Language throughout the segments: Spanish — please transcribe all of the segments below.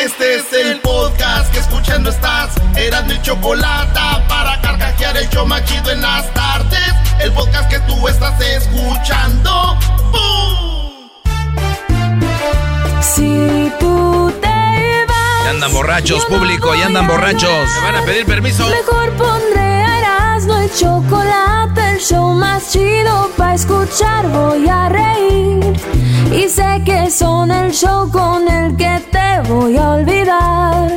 Este es el podcast que escuchando estás. Eran mi chocolate para carcajear el show machido en las tardes. El podcast que tú estás escuchando. ¡Bum! Si tú te vas. Ya andan borrachos, público, ya andan borrachos. Me van a pedir permiso. Mejor pondré Erasmo y chocolate, el show más chido para escuchar. Voy a reír. Y sé que son el show con el que te voy a olvidar.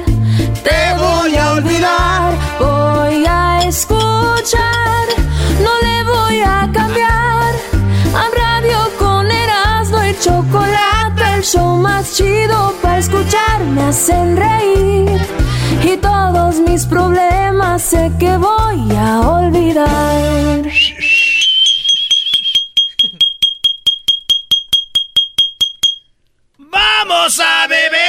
Te voy a olvidar. Voy a escuchar. No le voy a cambiar. A radio con Erasmo y chocolate, el show más chido para escuchar. Me hacen reír. Y todos mis problemas sé que voy a olvidar. ¡Vamos a Este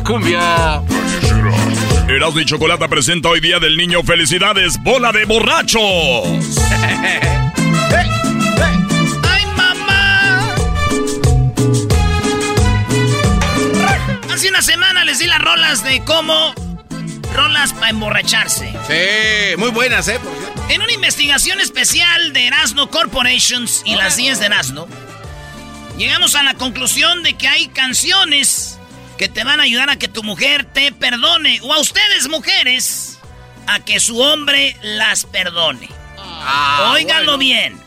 la cumbia. Erasmo y Chocolata presenta hoy Día del Niño. ¡Felicidades, bola de borrachos! ¡Ay, mamá! Hace una semana les di las rolas de cómo rolas para emborracharse. Sí, muy buenas, ¿eh? Por cierto. En una investigación especial de Erasmo Corporations y las 10 de Erasmo, llegamos a la conclusión de que hay canciones que te van a ayudar a que tu mujer te perdone, o a ustedes mujeres, a que su hombre las perdone. Ah, Óiganlo bueno. bien.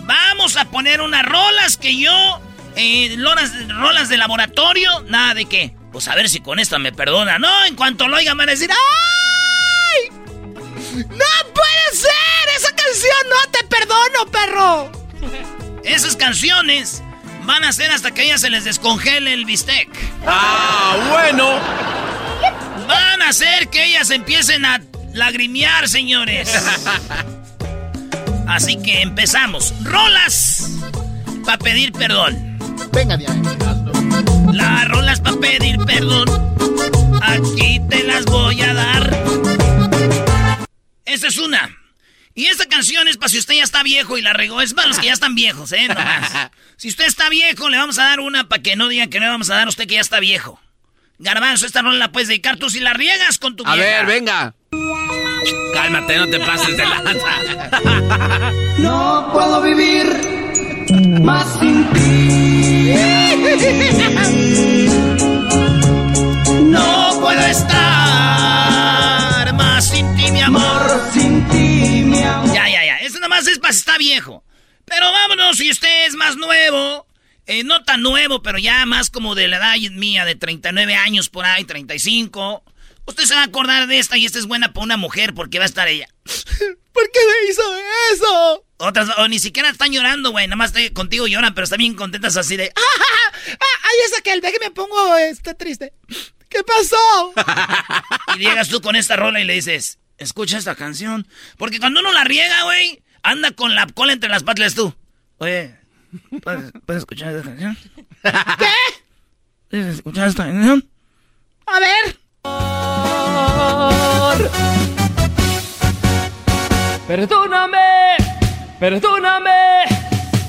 Vamos a poner unas rolas que yo, eh, rolas, rolas de laboratorio, nada de qué. Pues a ver si con esta me perdona. No, en cuanto lo oigan van a decir, ¡ay! ¡No puede ser! ¡Esa canción no te perdono, perro! Esas canciones van a ser hasta que a ellas se les descongele el bistec. Ah, bueno. Van a hacer que ellas empiecen a lagrimear, señores. Así que empezamos. Rolas para pedir perdón. Venga, Diana. Las rolas para pedir perdón. Aquí te las voy a dar. Esta es una. Y esta canción es para si usted ya está viejo y la regó. Es para los que ya están viejos, ¿eh? Nomás. Si usted está viejo, le vamos a dar una para que no digan que no le vamos a dar a usted que ya está viejo. Garbanzo, esta rola la puedes dedicar tú si la riegas con tu A vieja. ver, venga. Cálmate, no te pases de lanza. No puedo vivir más sin ti. No puedo estar más sin ti, mi amor. Nomás es para está viejo. Pero vámonos, si usted es más nuevo. eh, no tan nuevo, pero ya más como de la edad mía, de 39 años por ahí, 35. Usted se va a acordar de esta y esta es buena para una mujer porque va a estar ella. ¿Por qué me hizo eso? Otras, o ni siquiera están llorando, güey. Nada más estoy- contigo lloran, pero están bien contentas así de. ¡Ah, ¡Ay, esa que el ve que me pongo este, triste! ¿Qué pasó? y llegas tú con esta rola y le dices, escucha esta canción. Porque cuando uno la riega, güey, anda con la cola entre las patas tú. Oye, ¿puedes, puedes escuchar esta canción? ¿Qué? ¿Puedes escuchar esta canción? A ver. Perdóname, perdóname,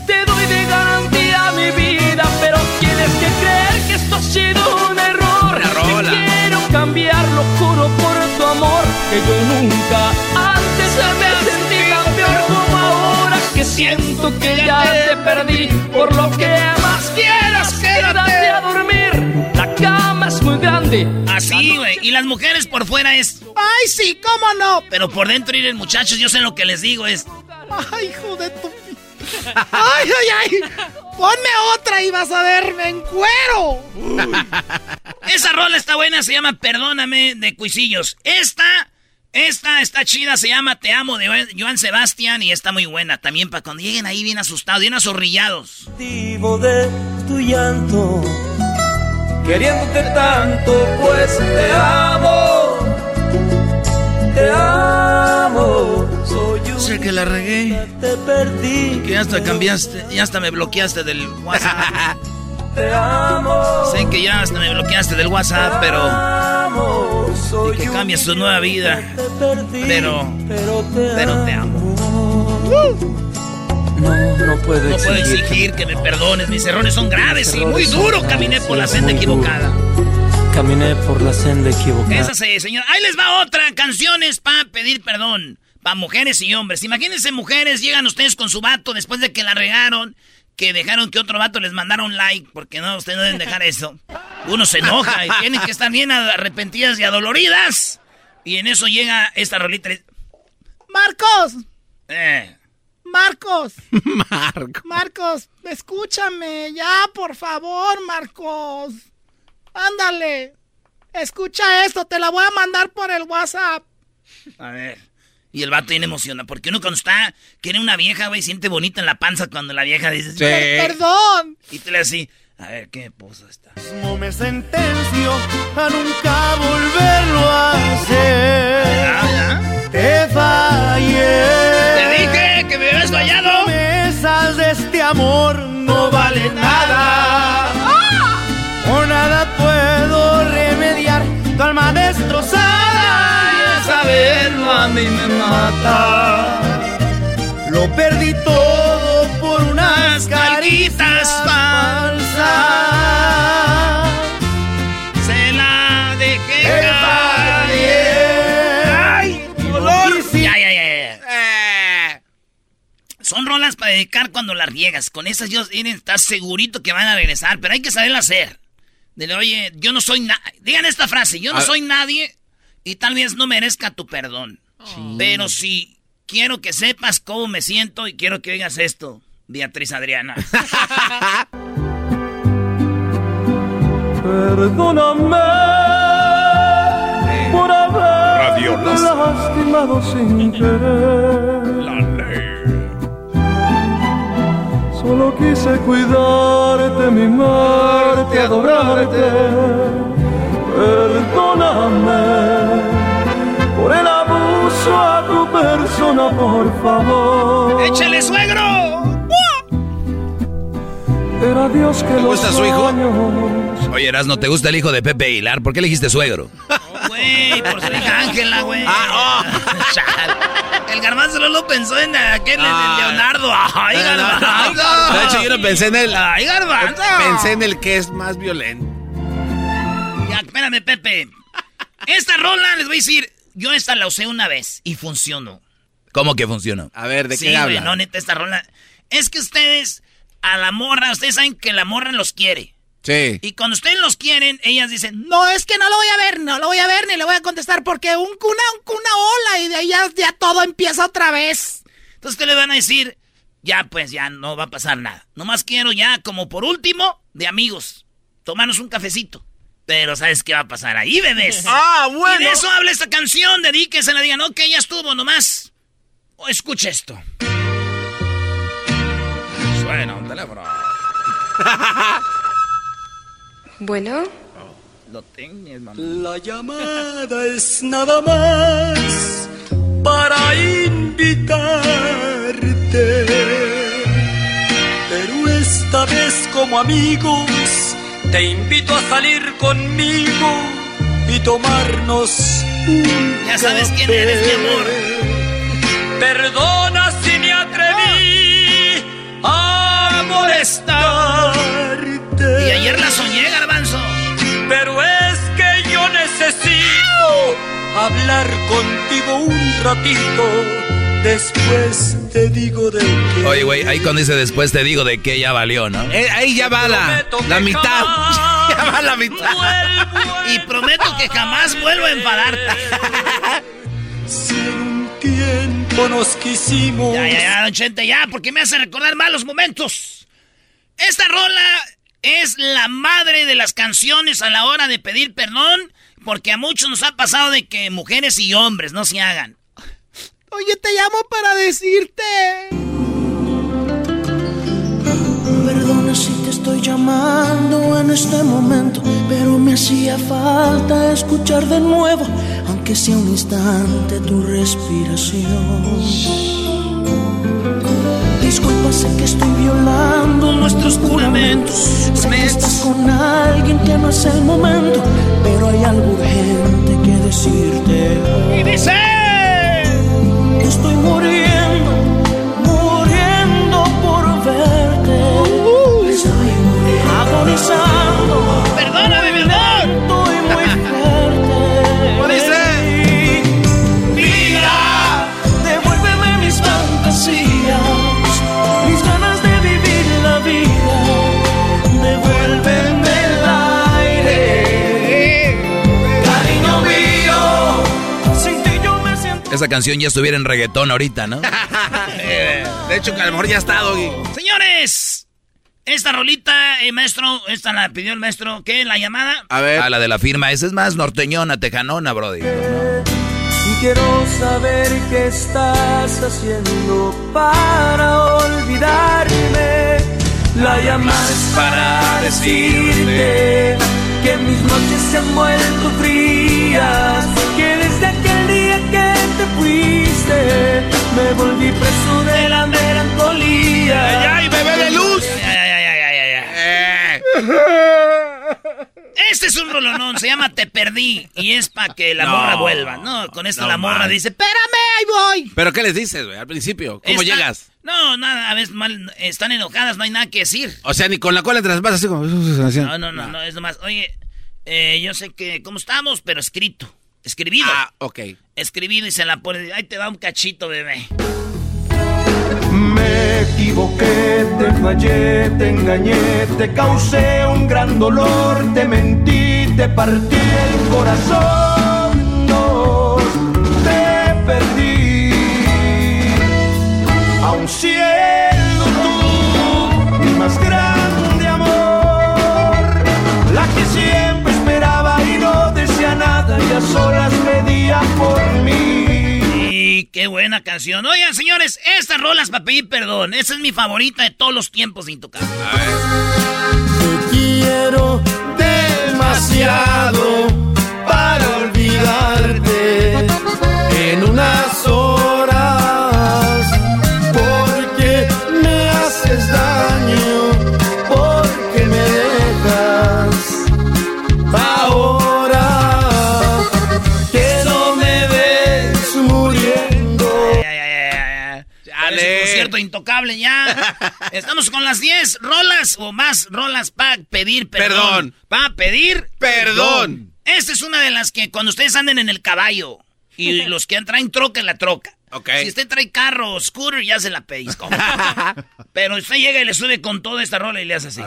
te doy de garantía mi vida, pero tienes que creer que esto ha sido un error. Quiero cambiarlo, juro que yo nunca que siento que ya te perdí. Por lo que más quieras quédate a dormir. La cama es muy grande. Así güey. y las mujeres por fuera es ay sí cómo no pero por dentro miren muchachos yo sé lo que les digo es ay hijo de tu ay ay ay. Ponme otra y vas a verme en cuero. Esa rola está buena se llama perdóname de cuisillos. Esta esta está chida, se llama Te amo de Joan Sebastián y está muy buena también para cuando lleguen ahí bien asustados, bien azorrillados. de tu llanto, queriéndote tanto, pues te amo, te amo. Soy sé que la regué, te perdí, que hasta cambiaste, ya hasta me bloqueaste del WhatsApp. te amo. Sé que ya hasta me bloqueaste del WhatsApp, pero y que cambie su nueva vida. Pero, pero te amo. No, no puedo No puedo exigir que me perdones. Mis errores son graves y muy duros. Caminé por la senda equivocada. Caminé por la senda equivocada. Esa sí, señor. Ahí les va otra. Canciones para pedir perdón. Para mujeres y hombres. Imagínense, mujeres, llegan ustedes con su vato después de que la regaron que dejaron que otro vato les mandara un like, porque no, ustedes no deben dejar eso. Uno se enoja y tienen que estar bien arrepentidas y adoloridas. Y en eso llega esta rolita. Marcos. Eh. Marcos. Marcos. Marcos, escúchame, ya, por favor, Marcos. Ándale. Escucha esto, te la voy a mandar por el WhatsApp. A ver. Y el vato tiene emociona. Porque uno cuando está, quiere una vieja, güey, siente bonita en la panza cuando la vieja dice, perdón. Y te le así, a ver, ¿qué pozo está? No me sentencio a nunca volverlo a hacer. ¿Ya, Te fallé. Te dije que me habías fallado. Promesas de este amor no vale nada. ¡Ah! O nada puedo remediar tu alma destrozada mí me mata. Lo perdí todo por unas caritas falsas. Se la dejé ¡Ay, dolor! Ya, ya, ya, eh. Son rolas para dedicar cuando las riegas. Con esas yo estás segurito que van a regresar, pero hay que saberla hacer. Dile, oye, yo no soy nadie. Digan esta frase, yo no soy nadie y tal vez no merezca tu perdón. Pero si quiero que sepas cómo me siento y quiero que oigas esto, Beatriz Adriana. Perdóname por haber lastimado sin querer. La ley. Solo quise cuidarte, mimarte, adorarte Perdóname abuso a tu persona, por favor. ¡Échale, suegro! Era Dios que ¿Te gusta su hijo? Años... Oye, Eras, ¿no te gusta el hijo de Pepe Aguilar? ¿Por qué elegiste suegro? Oh, güey, por su hija Ángela, güey. Ah, oh. El garbanzo no lo pensó en aquel ah, Leonardo. ¡Ay, garbanzo! De hecho, yo no pensé en él. ¡Ay, garbanzo! Pensé en el que es más violento espérame, Pepe. Esta rola, les voy a decir, yo esta la usé una vez y funcionó. ¿Cómo que funcionó? A ver, ¿de qué habla? No, neta, esta rola. Es que ustedes, a la morra, ustedes saben que la morra los quiere. Sí. Y cuando ustedes los quieren, ellas dicen, no, es que no lo voy a ver, no lo voy a ver ni le voy a contestar porque un, una, una ola y de ahí ya, ya todo empieza otra vez. Entonces ustedes le van a decir, ya pues ya no va a pasar nada. Nomás quiero ya, como por último, de amigos, tomarnos un cafecito. Pero ¿sabes qué va a pasar ahí, bebés? Ah, bueno. Y de eso habla esta canción. Dedíquese, le digan, ok, ya estuvo nomás. O escucha esto. Suena un teléfono. bueno. lo tienes, mamá. La llamada es nada más para invitarte. Pero esta vez como amigos te invito a salir conmigo y tomarnos un Ya sabes quién eres, mi amor. Perdona si me atreví a molestarte. Y ayer la soñé, garbanzo. Pero es que yo necesito hablar contigo un ratito. Después te digo de qué. Oye, güey, ahí cuando dice después te digo de qué ya valió, ¿no? Eh, ahí ya va la, la mitad. ya va la mitad. y prometo que jamás vuelvo a enfadarte. Si un tiempo nos quisimos. Ya, ya, ya, don Chente, ya, porque me hace recordar malos momentos. Esta rola es la madre de las canciones a la hora de pedir perdón, porque a muchos nos ha pasado de que mujeres y hombres no se hagan. Oye, te llamo para decirte. Perdona si te estoy llamando en este momento, pero me hacía falta escuchar de nuevo, aunque sea un instante, tu respiración. Disculpa, sé que estoy violando nuestros juramentos. Sé que estás con alguien que no es el momento, pero hay algo urgente que decirte. Y dice... Estoy muriendo, muriendo por verte. Estoy muriendo, agonizando. Esa canción ya estuviera en reggaetón ahorita, ¿no? de hecho, que a lo mejor ya está, Doggy. Señores, esta rolita, eh, maestro, esta la pidió el maestro, ¿qué? ¿La llamada? A ver. Ah, la de la firma. Esa es más norteñona, tejanona, brody. Y quiero saber qué estás haciendo para olvidarme. La llamada es para decirte que mis noches se han vuelto frías. Que me volví preso de la melancolía. ¡Ay, bebé de luz! Ay, ay, ay, ay, ay, ay. Eh. Este es un rolonón, se llama Te Perdí. Y es para que la No. morra vuelva. No, con esto No la morra man. dice, espérame, ahí voy. ¿Pero qué les dices, güey, al principio? ¿Cómo llegas? No, nada, a veces mal, están enojadas, no hay nada que decir. O sea, ni con la cola entre las patas, así como... No, no, no, no, es nomás, oye, eh, yo sé que, ¿cómo estamos? Pero escrito, escribido. Ah, ok. Escribido y se la pone, ahí te va un cachito, bebé. Me equivoqué, te fallé, te engañé, te causé un gran dolor, te mentí, te partí el corazón, no, te perdí. Aun siendo tú mi más grande amor, la que siempre nada y a solas pedía por mí. Y qué buena canción. Oigan, señores, estas rolas para pedir perdón. Esa es mi favorita de todos los tiempos sin tocar. Te quiero demasiado Intocable ya. Estamos con las 10 rolas o más rolas para pedir perdón. Perdón. Para pedir Perdón. Esta es una de las que cuando ustedes anden en el caballo y los que traen troca en la troca. Ok. Si usted trae carro o scooter, ya se la pellizco. Pero usted llega y le sube con toda esta rola y le hace así.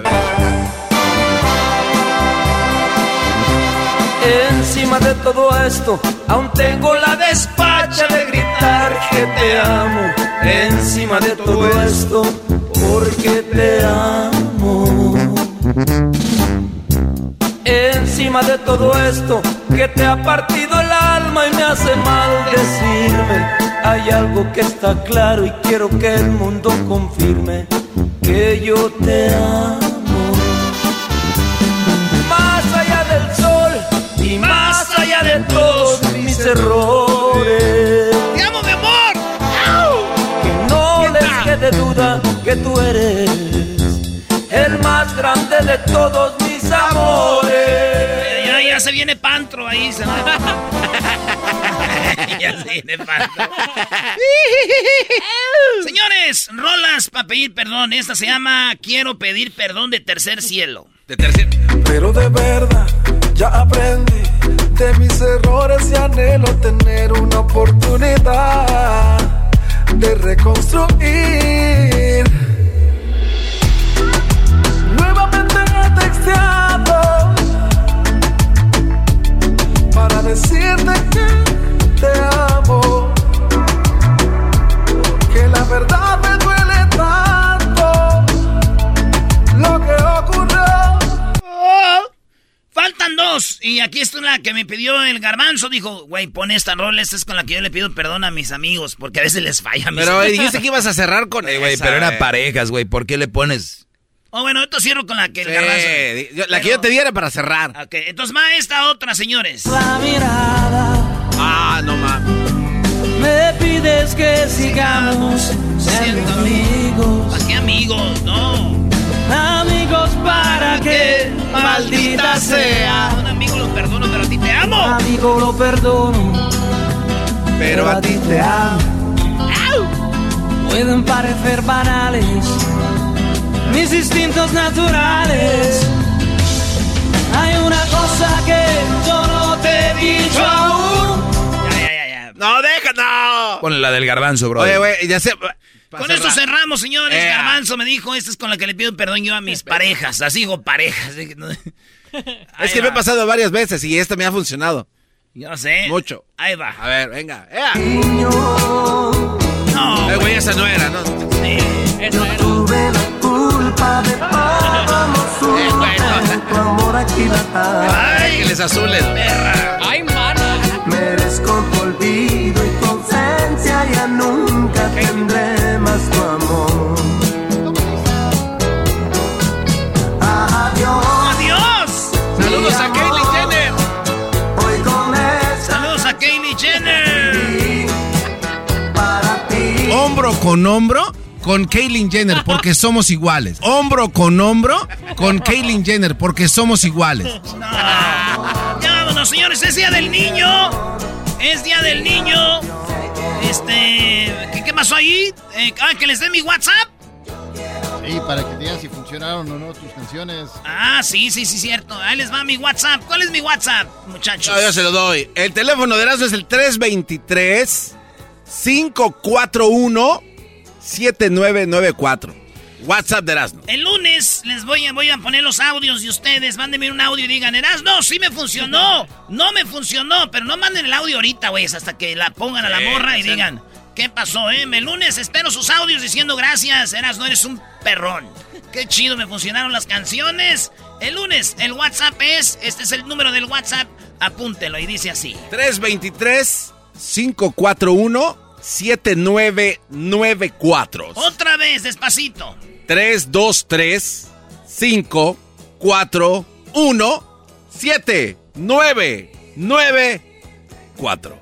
Encima de todo esto, aún tengo la despacha de gritar que te amo. Encima de todo esto, porque te amo. Encima de todo esto, que te ha partido el alma y me hace mal decirme. Hay algo que está claro y quiero que el mundo confirme que yo te amo. Y más allá de todos mis errores. ¡Te amo, mi amor! Que no les quede duda que tú eres el más grande de todos mis amores. Ya, ya se viene Pantro ahí. Se va. ya se viene Pantro. Señores, rolas para pedir perdón. Esta se llama Quiero pedir perdón de tercer cielo. De tercer... Pero de verdad ya aprendí de mis errores y anhelo tener una oportunidad de reconstruir. Nuevamente texteado para decirte que te amo. Faltan dos. Y aquí está la que me pidió el garbanzo. Dijo, güey, pon esta rola. Esta es con la que yo le pido perdón a mis amigos. Porque a veces les falla. a mis Pero amigos. dijiste que ibas a cerrar con Eh, güey, pero eh. eran parejas, güey. ¿Por qué le pones? Oh, bueno, esto cierro con la que el Sí, garbanzo. yo- la que yo te diera para cerrar. Ok, entonces va esta otra, señores. La mirada Ah, no mames. me pides que sigamos siendo amigos. ¿Para qué amigos? No. Amigos para que maldita A sea. un amigo lo perdono, pero a ti te amo. Amigo lo perdono, pero a ti te amo. Pueden parecer banales mis instintos naturales. Hay una cosa que yo no te he dicho aún. Ya, ya, ya, ya. No, deja, no. Pon la del garbanzo, bro. Oye, güey, ya sé. Con esto cerramos, señores. Eh. Garbanzo me dijo, esta es con la que le pido perdón yo a mis parejas. Así digo parejas. Es que me he pasado varias veces y esta me ha funcionado. Yo no sé. Mucho. Ahí va. A ver, venga. ¡Ea! No. Eh, güey, esa no era, ¿no? Sí. Tuve la culpa de suyo. Tu amor aquilatado. Ay, que les azules. ¡Ay, mana! Merezco tu olvido y nunca tendré más tu amor. Adiós. ¡Adiós! Saludos a Kylie Jenner. Hoy con esa Saludos a Kylie Jenner. para ti. Hombro con hombro con Kaylin Jenner porque somos iguales. Hombro con hombro con Kaylin Jenner porque somos iguales. Ya vámonos, señores. Es Día del Niño. Es Día del Niño. Este. ¿Qué, qué pasó ahí? Eh, ah, que les dé mi WhatsApp. Sí, para que digan si funcionaron o no tus canciones. Ah, sí, sí, sí, cierto. Ahí les va mi WhatsApp. ¿Cuál es mi WhatsApp, muchachos? No, yo se lo doy. El teléfono de Erasmo es el 323 541 7994. WhatsApp de Erasmo. El lunes les voy a, voy a poner los audios de ustedes. Mándenme un audio y digan, Eras, no, sí me funcionó. No me funcionó, pero no manden el audio ahorita, güey, hasta que la pongan a la Sí, morra y digan, ¿qué pasó, eh? El lunes espero sus audios diciendo gracias, Eras, no eres un perrón. Qué chido me funcionaron las canciones. El lunes, el WhatsApp es, este es el número del WhatsApp, apúntelo y dice así. 323 541 7994. Otra vez, despacito. 323 541 7994.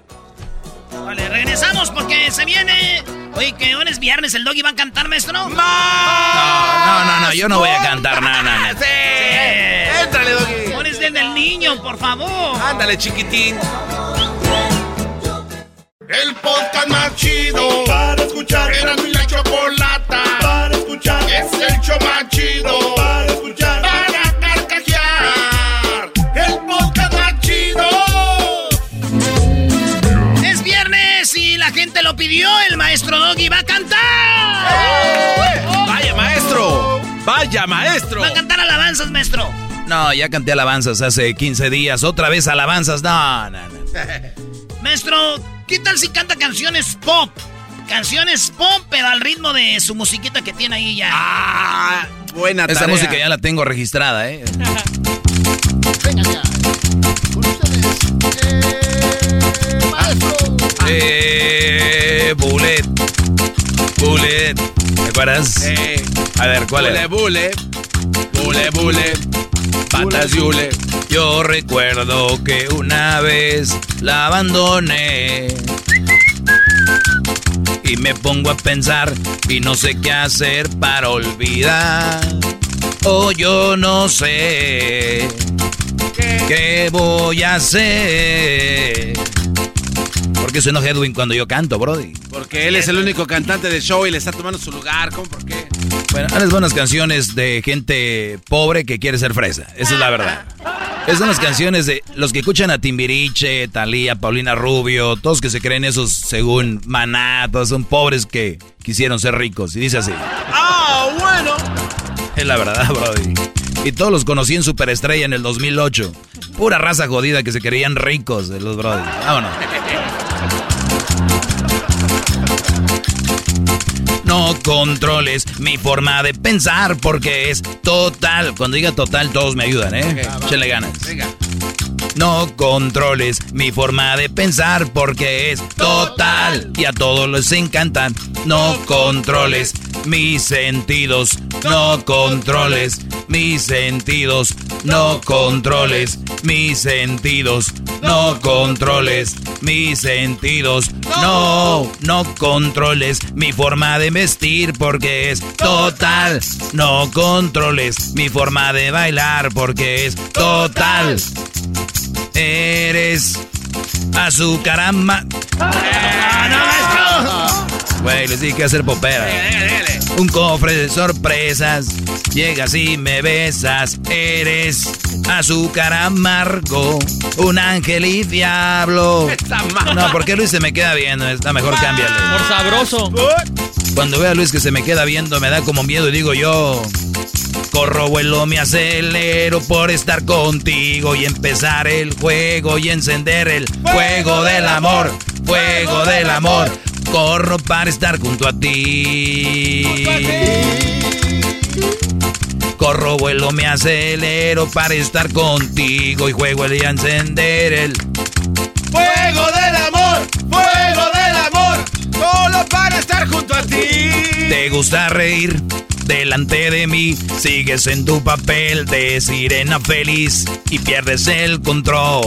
Vale, regresamos porque se viene. Oye, que hoy es viernes, el doggy va a cantar, maestro. No, no, no, yo no voy a cantar nada, nada. ¡Sí! ¡Éntrale, Doggy! Hoy es del niño, por favor. Ándale, chiquitín. El podcast más chido para escuchar. Era mi la chocolata escuchar. Es el show más chido para escuchar. Para carcajear. El podcast más chido. Es viernes y la gente lo pidió. El maestro Doggy va a cantar. ¡Vaya, maestro! ¡Vaya, maestro! Va a cantar alabanzas, maestro. No, ya canté alabanzas hace 15 días. Otra vez alabanzas. No, no, no. Maestro, ¿qué tal si canta canciones pop? Canciones pop, pero al ritmo de su musiquita que tiene ahí ya. ¡Ah! Buena Esta tarea. música ya la tengo registrada, ¿eh? Venga ya. Con ustedes, eh, maestro. Eh, Bullet. Bullet. ¿Te acuerdas? Eh, A ver, ¿cuál bule, era? bule. Bule, bule. Patas de hule. Yo recuerdo que una vez la abandoné. Y me pongo a pensar y no sé qué hacer para olvidar. O yo no sé qué voy a hacer. ¿Por qué suena Hedwin cuando yo canto, Brody? Porque él es el único cantante de show y le está tomando su lugar. ¿Cómo? ¿Por qué? Bueno, hay buenas canciones de gente pobre que quiere ser fresa. Esa es la verdad. Es de las canciones de los que escuchan a Timbiriche, Talía, Paulina Rubio, todos que se creen esos según Maná, todos son pobres que quisieron ser ricos. Y dice así. ¡Ah, bueno! Es la verdad, Brody. Y todos los conocí en Superestrella en el 2008. Pura raza jodida que se creían ricos de los Brody. Vámonos. No controles mi forma de pensar porque es total. Cuando diga total, todos me ayudan, ¿eh? Échenle ganas. No controles mi forma de pensar porque es total y a todos les encantan. No controles mis sentidos, no controles mis sentidos, no controles mis sentidos, no controles mis sentidos, no, no controles mi forma de vestir porque es total. No controles mi forma de bailar porque es total. Eres azucarama. Güey, les dije que hacer popera. Un cofre de sorpresas. Llegas y me besas. Eres azúcar amargo. Un ángel y diablo. No, porque Luis se me queda viendo. Está mejor cámbiale. Por sabroso. Cuando veo a Luis que se me queda viendo, me da como miedo y digo yo. Corro, vuelo, me acelero por estar contigo y empezar el juego y encender el fuego del amor, fuego del amor. Corro para estar junto a ti. Corro, vuelo, me acelero para estar contigo y juego y encender el ¡Fuego del amor! ¡Fuego del amor! Solo para estar junto a ti. ¿Te gusta reír? Delante de mí sigues en tu papel de sirena feliz y pierdes el control.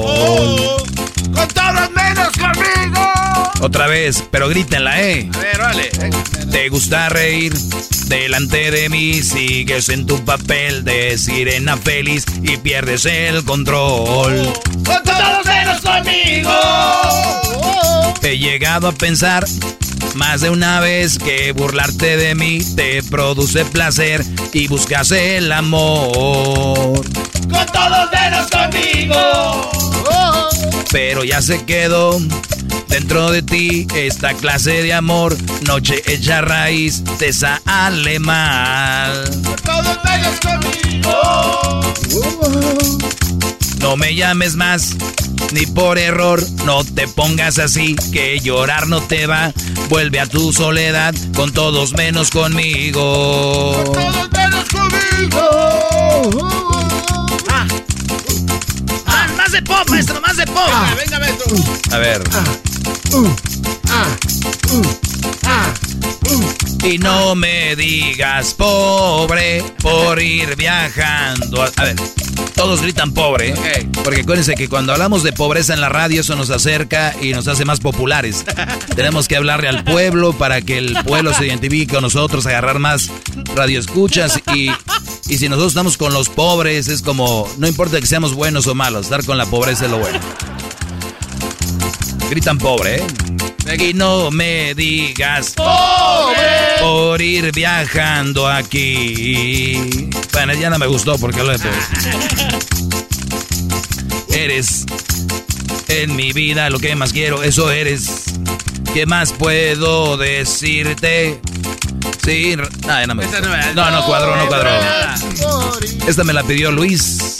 ¡Con todos menos conmigo! Otra vez, pero grítenla, ¿eh? A ver, vale. ¿Te gusta reír? Delante de mí sigues en tu papel de sirena feliz y pierdes el control. ¡Con todos menos conmigo! He llegado a pensar más de una vez que burlarte de mí te produce placer y buscas el amor. ¡Con todos menos conmigo! Pero ya se quedó dentro de ti esta clase de amor. Noche hecha raíz te sale mal. ¡Con todos menos conmigo! No me llames más, ni por error, no te pongas así, que llorar no te va. Vuelve a tu soledad, con todos menos conmigo. ¡Todos menos conmigo! Ah. Ah, más de pop, maestro, más de pop. Ah, venga, maestro. A ver. Y no me digas pobre por ir viajando. A, ver, todos gritan pobre. Porque acuérdense que cuando hablamos de pobreza en la radio, eso nos acerca y nos hace más populares. Tenemos que hablarle al pueblo para que el pueblo se identifique con nosotros, agarrar más radioescuchas. Y, y si nosotros estamos con los pobres, es como, no importa que seamos buenos o malos, estar con la pobreza es lo bueno. Gritan pobre, ¿eh? No me digas ¡Pobre! por ir viajando aquí. Bueno, ya no me gustó porque lo de. Eres en mi vida lo que más quiero, eso eres. ¿Qué más puedo decirte? Sí, no me no me- No, no cuadró, no cuadró. Esta me la pidió Luis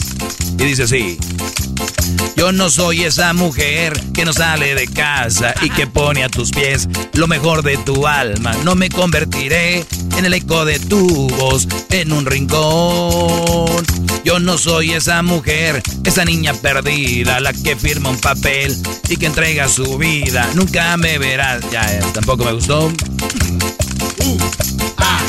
y dice así. Yo no soy esa mujer que no sale de casa y que pone a tus pies lo mejor de tu alma. No me convertiré en el eco de tu voz en un rincón. Yo no soy esa mujer, esa niña perdida, la que firma un papel y que entrega su vida. Nunca me verás. Ya, eh, tampoco me gustó. Ah.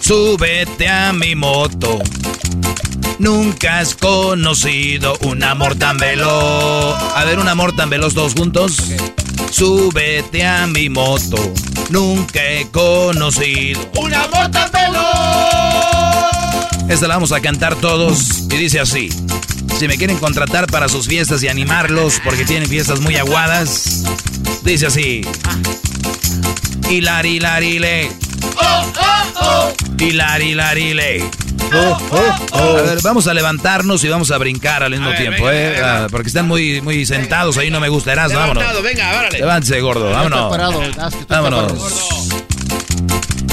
Súbete a mi moto. Nunca has conocido un amor tan veloz. A ver, un amor tan veloz todos juntos. Súbete a mi moto. Nunca he conocido. ¡Un amor tan veloz! Esta la vamos a cantar todos y dice así. Si me quieren contratar para sus fiestas y animarlos porque tienen fiestas muy aguadas, dice así. Hilari, lari, le. Oh, oh, oh. Hilari, lari, le. A ver, vamos a levantarnos y vamos a brincar al mismo ver, tiempo, venga, ¿eh? venga. Ah, porque están muy, muy sentados ahí, no me gusta. Erasmo, vámonos. Venga, órale. Levántese, gordo, vámonos. parado, Vámonos.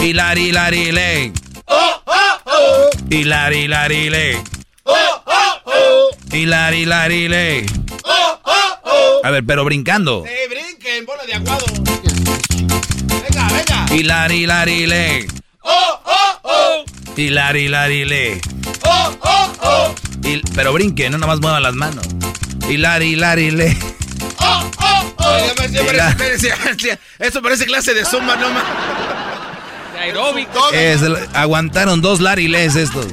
Hilari, hilari, le. Oh, oh, oh. Hilari, hilari, le. Oh, oh, oh. Hilari, hilari, le. Oh, oh, oh. A ver, pero brincando. Sí, brinquen, bola de aguado. Venga, venga. Hilari, hilari, le. Oh, oh, oh. Hilari, hilari, le. Oh, oh, oh. Pero brinque, no nomás muevan las manos. Hilari, hilari, le. Oh, oh, oh. Eso parece clase de zumba, no más. De aeróbico. Es aguantaron dos lariles estos.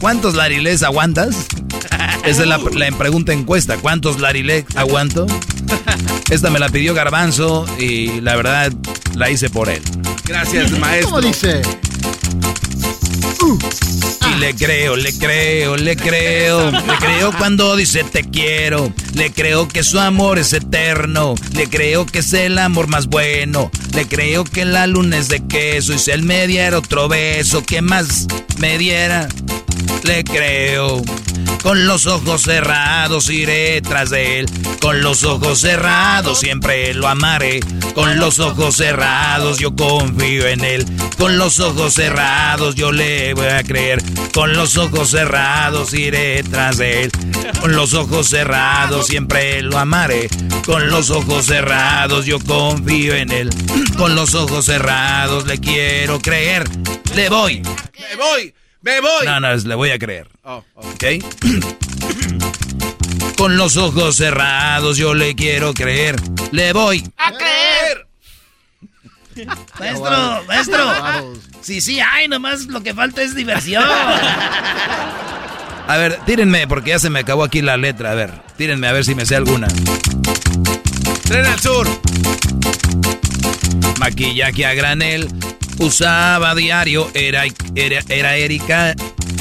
¿Cuántos lariles aguantas? Esa es la, la pregunta encuesta. ¿Cuántos lariles aguanto? Esta me la pidió Garbanzo y la verdad la hice por él. Gracias, maestro. ¿Cómo dice? Y le creo, le creo, le creo. Le creo cuando dice te quiero. Le creo que su amor es eterno. Le creo que es el amor más bueno. Le creo que la luna es de queso. Y si él me diera otro beso, ¿qué más me diera? Le creo. Con los ojos cerrados iré tras de él. Con los ojos cerrados siempre lo amaré. Con los ojos cerrados yo confío en él. Con los ojos cerrados yo le voy a creer. Con los ojos cerrados iré tras de él. Con los ojos cerrados siempre lo amaré. Con los ojos cerrados yo confío en él. Con los ojos cerrados le quiero creer. Le voy. Me voy, me voy. No, no, le voy a creer. Oh, oh. ¿Ok? Con los ojos cerrados yo le quiero creer. Le voy. ¡A creer! Maestro, maestro. Sí, sí, ay, nomás lo que falta es diversión. A ver, tírenme, porque ya se me acabó aquí la letra. A ver, tírenme a ver si me sé alguna. Tren al sur. Maquillaje a granel, usaba diario, era, era, era Erika,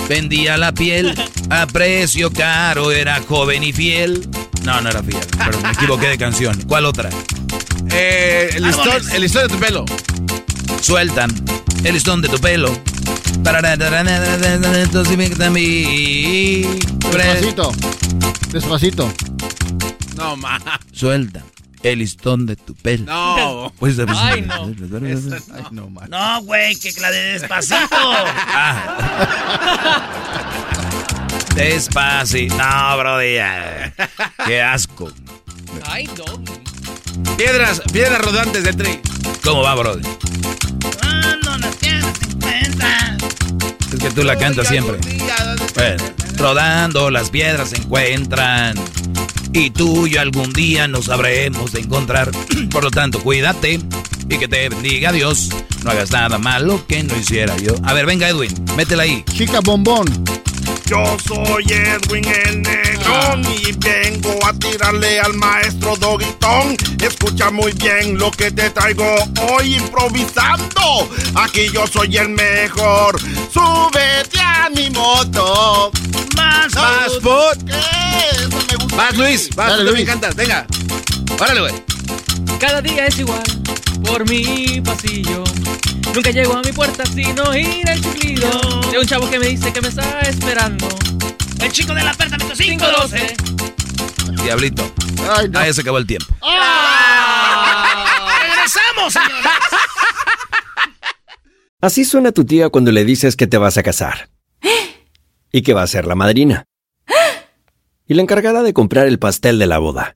vendía la piel a precio caro, era joven y fiel. No, no era fiel, pero me equivoqué de canción. ¿Cuál otra? Eh, el listón, el listón de tu pelo. Sueltan el listón de tu pelo. Despacito. Despacito. No, ma. Suelta el listón de tu pelo. No. Pues, Ay, no. Ay, no, man. No, güey, que la de despacito. Ah. Despacito. No, bro, ya. Qué asco. Ay, no. Piedras, piedras rodantes del tren. ¿Cómo va, bro? Cuando las piedras se encuentran. Es que tú la cantas siempre. Bueno, rodando las piedras se encuentran. Y tú y yo algún día nos sabremos de encontrar. Por lo tanto, cuídate y que te bendiga Dios. No hagas nada malo que no hiciera yo. A ver, venga, Edwin, métela ahí. Chica bombón. Yo soy Edwin el Negrón y vengo a tirarle al maestro Doguitón. Escucha muy bien lo que te traigo hoy improvisando. Aquí yo soy el mejor. Súbete a mi moto. Más, Más foot. ¿Qué? Eso me gusta. Vas, Luis. Vas, Dale, tú me Luis. encantas. Venga. Órale, güey. Cada día es igual por mi pasillo. Nunca llego a mi puerta sin oír el chiflido de un chavo que me dice que me está esperando. El chico de la apartamento 512. 512. Diablito. Ay, no. Ah, ya se acabó el tiempo. ¡Regresamos, señores! Así suena tu tía cuando le dices que te vas a casar. Y que va a ser la madrina. Y la encargada de comprar el pastel de la boda.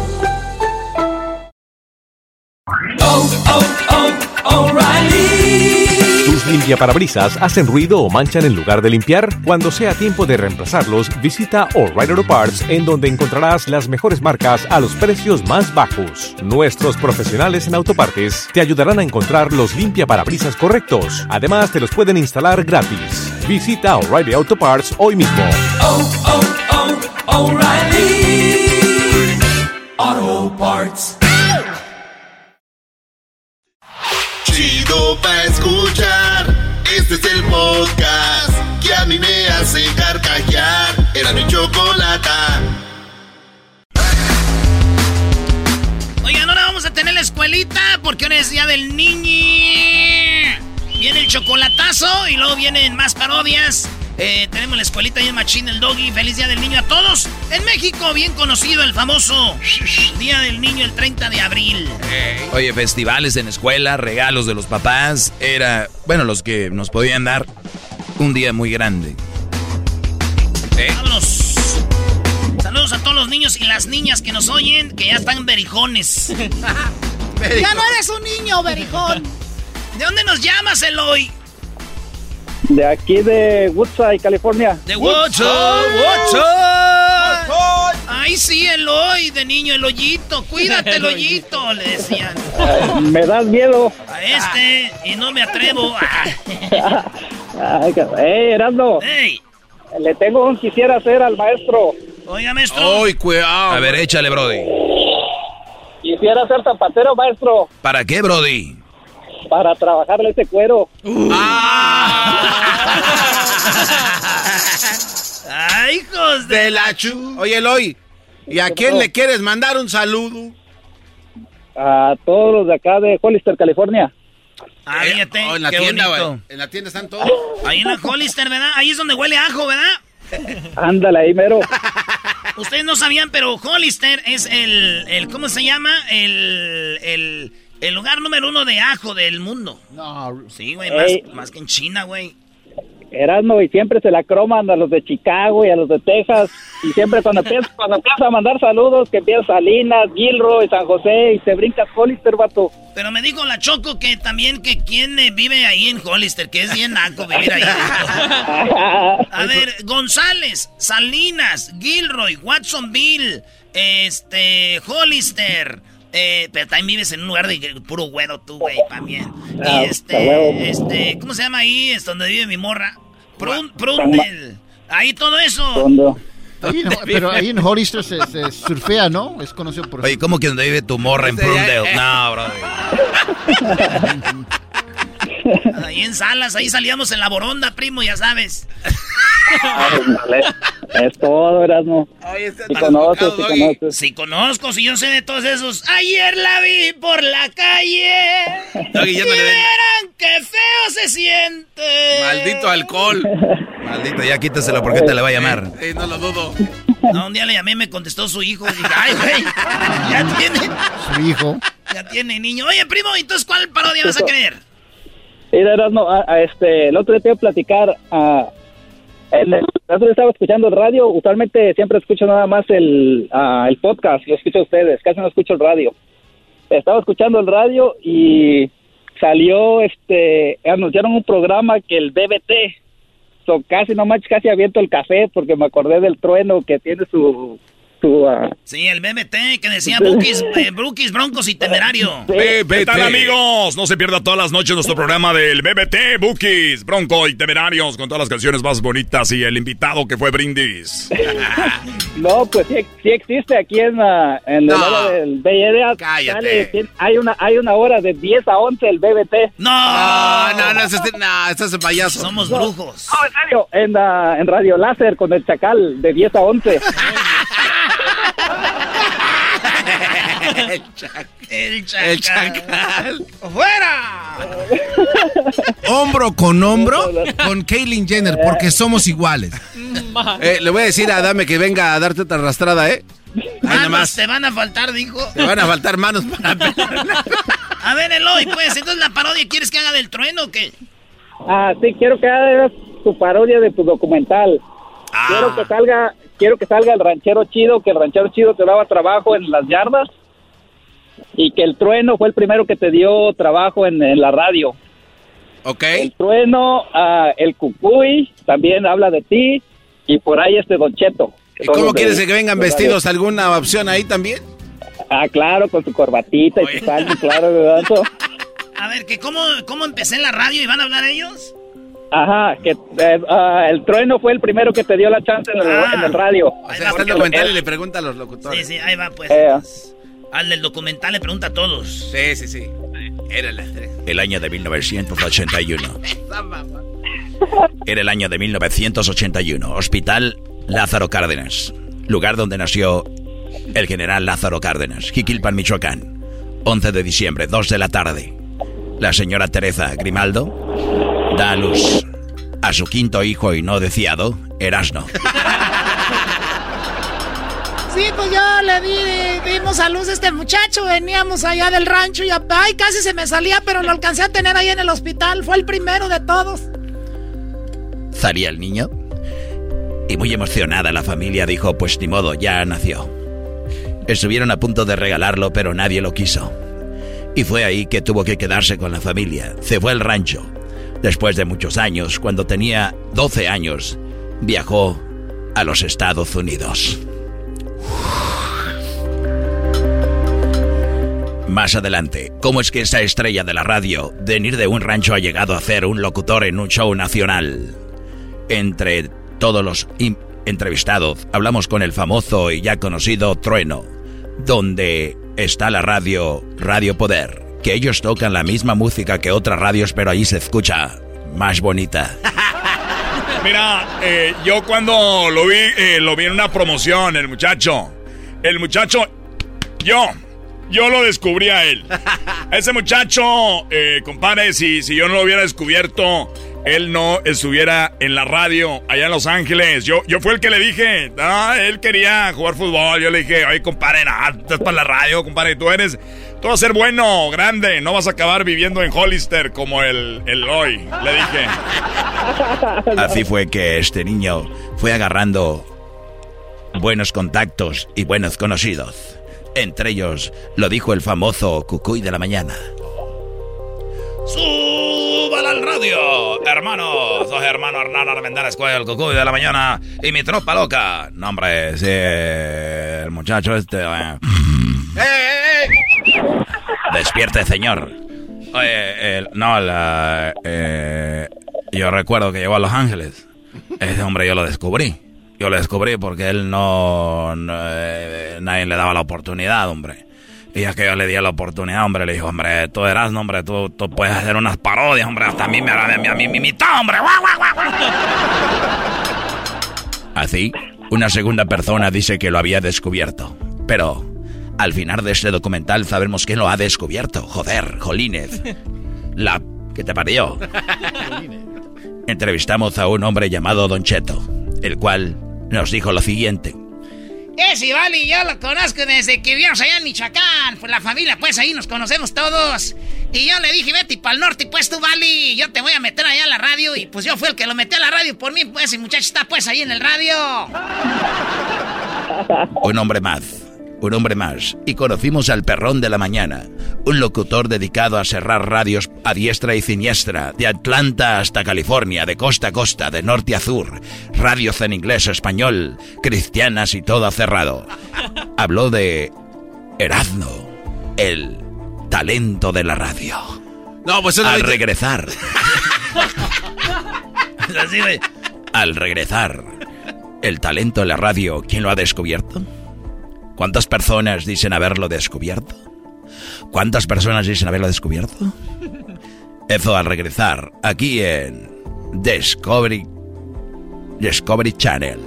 Limpiaparabrisas hacen ruido o manchan en lugar de limpiar? Cuando sea tiempo de reemplazarlos, visita O'Reilly Auto Parts en donde encontrarás las mejores marcas a los precios más bajos. Nuestros profesionales en autopartes te ayudarán a encontrar los limpiaparabrisas correctos. Además, te los pueden instalar gratis. Visita O'Reilly Auto Parts hoy mismo. Oh, oh, oh, Auto Parts. Chido pa' escuchar. Este es el podcast que a mí me hace carcajear. Era mi chocolata. Oigan, ahora vamos a tener la escuelita porque ahora es día del niño. Viene el chocolatazo y luego vienen más parodias. Eh, tenemos la escuelita y el machín, el doggy. Feliz día del niño a todos. En México, bien conocido el famoso Día del Niño el 30 de abril. Oye, festivales en escuela, regalos de los papás, era, bueno, los que nos podían dar un día muy grande. Vámonos. Saludos a todos los niños y las niñas que nos oyen, que ya están berijones. Ya no eres un niño, berijón. ¿De dónde nos llamas, Eloy? De aquí de Woodside, California. De Woodshop, Woodshop. Ay, sí, Eloy, de niño, el hoyito. Cuídate, el hoyito, le decían. Ay, me das miedo. A este, y no me atrevo. Eh, Erasmo. Ey. Le tengo un quisiera hacer al maestro. Oiga, maestro. ¡Ay, cuidado! A ver, échale, Brody. Quisiera ser zapatero, maestro, ¿Para qué, Brody? Para trabajarle ese cuero. ¡Ay, hijos de, De la chu. Oye, Eloy, ¿y a quién le quieres mandar un saludo? A todos los de acá de Hollister, California. Ah, fíjate, Oh, en la qué tienda, bonito. güey. En la tienda están todos. Ahí en la Hollister, ¿verdad? Ahí es donde huele a ajo, ¿verdad? Ándale ahí, mero. Ustedes no sabían, pero Hollister es el, el ¿cómo se llama? El, el, el lugar número uno de ajo del mundo. No. Sí, güey, más, más que en China, güey. Erasmo y siempre se la croman a los de Chicago y a los de Texas. Y siempre cuando empieza, cuando empieza a mandar saludos, que empieza Salinas, Gilroy, San José y se brincas Hollister, vato. Pero me dijo la Choco que también que quién eh, vive ahí en Hollister, que es bien naco vivir ahí. A ver, González, Salinas, Gilroy, Watsonville, este, Hollister. Eh, pero también vives en un lugar de puro güero tú, güey, también. Ah, Y este, este, ¿cómo se llama ahí? Es donde vive mi morra. Prun, Prundel. Ahí todo eso. Cuando- Ahí en- pero ahí en Hollister se, se surfea, ¿no? Es conocido por Oye, ¿cómo que donde vive tu morra en Prundale? No, Brody. Ahí en Salas, ahí salíamos en la boronda, primo, ya sabes. Es todo, Erasmo. Si conoces, si conoces. Si conozco, si yo sé de todos esos. Ayer la vi por la calle. Doggy, ya y no le den. vieran qué feo se siente. Maldito alcohol. Maldito, ya quítaselo porque te le va a llamar. No lo dudo. No, un día le llamé, me contestó su hijo. Y dije, ay, güey, ya tiene, su hijo. ya tiene niño. Oye, primo, entonces, ¿cuál parodia vas a querer? Mira, Erasmo, a- a este, el otro día te iba a platicar. en el, el otro estaba escuchando el radio. Usualmente siempre escucho nada más el, el podcast. Lo escucho a ustedes. Casi no escucho el radio. Estaba escuchando el radio y salió, este, anunciaron un programa que el BBT. So, casi no manches, casi aviento el café porque me acordé del trueno que tiene su... ah, Sí, el BBT que decía Bukis, eh, Brookies, Broncos y Temerario. ¿Qué tal amigos? No se pierda todas las noches nuestro programa del BBT, Bookies, Bronco y Temerarios con todas las canciones más bonitas y el invitado que fue Brindis. No, pues sí, sí existe aquí en, la en el No. hora del Bay Area. Cállate. Sale, hay, una, hay una hora de 10 a 11 el BBT. No, No, no, no, este, no, estás payaso. Somos brujos. No, en serio, en, la- en Radio Láser con el Chacal de 10 a 11. El chacal. El chacal. El chacal. ¡Fuera! Hombro con hombro con Kaylin Jenner, porque somos iguales. Eh, le voy a decir a Dame que venga a darte otra arrastrada, ¿eh? Manos más. te van a faltar, dijo. Te van a faltar manos para A ver, Eloy, pues, entonces la parodia, ¿quieres que haga del trueno o qué? Ah, sí, quiero que hagas tu parodia de tu documental. Quiero que salga quiero que salga el ranchero chido, que el ranchero chido te daba trabajo en las yardas y que el trueno fue el primero que te dio trabajo en, en la radio. Ok. El trueno, ah, el cucuy, también habla de ti. Y por ahí este Don Cheto. ¿Y cómo quieres que vengan vestidos? ¿Alguna opción ahí también? Ah, claro, con su corbatita y su salsa, claro, ¿verdad? A ver, que cómo, ¿cómo empecé en la radio y van a hablar ellos? Ajá, que eh, ah, el trueno fue el primero que te dio la chance en el, Ah. en el radio. O sea, está el documental y le pregunta a los locutores. Sí, sí, ahí va pues. Eh. Al del documental le pregunta a todos. Sí, sí, sí. Era la estrella. El año de 1981. Era el año de 1981. Hospital Lázaro Cárdenas. Lugar donde nació el general Lázaro Cárdenas. Jiquilpan, Michoacán. 11 de diciembre, 2 de la tarde. La señora Teresa Grimaldo da a luz a su quinto hijo y no deseado, Erasno. Sí, pues yo le di, dimos a luz a este muchacho, veníamos allá del rancho y ay, casi se me salía, pero lo alcancé a tener ahí en el hospital, fue el primero de todos. Salía el niño y muy emocionada la familia dijo, pues ni modo, ya nació. Estuvieron a punto de regalarlo, pero nadie lo quiso. Y fue ahí que tuvo que quedarse con la familia. Se fue al rancho. Después de muchos años, cuando tenía 12 años, viajó a los Estados Unidos. Más adelante, ¿cómo es que esa estrella de la radio, de venir de un rancho, ha llegado a ser un locutor en un show nacional? Entre todos los entrevistados, hablamos con el famoso y ya conocido Trueno, donde está la radio Radio Poder, que ellos tocan la misma música que otras radios, pero ahí se escucha más bonita. Mira, eh, yo cuando lo vi, eh, lo vi en una promoción, el muchacho. El muchacho, yo, yo lo descubrí a él. Ese muchacho, eh, compadre, si, si yo no lo hubiera descubierto, él no estuviera en la radio allá en Los Ángeles. Yo, yo fui el que le dije, ah, él quería jugar fútbol. Yo le dije, oye, compadre, nada, estás para la radio, compadre, tú eres, tú vas a ser bueno, grande, no vas a acabar viviendo en Hollister como el, el hoy, le dije. Así fue que este niño fue agarrando buenos contactos y buenos conocidos. Entre ellos lo dijo el famoso Cucuy de la mañana. ¡Súbala al radio! Hermano, soy hermano Hernán Armendáriz Cuello, el cucuy de la mañana y mi tropa loca. No, hombre, sí, el muchacho este... eh. Despierte, señor. Oye, el- no, la, eh, yo recuerdo que llegó a Los Ángeles. Ese hombre yo lo descubrí. Yo lo descubrí porque él no, no, eh, nadie le daba la oportunidad, hombre. Y ya que yo le di la oportunidad, hombre, le dijo, hombre, tú eras, hombre, tú, tú puedes hacer unas parodias, hombre, hasta a mí me, a mí, a mí me imitó, hombre. Así, una segunda persona dice que lo había descubierto. Pero, al final de este documental sabemos quién lo ha descubierto. Joder, Jolínez. La que te parió. Entrevistamos a un hombre llamado Don Cheto, el cual nos dijo lo siguiente. Ese vale, yo lo conozco desde que vivimos allá en Michoacán. Pues la familia, pues ahí nos conocemos todos. Y yo le dije, vete para el norte, pues tú, Vali, yo te voy a meter allá a la radio. Y pues yo fui el que lo metió a la radio por mí, pues, y muchacho está pues ahí en el radio. Un hombre más, un hombre más. Y conocimos al perrón de la mañana, un locutor dedicado a cerrar radios a diestra y siniestra, de Atlanta hasta California, de costa a costa, de norte a sur, radios en inglés, español, cristianas y todo cerrado. Habló de Erazno, el talento de la radio. No, pues eso Al regresar. Al regresar, el talento de la radio, ¿quién lo ha descubierto? ¿Cuántas personas dicen haberlo descubierto? ¿Cuántas personas dicen haberlo descubierto? Eso al regresar, aquí en Discovery, Discovery Channel.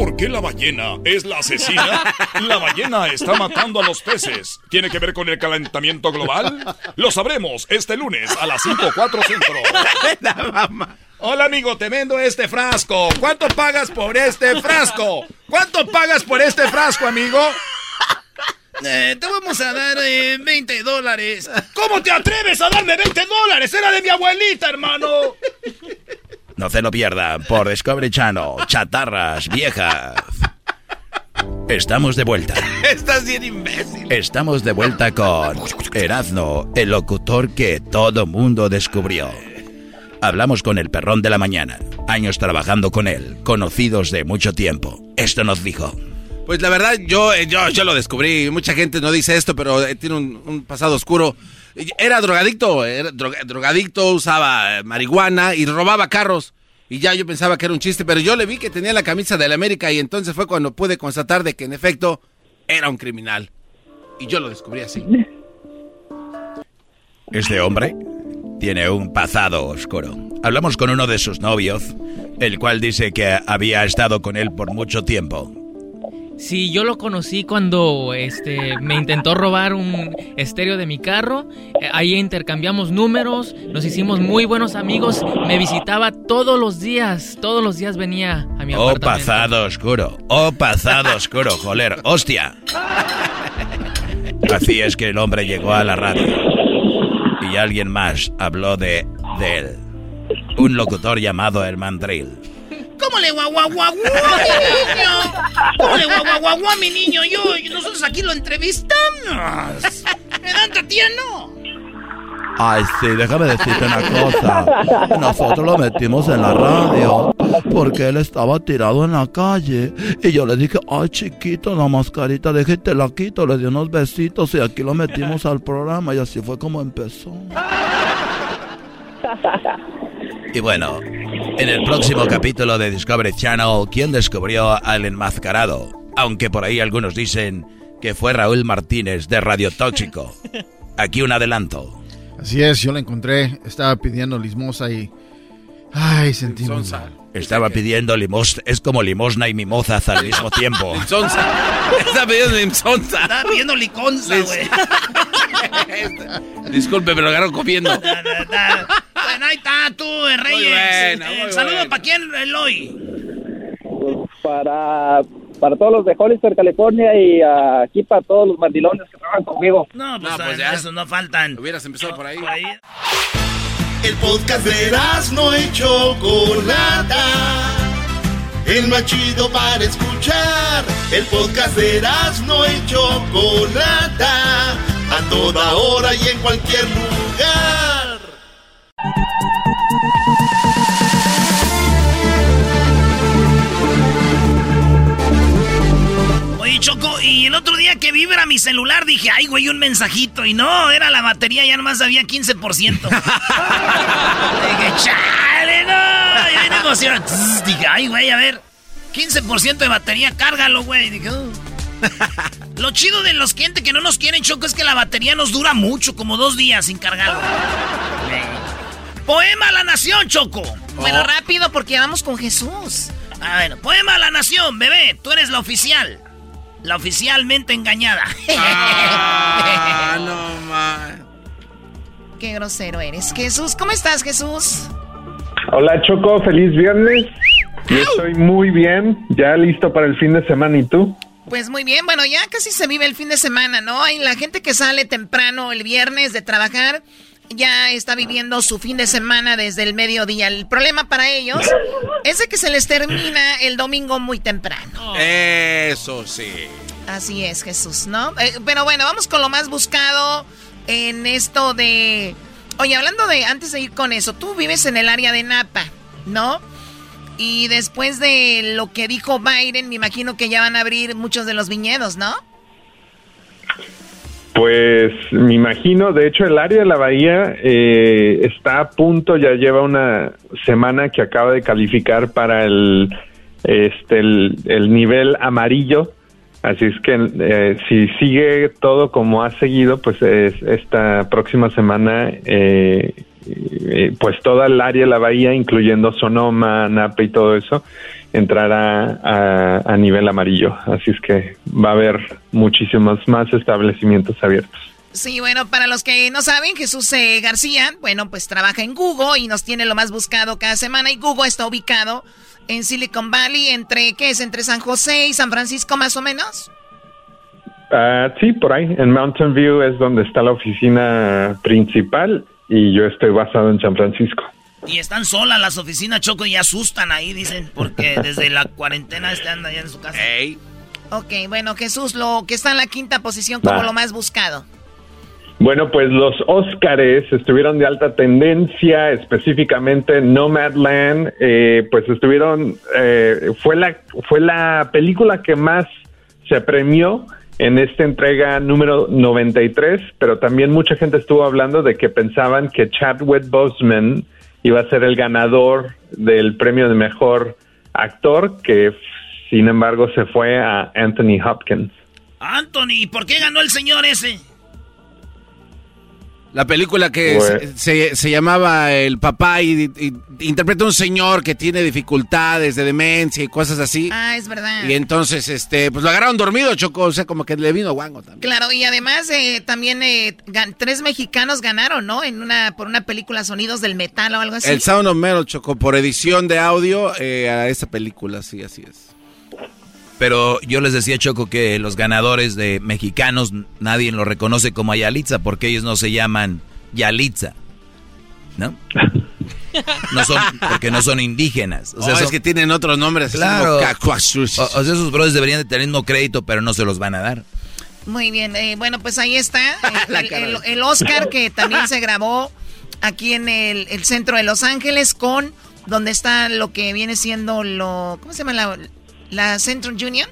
¿Por qué la ballena es la asesina? La ballena está matando a los peces. ¿Tiene que ver con el calentamiento global? Lo sabremos este lunes a las 5.4 centro. Hola amigo, te vendo este frasco. ¿Cuánto pagas por este frasco? ¿Cuánto pagas por este frasco, amigo? Eh, te vamos a dar eh, 20 dólares. ¿Cómo te atreves a darme 20 dólares? Era de mi abuelita, hermano. No se lo pierdan por Discovery Channel, chatarras viejas. Estamos de vuelta. Estás bien imbécil. Estamos de vuelta con Erazno, el locutor que todo mundo descubrió. Hablamos con el perrón de la mañana. Años trabajando con él, conocidos de mucho tiempo. Esto nos dijo. Pues la verdad, yo, eh, yo, yo lo descubrí. Mucha gente no dice esto, pero eh, tiene un, pasado oscuro. Era drogadicto, drogadicto, usaba eh, marihuana y robaba carros. Y ya yo pensaba que era un chiste, pero yo le vi que tenía la camisa de la América y entonces fue cuando pude constatar de que en efecto era un criminal. Y yo lo descubrí así. Este hombre tiene un pasado oscuro. Hablamos con uno de sus novios, el cual dice que había estado con él por mucho tiempo. Sí, yo lo conocí cuando este, me intentó robar un estéreo de mi carro. Eh, ahí intercambiamos números, nos hicimos muy buenos amigos. Me visitaba todos los días, todos los días venía a mi oh, apartamento. Oh, pasado oscuro, oh, pasado oscuro, joder, hostia. Así es que el hombre llegó a la radio y alguien más habló de, de él. Un locutor llamado el Mandrill. ¿Cómo le guaguaguaguá, mi niño? ¿Cómo le guaguaguaguá, mi niño? Yo, nosotros aquí lo entrevistamos. ¿Me dan? Ay, sí, déjame decirte una cosa. Nosotros lo metimos en la radio porque él estaba tirado en la calle. Y yo le dije, ay, chiquito, la mascarita, déjate la quito. Le di unos besitos y aquí lo metimos al programa. Y así fue como empezó. Y bueno, en el próximo capítulo de Discovery Channel, ¿quién descubrió al enmascarado? Aunque por ahí algunos dicen que fue Raúl Martínez de Radio Tóxico. Aquí un adelanto. Así es, yo lo encontré, estaba pidiendo limosna y... Ay, sentí Estaba pidiendo limosna, es como limosna y mimozas al mismo tiempo. Estaba pidiendo limosna. Estaba pidiendo liconza, güey. Disculpe, me lo agarro comiendo. Bueno, ahí está tú, Reyes. Muy saludo para quién, Eloy. Para, para todos los de Hollister, California y aquí para todos los mandilones que trabajan conmigo. No, pues, no, pues ya. eso no faltan. Hubieras empezado por ahí. Por ahí. El podcast de no hecho Chocolata. El más chido para escuchar. El podcast de no hecho Chocolata. A toda hora y en cualquier lugar. Choco, y el otro día que vibra mi celular dije, ay, güey, un mensajito. Y no, era la batería, ya nomás había 15%. dije, chale, no. Y ahí emoción. Dije, ay, güey, a ver. 15% de batería, cárgalo, güey. Dije, uh". Lo chido de los clientes que no nos quieren, Choco, es que la batería nos dura mucho, como dos días sin cargarlo. Poema a la nación, Choco. Bueno, oh. rápido porque vamos con Jesús. A ver, poema a la nación, bebé, tú eres la oficial. La oficialmente engañada. Ah, no más. Qué grosero eres. Jesús, ¿cómo estás, Jesús? Hola, Choco, feliz viernes. Yo estoy muy bien, ya listo para el fin de semana. ¿Y tú? Pues muy bien, bueno, ya casi se vive el fin de semana, ¿no? Hay la gente que sale temprano el viernes de trabajar ya está viviendo su fin de semana desde el mediodía. El problema para ellos es de que se les termina el domingo muy temprano. Eso sí. Así es, Jesús, ¿no? Eh, pero bueno, vamos con lo más buscado en esto de... Oye, hablando de, antes de ir con eso, tú vives en el área de Napa, ¿no? Y después de lo que dijo Biden, me imagino que ya van a abrir muchos de los viñedos, ¿no? Pues me imagino, de hecho el área de la bahía eh, está a punto, ya lleva una semana que acaba de calificar para el, este, el, nivel amarillo, así es que eh, si sigue todo como ha seguido, pues esta próxima semana, eh, pues toda el área de la bahía, incluyendo Sonoma, Napa y todo eso, entrará a, nivel amarillo. Así es que va a haber muchísimos más establecimientos abiertos. Sí, bueno, para los que no saben, Jesús eh, García, bueno, pues trabaja en Google y nos tiene lo más buscado cada semana y Google está ubicado en Silicon Valley, entre, ¿qué es? Entre San José y San Francisco más o menos. Ah, sí, por ahí, en Mountain View es donde está la oficina principal y yo estoy basado en San Francisco. Y están solas las oficinas, Choco, y asustan ahí, dicen, porque desde la cuarentena este anda allá en su casa. Ok, bueno, Jesús, lo que está en la quinta posición como lo más buscado. Bueno, pues los Óscares estuvieron de alta tendencia, específicamente Nomadland, eh, pues estuvieron, eh, fue la fue la película que más se premió en esta entrega número 93, pero también mucha gente estuvo hablando de que pensaban que Chadwick Boseman iba a ser el ganador del premio de mejor actor, que sin embargo se fue a Anthony Hopkins. Anthony, ¿por qué ganó el señor ese? La película que Pues- se, se llamaba El papá y, y interpreta a un señor que tiene dificultades de demencia y cosas así. Ah, es verdad. Y entonces, este, pues lo agarraron dormido, Choco, o sea, como que le vino guango también. Claro, y además eh, también eh, tres mexicanos ganaron, ¿no? En una por una película Sonidos del Metal o algo así. El Sound of Metal, Choco, por edición de audio eh, a esa película, sí, así es. Pero yo les decía, Choco, que los ganadores de mexicanos nadie los reconoce como Yalitza porque ellos no se llaman Yalitza. ¿No? No son, porque no son indígenas. O sea, Oh, son- es que tienen otros nombres. Claro. O, o sea, esos brothers deberían de tener mismo crédito, pero no se los van a dar. Muy bien, eh, bueno, pues ahí está el, el Oscar que también se grabó aquí en el, el centro de Los Ángeles con donde está lo que viene siendo lo ¿cómo se llama la, la Central Union?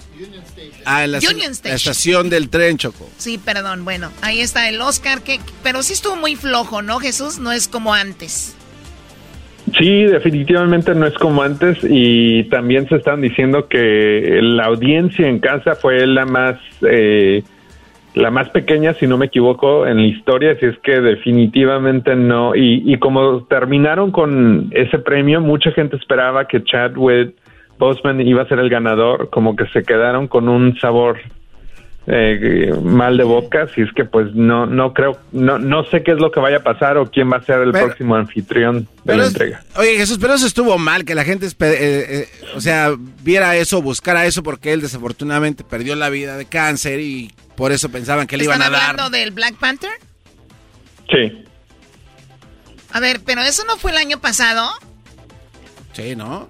Ah, en la, Union la Station. estación del tren, Choco. Sí, perdón, bueno, ahí está el Oscar que pero sí estuvo muy flojo, ¿no, Jesús? No es como antes. Sí, definitivamente no es como antes y también se están diciendo que la audiencia en casa fue la más eh, la más pequeña, si no me equivoco, en la historia, así es que definitivamente no. Y, y como terminaron con ese premio, mucha gente esperaba que Chadwick Boseman iba a ser el ganador, como que se quedaron con un sabor eh, mal de boca, si es que pues no no creo, no no sé qué es lo que vaya a pasar o quién va a ser el Pero- próximo anfitrión de la es- entrega. Oye, Jesús, pero eso estuvo mal, que la gente, eh, eh, o sea, viera eso, buscara eso, porque él desafortunadamente perdió la vida de cáncer y por eso pensaban que le iban ¿Están a dar. hablando del Black Panther? Sí. A ver, pero eso no fue el año pasado. Sí, ¿no?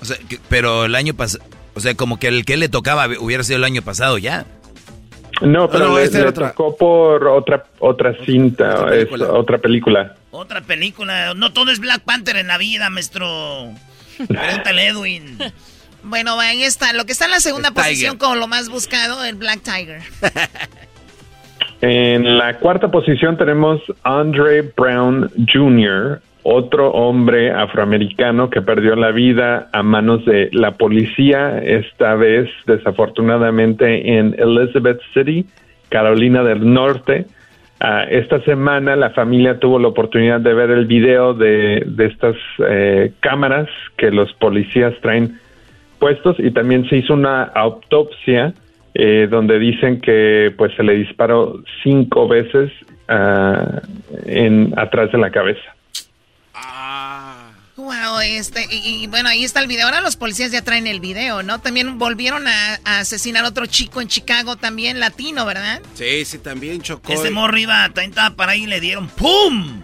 O sea, que- pero el año pasado, o sea, como que el que le tocaba hubiera sido el año pasado ya. No, pero no, le, era le otra. tocó por otra otra cinta, es otra película. Otra película. No todo es Black Panther en la vida, maestro. Pregúntale Edwin. Bueno, ahí está. Lo que está en la segunda El Tiger. posición como lo más buscado, el Black Tiger. En la cuarta posición tenemos Andre Brown Jr., otro hombre afroamericano que perdió la vida a manos de la policía, esta vez desafortunadamente en Elizabeth City, Carolina del Norte. Ah, esta semana la familia tuvo la oportunidad de ver el video de, estas eh, cámaras que los policías traen puestos y también se hizo una autopsia eh, donde dicen que pues se le disparó cinco veces ah, en atrás de la cabeza. Wow, este, y, y bueno, ahí está el video. Ahora los policías ya traen el video, ¿no? También volvieron a, a asesinar a otro chico en Chicago, también latino, ¿verdad? Sí, sí, también chocó. Ese morro iba, estaba para ahí y le dieron ¡pum!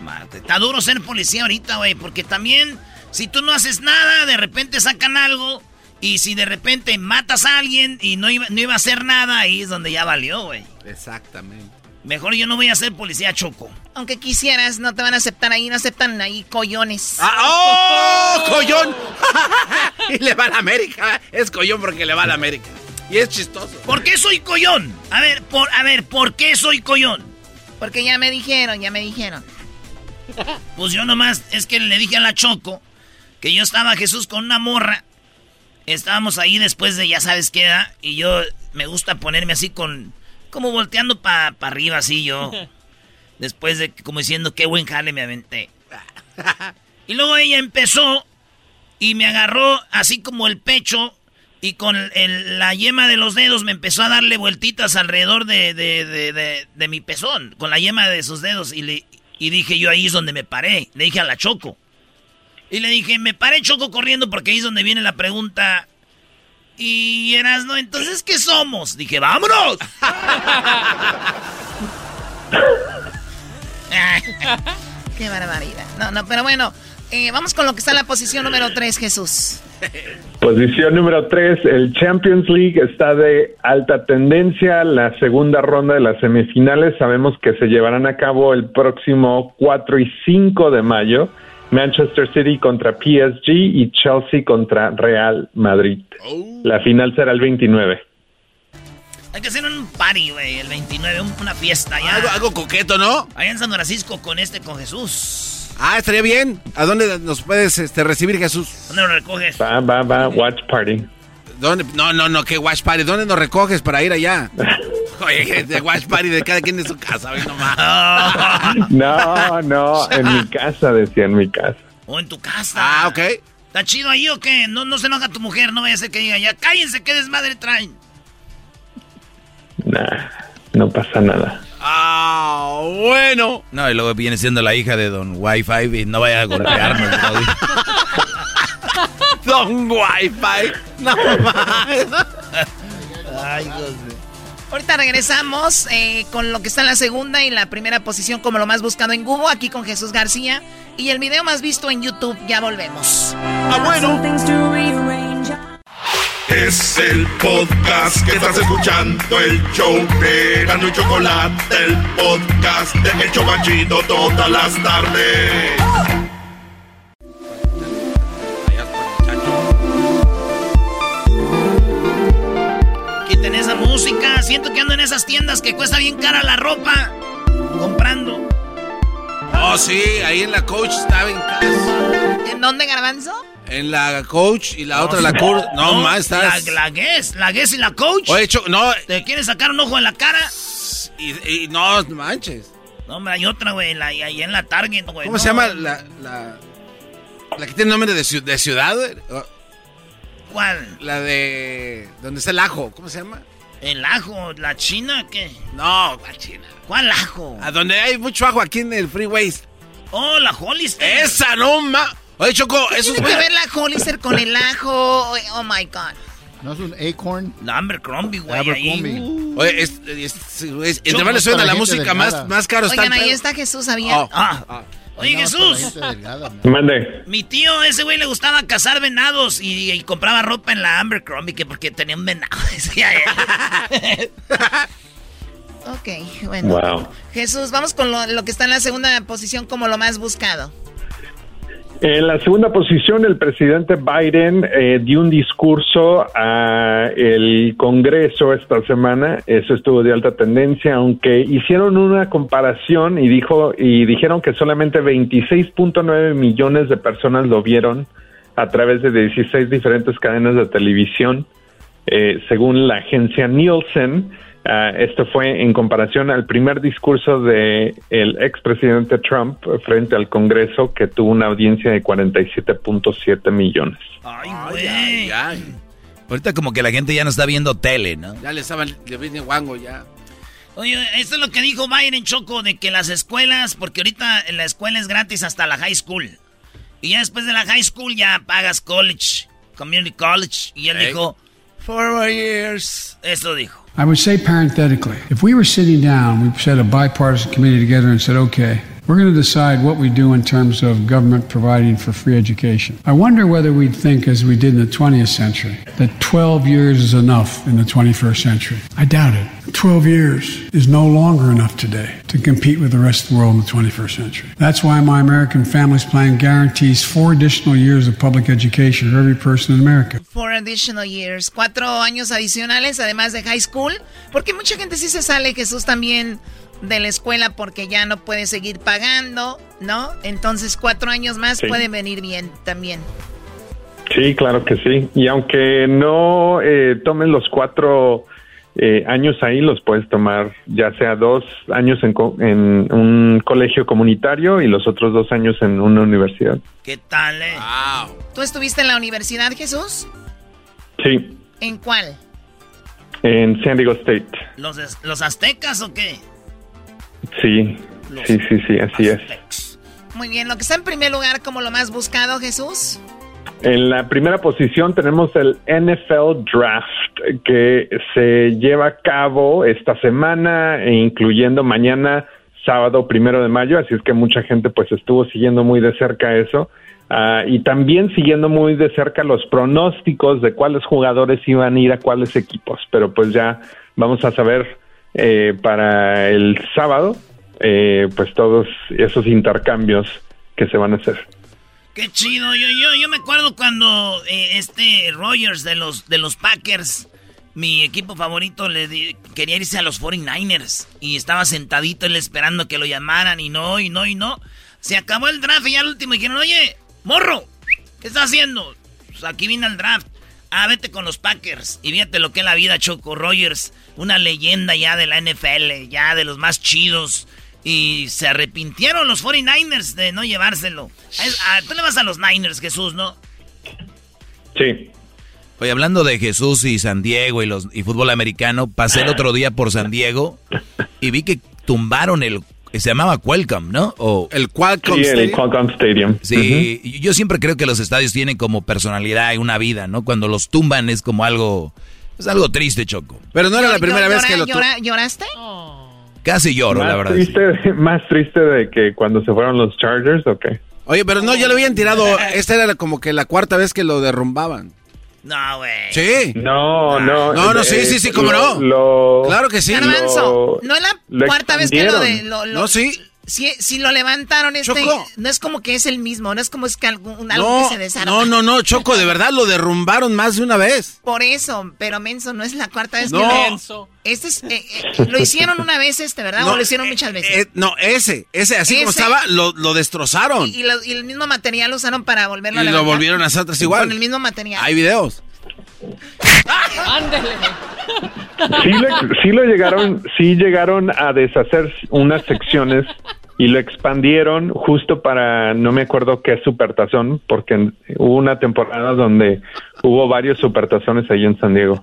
Mate, está duro ser policía ahorita, güey, porque también si tú no haces nada, de repente sacan algo y si de repente matas a alguien y no iba, no iba a hacer nada, ahí es donde ya valió, güey. Exactamente. Mejor yo no voy a ser policía choco. Aunque quisieras, no te van a aceptar ahí, no aceptan ahí collones. ¡Oh, collón! y le va a la América. Es collón porque le va a la América. Y es chistoso. ¿Por qué soy collón? A ver, por, a ver, ¿por qué soy collón? Porque ya me dijeron, ya me dijeron. Pues yo nomás, es que le dije a la Choco que yo estaba Jesús con una morra. Estábamos ahí después de ya sabes qué edad. Y yo me gusta ponerme así con. Como volteando para arriba, así yo. Después de, como diciendo, qué buen jale me aventé. Y luego ella empezó y me agarró así como el pecho. Y con el- la yema de los dedos me empezó a darle vueltitas alrededor de, de, de- de- de mi pezón. Con la yema de sus dedos. Y, le, y dije yo ahí es donde me paré. Le dije a la Choco. Y le dije, me paré Choco corriendo porque ahí es donde viene la pregunta. Y eras, ¿no? Entonces, ¿qué somos? Dije, ¡vámonos! Qué barbaridad. No, no, pero bueno, eh, vamos con lo que está en la posición número 3, Jesús. Posición número 3, el Champions League está de alta tendencia. La segunda ronda de las semifinales sabemos que se llevarán a cabo el próximo 4 y 5 de mayo. Manchester City contra PSG y Chelsea contra Real Madrid. La final será el 29. Hay que hacer un party, güey, el 29, una fiesta. Algo, algo coqueto, ¿no? Allá en San Francisco con este, con Jesús. Ah, estaría bien. ¿A dónde nos puedes este, recibir, Jesús? ¿Dónde lo recoges? Va, va, va, watch party. ¿Dónde? No, no, no, ¿qué watch party? ¿Dónde nos recoges para ir allá? Oye, de watch party de cada quien en su casa, güey, nomás. No, no, en mi casa, decía, en mi casa. O en tu casa. Ah, ok. ¿Está chido ahí o qué? No, no se enoja tu mujer, no vaya a ser que diga ya, cállense, qué desmadre traen. Nah, no pasa nada. Ah, bueno. No, y luego viene siendo la hija de Don Wi-Fi y no vaya a golpearnos. Don Wi-Fi. No más. Ay, Dios mío. Ahorita regresamos eh, con lo que está en la segunda y la primera posición como lo más buscado en Google, aquí con Jesús García. Y el video más visto en YouTube, ya volvemos. Ah, bueno. Es el podcast que estás escuchando, el show de Gano y Chocolate, el podcast de El Chocachito todas las tardes. Música. Siento que ando en esas tiendas que cuesta bien cara la ropa. Comprando. Oh, sí, ahí en la coach estaba en casa. ¿En dónde, Garbanzo? En la coach y la otra la coach. No, más estás. La, la Guess, la Guess y la Coach. Oye, Cho- no. ¿Te quieren sacar un ojo en la cara? Y, y no manches. No, hombre, hay otra, güey, la- ahí en la Target, güey. ¿Cómo no. se llama la, la, la que tiene nombre de, ciu- de ciudad? güey? ¿Cuál? La de. ¿Dónde está el ajo? ¿Cómo se llama? ¿El ajo? ¿La China? ¿Qué? No, la China. ¿Cuál ajo? A donde hay mucho ajo aquí en el Freeway. Oh, la Hollister. Esa no ma. Oye, Choco, ¿Qué eso es que ver la Hollister con el ajo? Oh my God. ¿No es un acorn? La Abercrombie, güey. Abercrombie. ahí. Oye, es, es, es- entre Choco, más le suena la música, más, más caro está Oigan, ahí está Jesús abierto. Oh, Ah. ah. Oye, No, Jesús. delgada. Mande. Mi tío, ese güey le gustaba cazar venados y, y compraba ropa en la Abercrombie que porque tenía un venado. Ok, bueno. Wow. Jesús, vamos con lo, lo que está en la segunda posición como lo más buscado. En la segunda posición, el presidente Biden eh, dio un discurso a el Congreso esta semana. Eso estuvo de alta tendencia, aunque hicieron una comparación y dijo y dijeron que solamente 26.9 millones de personas lo vieron a través de 16 diferentes cadenas de televisión, eh, según la agencia Nielsen. Ah, esto fue en comparación al primer discurso de el expresidente Trump frente al Congreso que tuvo una audiencia de 47.7 millones. Ay, Ay, güey. ay, ay. Ahorita como que la gente ya no está viendo tele, ¿no? Ya le estaban, le viene guango ya. Oye, esto es lo que dijo Biden Choco de que las escuelas, porque ahorita en la escuela es gratis hasta la high school. Y ya después de la high school ya pagas college, community college. Y él dijo, my years. Eso dijo. I would say parenthetically, if we were sitting down, we set a bipartisan committee together and said, okay, we're going to decide what we do in terms of government providing for free education. I wonder whether we'd think, as we did in the 20th century, that 12 years is enough in the 21st century. I doubt it. 12 years is no longer enough today to compete with the rest of the world in the 21st century. That's why my American Families Plan guarantees four additional years of public education for every person in America. Four additional years. Cuatro años adicionales, además de high school. Porque mucha gente sí se sale, Jesús, también de la escuela porque ya no puede seguir pagando, ¿no? Entonces, cuatro años más Sí. pueden venir bien también. Sí, claro que sí. Y aunque no eh, tomes los cuatro eh, años ahí, los puedes tomar ya sea dos años en, co- en un colegio comunitario y los otros dos años en una universidad. ¿Qué tal, eh? ¿Tú estuviste en la universidad, Jesús? Sí, ¿En cuál? en San Diego State. ¿Los, ¿Los aztecas o qué? Sí, sí, sí, sí, así es. Muy bien, lo que está en primer lugar como lo más buscado, Jesús. En la primera posición tenemos el NFL Draft que se lleva a cabo esta semana, e incluyendo mañana sábado primero de mayo, así es que mucha gente pues estuvo siguiendo muy de cerca eso. Ah, y también siguiendo muy de cerca los pronósticos de cuáles jugadores iban a ir a cuáles equipos, pero pues ya vamos a saber eh, para el sábado eh, pues todos esos intercambios que se van a hacer. Qué chido, yo, yo, yo me acuerdo cuando eh, este Rogers de los, de los Packers, mi equipo favorito, le quería irse a los 49ers y estaba sentadito él esperando que lo llamaran y no, y no, y no. Se acabó el draft y al último dijeron, oye, morro, ¿qué estás haciendo? Pues aquí viene el draft. Ah, vete con los Packers. Y fíjate lo que es la vida, Choco Rogers. Una leyenda ya de la NFL, ya de los más chidos. Y se arrepintieron los 49ers de no llevárselo. Ah, tú le vas a los Niners, Jesús, ¿no? Sí. Oye, hablando de Jesús y San Diego y, los, y fútbol americano, pasé el otro día por San Diego y vi que tumbaron el se llamaba Qualcomm, ¿no? O el Qualcomm sí, Stadium. El Qualcomm Stadium. Sí, yo siempre creo que los estadios tienen como personalidad y una vida, ¿no? Cuando los tumban es como algo es algo triste, Choco. Pero no era la primera vez que lo ¿Lloraste? Casi lloro, la verdad. Triste, Más triste de que cuando se fueron los Chargers, ¿o qué? Oye, pero no, ya lo habían tirado. Esta era como que la cuarta vez que lo derrumbaban. No, güey. Sí. No, no. No, no, sí, sí, sí, cómo no. claro que sí. Garbanzo, no es la cuarta vez que lo de... no, sí. Si, si lo levantaron, este, no es como que es el mismo, no es como es que algo, algo que se desarma. No, no, no, Choco, de verdad lo derrumbaron más de una vez. Por eso, pero Menso, no es la cuarta vez que lo... Este es, eh, eh, lo hicieron una vez este, ¿verdad? o lo hicieron muchas veces. Eh, no, ese, ese, así como estaba, lo, lo destrozaron. Y, el mismo material lo usaron para volverlo a levantar. Y lo volvieron a hacer atrás igual. Con el mismo material. Hay videos. Ándele. Sí, lo llegaron, sí llegaron a deshacer unas secciones y lo expandieron justo para, no me acuerdo qué supertazón, porque hubo una temporada donde hubo varios supertazones ahí en San Diego.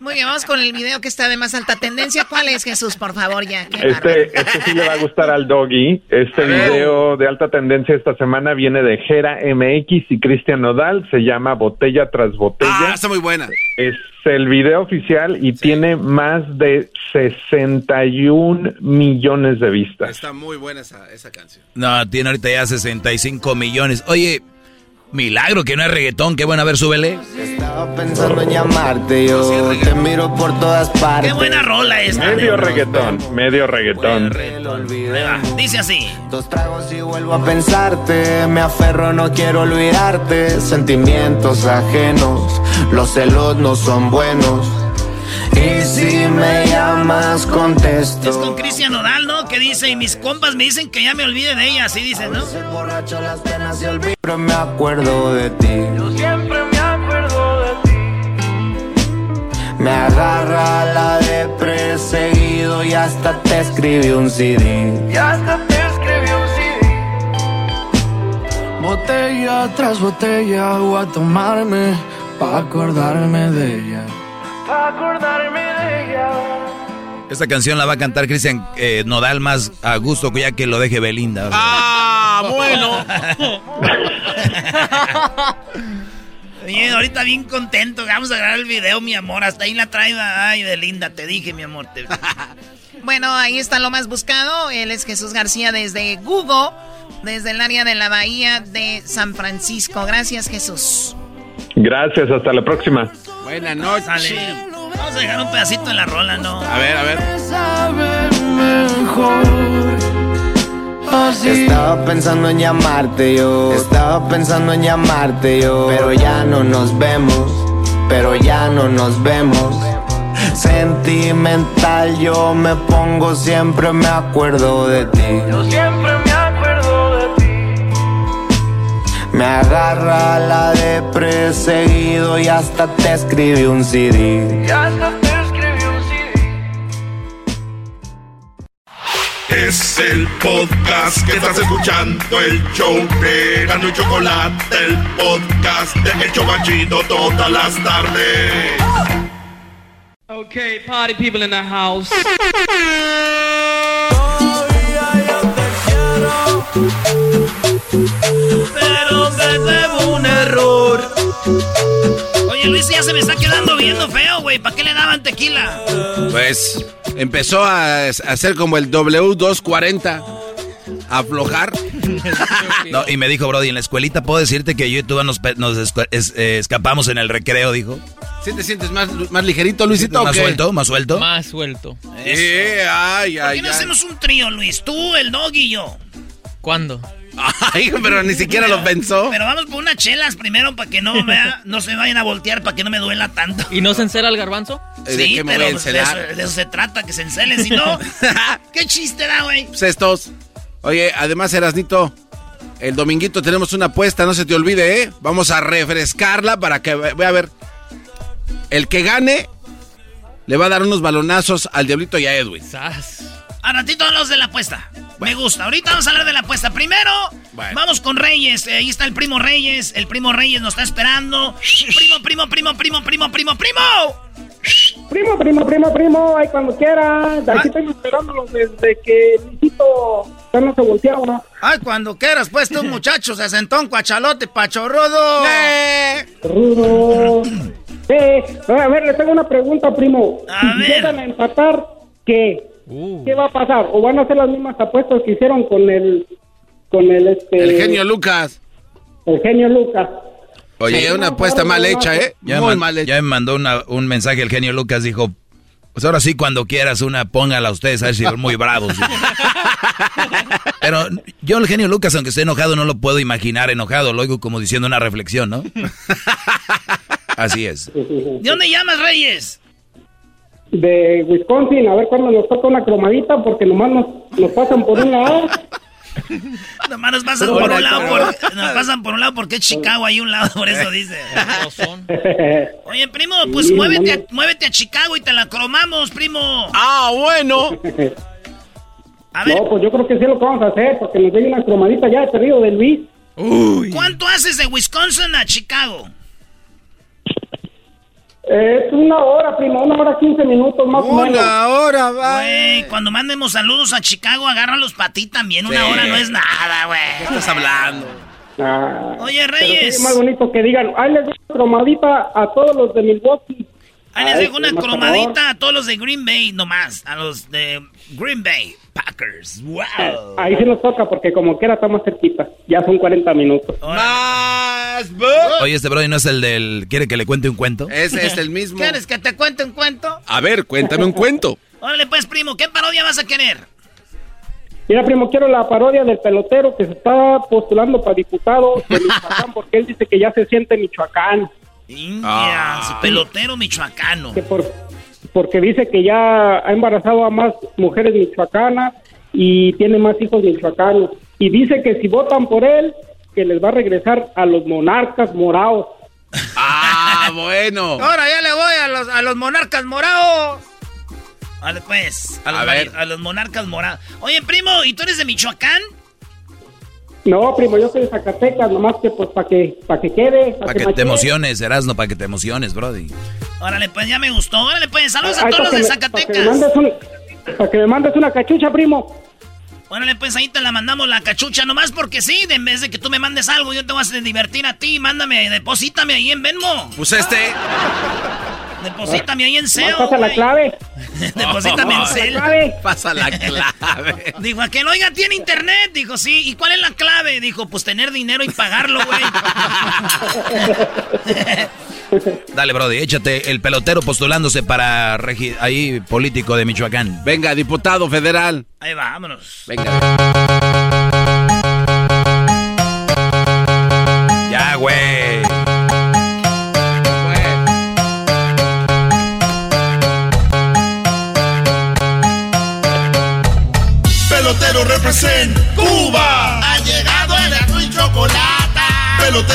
Muy bien, vamos con el video que está de más alta tendencia. ¿Cuál es, Jesús, por favor, ya? Este, este sí le va a gustar al doggy. Este video de alta tendencia esta semana viene de Jera MX y Cristian Nodal. Se llama Botella tras Botella. Ah, está muy buena. Es el video oficial y tiene más de 61 millones de vistas. Está muy buena esa, esa canción. No, tiene ahorita ya 65 millones. Oye, Milagro que no es reggaetón, qué bueno, a ver, súbele. Estaba pensando en llamarte, yo te miro por todas partes. Qué buena rola esta. Medio reggaetón, medio reggaetón. Dice así. Dos tragos y vuelvo a pensarte, me aferro, no quiero olvidarte. Sentimientos ajenos, los celos no son buenos. Y si me llamas, contesto. Es con Cristian Nodal, ¿no? Que dice, y mis compas me dicen que ya me olvide de ella, así dice, ¿no? borracho las penas y Siempre me acuerdo de ti. Yo siempre me acuerdo de ti. Me agarra la de perseguido y hasta te escribí un CD. Y hasta te escribí un CD. Botella tras botella voy a tomarme pa' acordarme de ella acordarme de ella. Esta canción la va a cantar Cristian eh, Nodal más a gusto que ya que lo deje Belinda. ¡Ah, bueno! Oye, ahorita bien contento. Vamos a grabar el video, mi amor. Hasta ahí la traigo. Ay, Belinda, te dije, mi amor. bueno, ahí está lo más buscado. Él es Jesús García desde Google, desde el área de la Bahía de San Francisco. Gracias, Jesús. Gracias, hasta la próxima. Buenas noches. Vamos a dejar un pedacito en la rola, ¿no? A ver, a ver. Estaba pensando en llamarte yo, estaba pensando en llamarte yo, pero ya no nos vemos, pero ya no nos vemos. Sentimental yo me pongo, siempre me acuerdo de ti. Yo siempre me Me agarra la de perseguido y hasta te escribí un CD. Y hasta te escribí un CD. Es el podcast que estás escuchando, el show de Gano y Chocolate, el podcast de El Chocachito todas las tardes. Okay, party people in the house. Pero se un error. Oye, Luis, ya se me está quedando viendo feo, güey. ¿Para qué le daban tequila? Pues Empezó a, a hacer como el W240. A aflojar. No, y me dijo, Brody, en la escuelita puedo decirte que yo y tú nos, es- eh, escapamos en el recreo, dijo. ¿Sí te sientes más, más ligerito, Luisito? o ¿Más qué? suelto? ¿Más suelto? Más suelto. Sí, ay, ¿Por ay, qué no ay. hacemos un trío, Luis? Tú, el dog y yo. ¿Cuándo? Ay, pero ni siquiera lo pensó. Pero vamos por unas chelas primero para que no, vea, no se vayan a voltear, para que no me duela tanto. ¿Y no se encera el garbanzo? ¿De Sí, qué me pero voy a pues, de, eso, encelar? de eso se trata, que se encelen. Si no, ¿qué chiste da, güey? Pues estos. Oye, además, Erasnito, el dominguito tenemos una apuesta, no se te olvide, ¿eh? Vamos a refrescarla para que, voy a ver, el que gane le va a dar unos balonazos al Diablito y a Edwin. A ratito hablamos de la apuesta. Me gusta. Ahorita vamos a hablar de la apuesta. Primero, Bueno. vamos con Reyes. Eh, ahí está el primo Reyes. El primo Reyes nos está esperando. Primo, primo, primo, primo, primo, primo, primo. Primo, primo, primo, primo, ahí cuando quiera. Aquí estoy esperándolos desde que Luisito ya no se volteaba. Ay, cuando quieras, pues tú, muchacho, se sentó un cuachalote pachorrodo. Rudo. Eh, a ver, le tengo una pregunta, primo. si llegan a empatar, ¿qué? ¿Qué va a pasar? ¿O van a hacer las mismas apuestas que hicieron con el... Con el, este... El genio Lucas. El genio Lucas. Oye, una apuesta mal hecha, ¿eh? Ya, Muy mal hecha. ya me mandó una- un mensaje el genio Lucas, dijo, pues ahora sí, cuando quieras una, póngala a ustedes, a ver si son muy bravos. Pero yo el genio Lucas, aunque esté enojado, no lo puedo imaginar enojado, lo oigo como diciendo una reflexión, ¿no? Así es. ¿De dónde llamas, Reyes? De Wisconsin, a ver cuándo nos toca una cromadita, porque nomás nos, nos pasan por un lado. Nomás nos pasan por un lado, por, nos pasan por un lado porque es Chicago, hay un lado, por eso dice. Oye, primo, pues Sí, muévete, a, muévete a Chicago y te la cromamos, primo. Ah, bueno. A ver, No, pues yo creo que sí lo que vamos a hacer, porque nos llegue una cromadita ya de perdido de Luis. ¿cuánto haces de Wisconsin a Chicago? Es una hora, primo, una hora quince minutos más o menos. hora, va. Güey, cuando mandemos saludos a Chicago, agárralos para ti también. Una Sí. hora no es nada, güey. ¿Qué estás hablando? Ah, Oye, Reyes. es más bonito que digan, ahí les doy una cromadita a todos los de Milwaukee. Ahí les dejo una cromadita a todos los de Green Bay nomás. A los de Green Bay Packers. Wow. Ahí sí nos toca, porque como quiera está más cerquita. Ya son 40 minutos. Más. Oye, este brody no es el del... ¿Quiere que le cuente un cuento? Ese es el mismo. ¿Quieres que te cuente un cuento? A ver, cuéntame un cuento. Órale, pues, primo, ¿qué parodia vas a querer? Mira, primo, quiero la parodia del pelotero que se está postulando para diputado de Michoacán, porque él dice que ya se siente Michoacán. India, su pelotero michoacano. que por, porque dice que ya ha embarazado a más mujeres michoacanas y tiene más hijos michoacanos. Y dice que si votan por él, que les va a regresar a los monarcas morados. Ah, bueno. Ahora ya le voy a los, a los monarcas morados. Vale, pues, a los, A ver. a los monarcas morados. Oye, primo, ¿y tú eres de Michoacán? No, primo, yo soy de Zacatecas, nomás que pues para que, para que quede. Para que te emociones, Erasno, para que te emociones, brody. Órale, pues, ya me gustó. Órale, pues, saludos a todos los de que me- Para que, me Zacatecas. mandes un- para que me mandes una cachucha, primo. Órale, pues, ahí te la mandamos la cachucha. Nomás porque sí, en vez de que tú me mandes algo, yo te voy a divertir a ti. Mándame, deposítame ahí en Venmo. Pues este. Deposítame ahí en SEO. pasa la clave. Deposítame en clave. Pasa la clave. Dijo, aquel, oiga, tiene internet. Dijo, sí. ¿Y cuál es la clave? Dijo, pues tener dinero y pagarlo, güey. Dale, brody, échate el pelotero postulándose para ahí político de Michoacán. Venga, diputado federal. Ahí va, vámonos. Venga.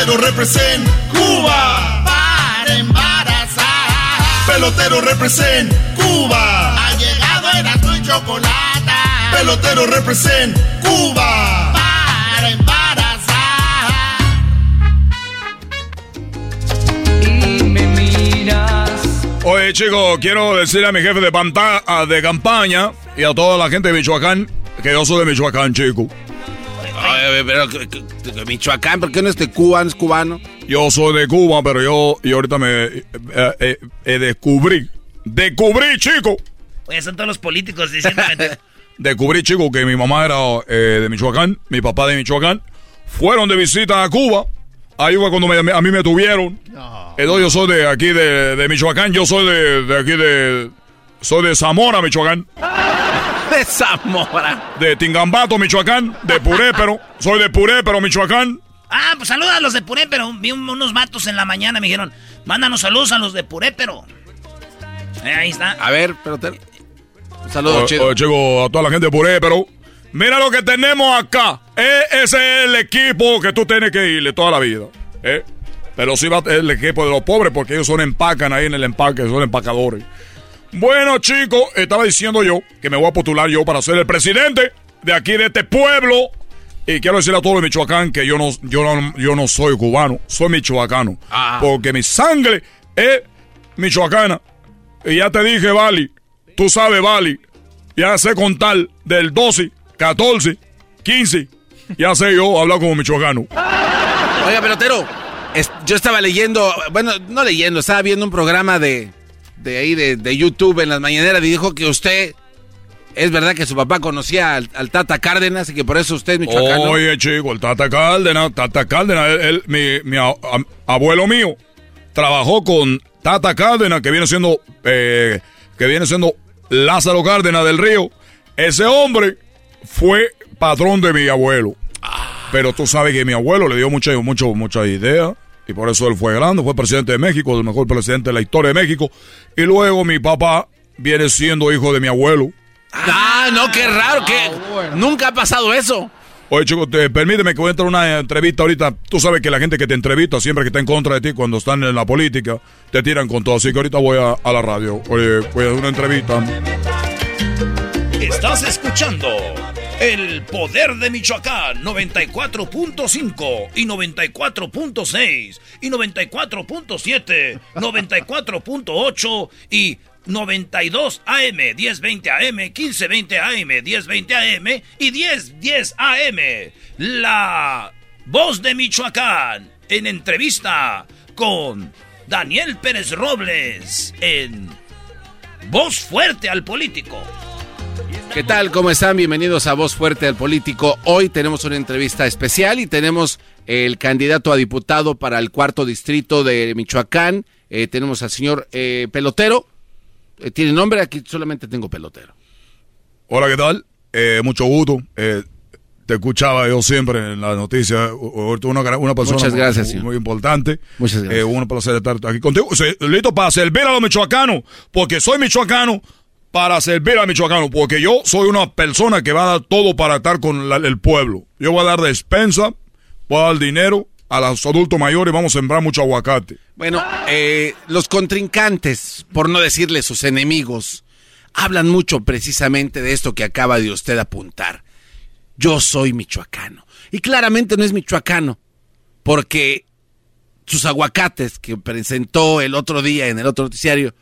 Pelotero represent Cuba. Para embarazar. Pelotero represent Cuba. Ha llegado el azul y chocolate. Pelotero represent Cuba. Para embarazar. Y me miras. Oye, chicos, quiero decirle a mi jefe de, ah, de campaña y a toda la gente de Michoacán que yo soy de Michoacán, chico. Ay, pero Michoacán, ¿por qué no es de Cuba, no es cubano? Yo soy de Cuba, pero yo y ahorita me eh, eh, eh, descubrí, descubrí, chico, Oye, son todos los políticos diciendo Descubrí, chicos, que mi mamá era eh, de Michoacán, mi papá de Michoacán. Fueron de visita a Cuba. Ahí fue cuando a mí me tuvieron. Entonces yo soy de aquí de, Michoacán. Yo soy de, de, aquí de... Soy de Zamora, Michoacán. De Zamora. De Tingambato, Michoacán. De Purépero. Soy de Purépero, Michoacán. Ah, pues saluda a los de Purépero. Vi unos matos en la mañana. Me dijeron, mándanos saludos a los de Purépero. Eh, ahí está. A ver, pero te... Saludos, chico. chico, a toda la gente de Purépero. Mira lo que tenemos acá. Eh, ese es el equipo que tú tienes que irle toda la vida. Eh. Pero sí va el equipo de los pobres porque ellos son empacan ahí en el empaque, son empacadores. Bueno, chicos, estaba diciendo yo que me voy a postular yo para ser el presidente de aquí de este pueblo. Y quiero decirle a todo el Michoacán que yo no, yo no, yo no soy cubano, soy michoacano. Ah. Porque mi sangre es michoacana. Y ya te dije, Vali, tú sabes, Vali, ya sé contar del 12, 14, 15. Ya sé yo hablar como michoacano. Oiga, pelotero, yo estaba leyendo, bueno, no leyendo, estaba viendo un programa de de ahí de, YouTube en las mañaneras y dijo que usted es verdad que su papá conocía al, Tata Cárdenas y que por eso usted es michoacano. Oye, chico, el Tata Cárdenas, Tata Cárdenas, él, mi, abuelo mío trabajó con Tata Cárdenas, que viene siendo, eh, que viene siendo Lázaro Cárdenas del Río. Ese hombre fue patrón de mi abuelo. Ah. Pero tú sabes que mi abuelo le dio mucha, mucho, mucha idea y por eso él fue grande, fue presidente de México, el mejor presidente de la historia de México. Y luego mi papá viene siendo hijo de mi abuelo. Ah, no, qué raro, que ah, nunca ha pasado eso. Oye, chico, te, permíteme que voy a entrar a una entrevista ahorita. Tú sabes que la gente que te entrevista, siempre que está en contra de ti, cuando están en la política, te tiran con todo. Así que ahorita voy a, a la radio. Oye, voy a hacer una entrevista. Estás escuchando el poder de Michoacán 94.5 y 94.6 y 94.7, 94.8 y 92 AM, 1020 AM, 1520 AM, 1020 AM y 1010 AM. La voz de Michoacán en entrevista con Daniel Pérez Robles en Voz Fuerte al Político. ¿Qué tal? ¿Cómo están? Bienvenidos a Voz Fuerte del Político. Hoy tenemos una entrevista especial y tenemos el candidato a diputado para el cuarto distrito de Michoacán. Eh, tenemos al señor eh, Pelotero. Eh, ¿Tiene nombre? Aquí solamente tengo Pelotero. Hola, ¿qué tal? mucho gusto. te escuchaba yo siempre en la noticia. Una, una persona Muchas gracias, muy, importante. Muchas gracias. un placer estar aquí contigo. Listo para servir a los michoacanos, porque soy michoacano para servir a Michoacano, porque yo soy una persona que va a dar todo para estar con el pueblo. Yo voy a dar despensa, voy a dar dinero a los adultos mayores vamos a sembrar mucho aguacate. Bueno, eh, los contrincantes, por no decirle sus enemigos, hablan mucho precisamente de esto que acaba de usted apuntar. Yo soy michoacano. Y claramente no es michoacano, porque sus aguacates que presentó el otro día en el otro noticiario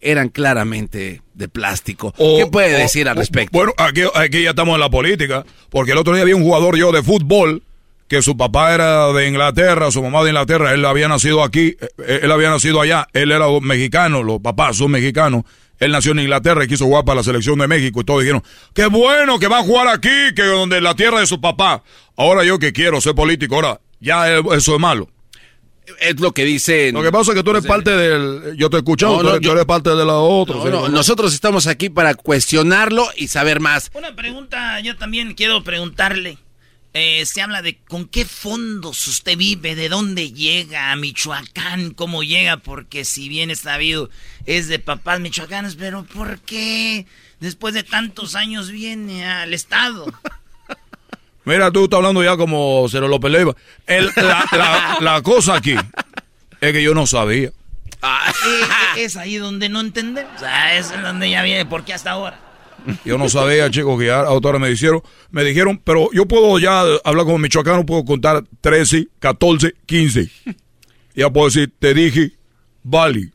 eran claramente de plástico. ¿Qué puede decir al respecto? Bueno, aquí, aquí ya estamos en la política, porque el otro día había un jugador yo de fútbol que su papá era de Inglaterra, su mamá de Inglaterra, él había nacido aquí, eh, él había nacido allá, él era mexicano, los papás son mexicanos. Él nació en Inglaterra y quiso jugar para la selección de México y todos dijeron, qué bueno que va a jugar aquí, que donde la tierra de su papá. Ahora yo que quiero ser político, ahora ya eso es malo es lo que dicen. Lo que pasa es que tú eres parte del. Yo te he escuchado, no, tú, eres, parte de la otra. nosotros estamos aquí para cuestionarlo y saber más. Una pregunta, yo también quiero preguntarle. Eh, se habla de con qué fondos usted vive, de dónde llega a Michoacán, cómo llega, porque si bien está sabido es de papás michoacanos, pero ¿por qué después de tantos años viene al Estado? Mira, tú estás hablando ya como Cero López Leiva. la, cosa aquí es que yo no sabía. Ah. es ahí donde no entendemos. O sea, es donde ya viene, ¿por qué hasta ahora? Yo no sabía, chicos, que ya autores me dijeron, me dijeron, pero yo puedo ya hablar como michoacano, puedo contar 13, 14, 15. Ya puedo decir, te dije, vale.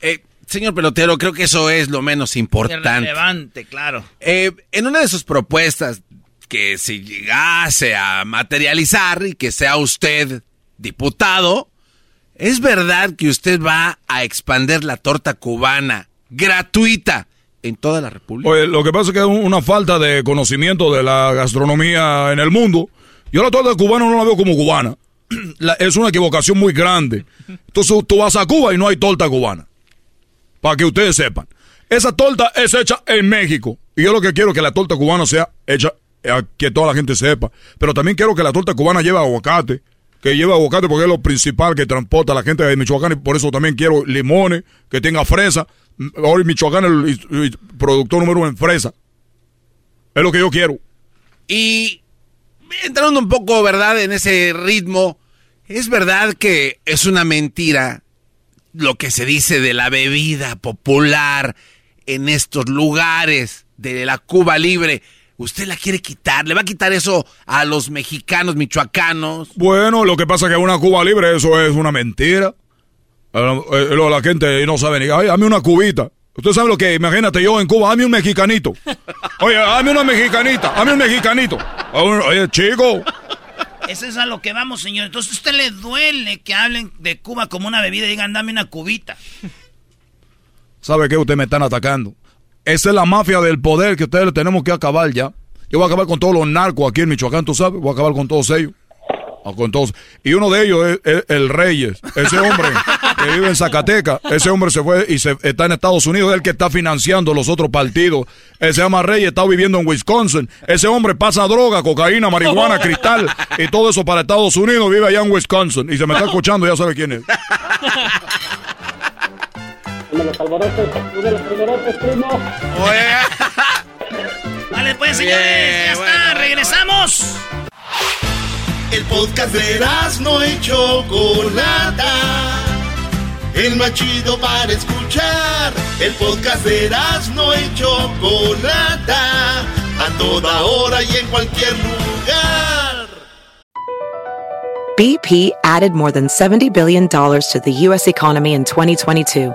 Eh, señor pelotero, creo que eso es lo menos importante. Relevante, claro. Eh, en una de sus propuestas que si llegase a materializar y que sea usted diputado, ¿es verdad que usted va a expander la torta cubana gratuita en toda la República. Lo que pasa es que es una falta de conocimiento de la gastronomía en el mundo. Yo la torta cubana no la veo como cubana. es una equivocación muy grande. Entonces tú vas a Cuba y no hay torta cubana. Para que ustedes sepan. Esa torta es hecha en México. Y yo lo que quiero es que la torta cubana sea hecha, eh, que toda la gente sepa. Pero también quiero que la torta cubana lleve aguacate. Que lleve aguacate porque es lo principal que transporta a la gente de Michoacán. Y por eso también quiero limones, que tenga fresa. Hoy Michoacán es el, productor número uno en fresa. Es lo que yo quiero. Y entrando un poco, ¿verdad? En ese ritmo, es verdad que es una mentira lo que se dice de la bebida popular en estos lugares de la Cuba libre. ¿Usted la quiere quitar? ¿Le va a quitar eso a los mexicanos, michoacanos? Bueno, lo que pasa es que una Cuba libre, eso es una mentira. Eh, la gente no sabe ni, ay, dame una cubita. Usted sabe lo que, imagínate yo en Cuba, dame un mexicanito. Oye, dame una mexicanita, dame un mexicanito. Oye, chico. Eso es a lo que vamos, señor. Entonces, ¿a usted le duele que hablen de Cuba como una bebida y digan, dame una cubita? ¿Sabe qué? Ustedes me están atacando. Esa es la mafia del poder que ustedes tenemos que acabar ya. Yo voy a acabar con todos los narcos aquí en Michoacán, tú sabes. Voy a acabar con todos ellos. Con todos. Y uno de ellos es, el Reyes, ese hombre que vive en Zacatecas. Ese hombre se fue y se, está en Estados Unidos, es el que está financiando los otros partidos. Él se llama Reyes, está viviendo en Wisconsin. Ese hombre pasa droga, cocaína, marihuana, cristal y todo eso para Estados Unidos. Vive allá en Wisconsin. Y se me está escuchando, ya sabe quién es. Vale, pues señores, ya está, regresamos. El podcast de no y Chocolata. El más chido para escuchar. El podcast de no y Chocolata. A toda hora y en cualquier lugar. BP added more than $70 billion to the U.S. economy in 2022.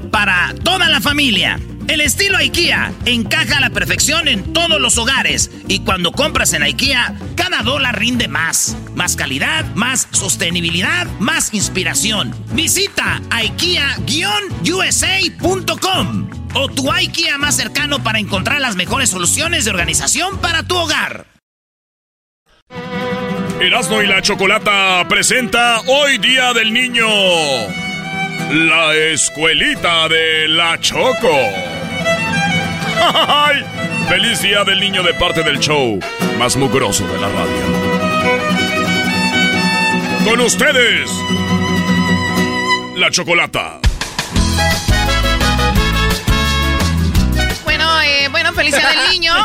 para toda la familia. El estilo IKEA encaja a la perfección en todos los hogares y cuando compras en IKEA, cada dólar rinde más. Más calidad, más sostenibilidad, más inspiración. Visita IKEA-USA.com o tu IKEA más cercano para encontrar las mejores soluciones de organización para tu hogar. Erasmo y la Chocolata presenta Hoy Día del Niño. La escuelita de la Choco. ¡Ay! ¡Feliz día del niño de parte del show más mugroso de la radio! Con ustedes, la Chocolata. Bueno, eh, bueno, feliz día del niño.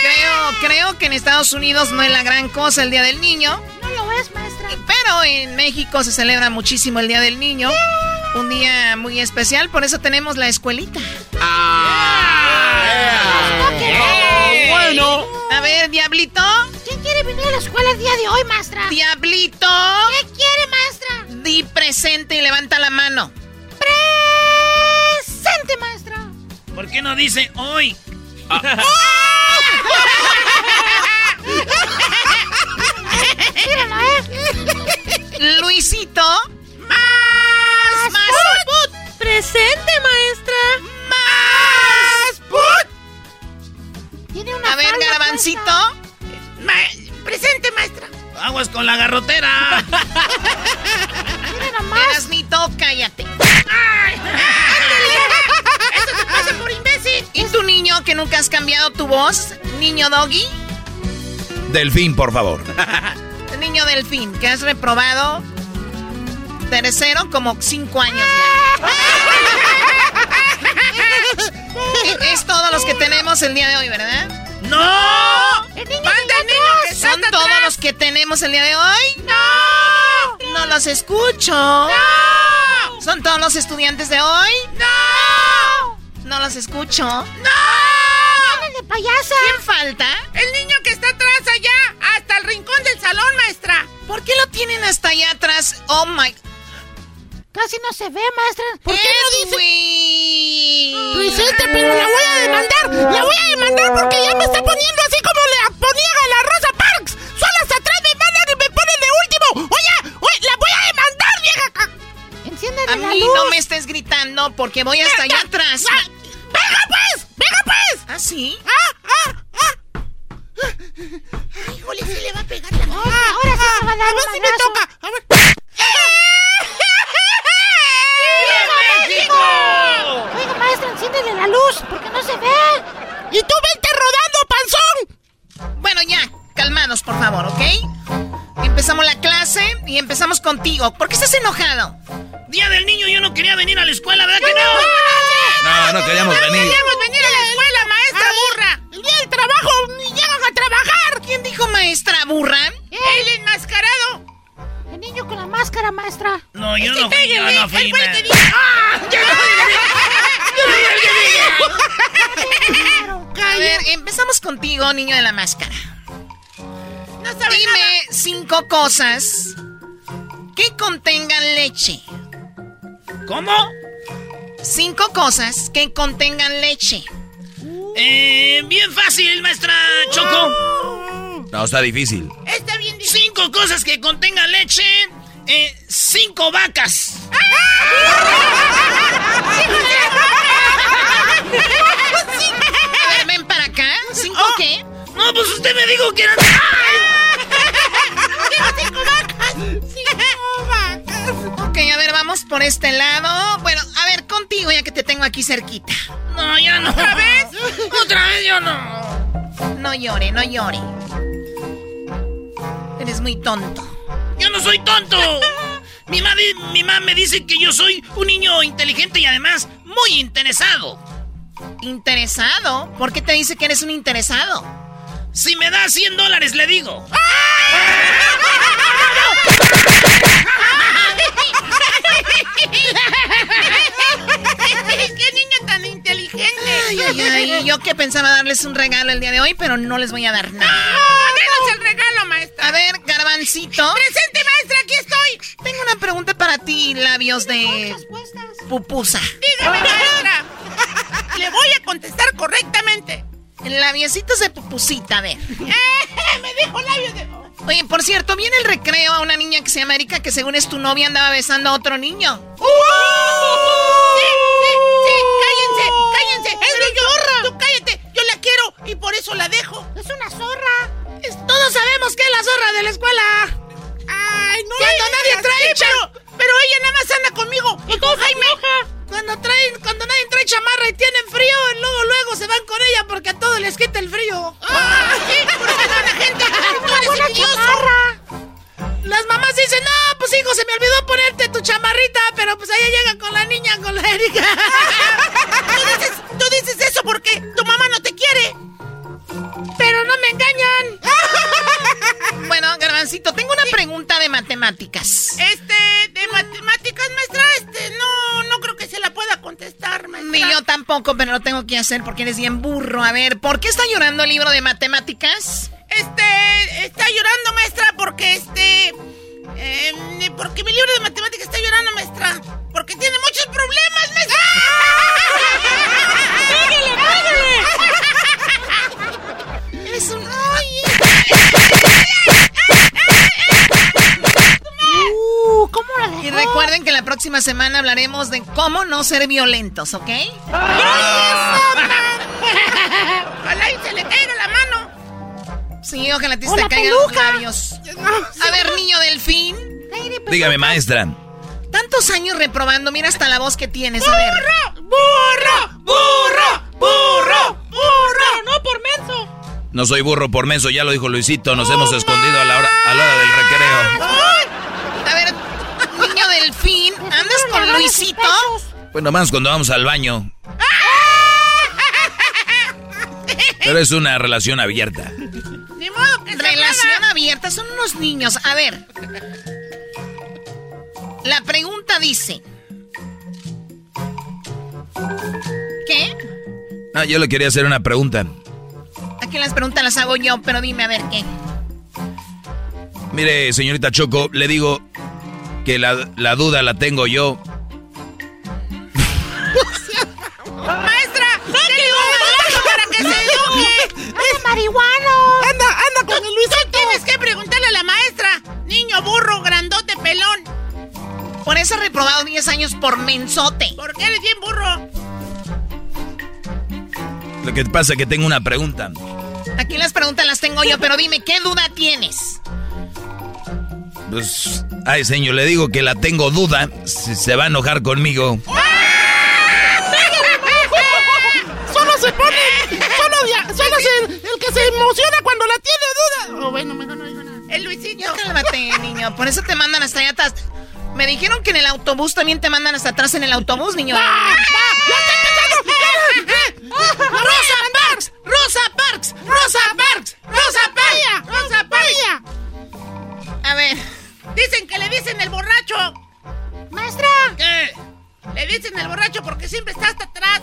Creo, creo que en Estados Unidos no es la gran cosa el Día del Niño. No lo es, maestra. Pero en México se celebra muchísimo el Día del Niño. Un día muy especial, por eso tenemos la escuelita. Ah, bueno. A ver, Diablito. ¿Quién quiere venir a la escuela el día de hoy, maestra? Diablito. ¿Qué quiere, maestra? Di presente y levanta la mano. Presente, maestra. ¿Por qué no dice hoy? Míralo, ¿eh? Luisito. Más, más. Presente, maestra. Más put. Tiene una A ver, falda, Garabancito. maestra. Presente, maestra. Aguas con la garrotera. Mira nomás. Erasmito, cállate. Eso te pasa por imbécil. ¿Y tu niño que nunca has cambiado tu voz? Niño Doggy. Delfín, por favor. Niño delfín, que has reprobado tercero como cinco años ya. es todos los que tenemos el día de hoy, ¿verdad? ¡No! ¡El niño, niño ¿Son todos los que tenemos el día de hoy? ¡No! No los escucho. ¡No! ¿Son todos los estudiantes de hoy? ¡No! No los escucho. ¡No! de payasa! ¿Quién falta? El niño que está atrás allá, hasta el rincón del salón, maestra. ¿Por qué lo tienen hasta allá atrás? Oh my. Casi no se ve, maestra. ¿Por qué no dice? Luisita, este, pero la voy a demandar. La voy a demandar porque ya me está poniendo así como le ponía a la Rosa Parks. Solo hasta atrás me mandan y me ponen de último. Oye, oye, la voy a demandar, vieja. A mí no me estés gritando porque voy hasta allá atrás. ¡Venga pues! ¡Venga pues! ¿Ah, sí? ¡Ah, ah, ah! Híjole, se le va a pegar la ah, ahora sí se va a dar A ver si me toca. A ver. México! Oiga, maestra, enciéndele la luz, porque no se ve. ¡Y tú vente rodando, panzón! Bueno, ya, calmados, por favor, ¿ok? Empezamos la clase y empezamos contigo. ¿Por qué estás enojado? Día del niño, yo no quería venir a la escuela, ¿verdad que no? No, no queríamos no venir. queríamos venir a la escuela, maestra burra. El día del trabajo ni llegan a trabajar. ¿Quién dijo maestra burra? El enmascarado. El niño con la máscara, maestra. No, yo no fui, yo no fui. Él fue el ma- que dijo. ¡Ah! ¡Yo A ver, empezamos contigo, niño de la máscara. No Dime cinco cosas que contengan leche. ¿Cómo? Cinco cosas que contengan leche. Eh, bien fácil, maestra Choco. No, está difícil. Está bien difícil. Cinco cosas que contengan leche. Eh, cinco vacas. A ver, ven para acá. ¿Cinco qué? No, pues usted me dijo que eran. Cinco vacas. Cinco vacas. Ok, a ver, vamos por este lado. Bueno, a ver, contigo ya que te tengo aquí cerquita. No, ya no. ¿Otra vez? Otra vez yo no. No llore, no llore. Eres muy tonto. Yo no soy tonto. Mi mamá, mi mamá me dice que yo soy un niño inteligente y además muy interesado. ¿Interesado? ¿Por qué te dice que eres un interesado? Si me da 100 dólares, le digo. Ay, ay, ay, yo que pensaba darles un regalo el día de hoy, pero no les voy a dar nada. ¡Denos el regalo, maestra! A ver, garbancito. ¡Presente, maestra! ¡Aquí estoy! Tengo una pregunta para ti, labios de pupusa. Dígame, maestra. Le voy a contestar correctamente. Labiositos de pupusita, a ver. Eh, me dijo labios de... Oye, por cierto, viene el recreo a una niña que se llama Erika, que según es tu novia andaba besando a otro niño. ¡Uh! Sí, sí, sí, cállense, cállense. Es mi zorra. Tú cállate, yo la quiero y por eso la dejo. Es una zorra. Es- todos sabemos que es la zorra de la escuela. Ay, no. Cuando nadie trae sí, pero, pero ella nada más anda conmigo y con Jaime. Cuando traen, cuando nadie trae chamarra y tienen frío, luego, luego se van con ella porque a todos les quita el frío. ¡Ay! ¿Por qué no la gente? Buena chamarra. Las mamás dicen, no, pues hijo, se me olvidó ponerte tu chamarrita, pero pues ella llega con la niña, con la Erika. ¿Tú dices, tú dices eso porque tu mamá no te quiere. Pero no me engañan. bueno, Garbancito, tengo una pregunta de matemáticas. Este, de matemáticas, maestra, este, no, no creo que se la pueda contestar, maestra. Ni yo tampoco, pero lo tengo que hacer porque eres bien burro. A ver, ¿por qué está llorando el libro de matemáticas? Este, está llorando, maestra, porque este. eh, porque mi libro de matemáticas está llorando, maestra. Porque tiene muchos problemas, maestra. ¡Pégale, pégale! Eres un... Uh, ¿cómo la dejó? Y recuerden que la próxima semana hablaremos de cómo no ser violentos, ¿ok? Ojalá mano. Sí, ojalá te ¡O te la caigan los peluca! labios. A ver, niño delfín. Dígame, maestra. Tantos años reprobando, mira hasta la voz que tienes. A ver. ¡Burro! ¡Burro! ¡Burro! ¡Burro! ¡Burro! ¡No por menso! No soy burro por menso, ya lo dijo Luisito. Nos hemos escondido a la hora, a la hora del recreo. A ver, niño delfín, ¿andas con Luisito? Pues nomás cuando vamos al baño. Pero es una relación abierta. Niños. A ver. La pregunta dice. ¿Qué? Ah, yo le quería hacer una pregunta. Aquí las preguntas las hago yo, pero dime a ver qué. Mire, señorita Choco, le digo que la, la duda la tengo yo. Niño burro, grandote, pelón. Por eso he reprobado 10 años por mensote. Porque eres bien burro. Lo que pasa es que tengo una pregunta. Aquí las preguntas las tengo yo, pero dime, ¿qué duda tienes? Pues, ay, señor, le digo que la tengo duda. Si se va a enojar conmigo. Solo se pone. Solo, solo el, el que se emociona cuando la tiene duda. Oh, bueno, mejor no digo nada. El Luisito. Ya cálmate, niño. Por eso te mandan hasta allá atrás. Me dijeron que en el autobús también te mandan hasta atrás en el autobús, niño. ¡Va! ¡Rosa Parks! ¡Rosa Parks! ¡Rosa Parks! ¡Rosa Parks! ¡Rosa Parks! A ver. Dicen que le dicen el borracho. Maestra. ¿Qué? Le dicen el borracho porque siempre está hasta atrás.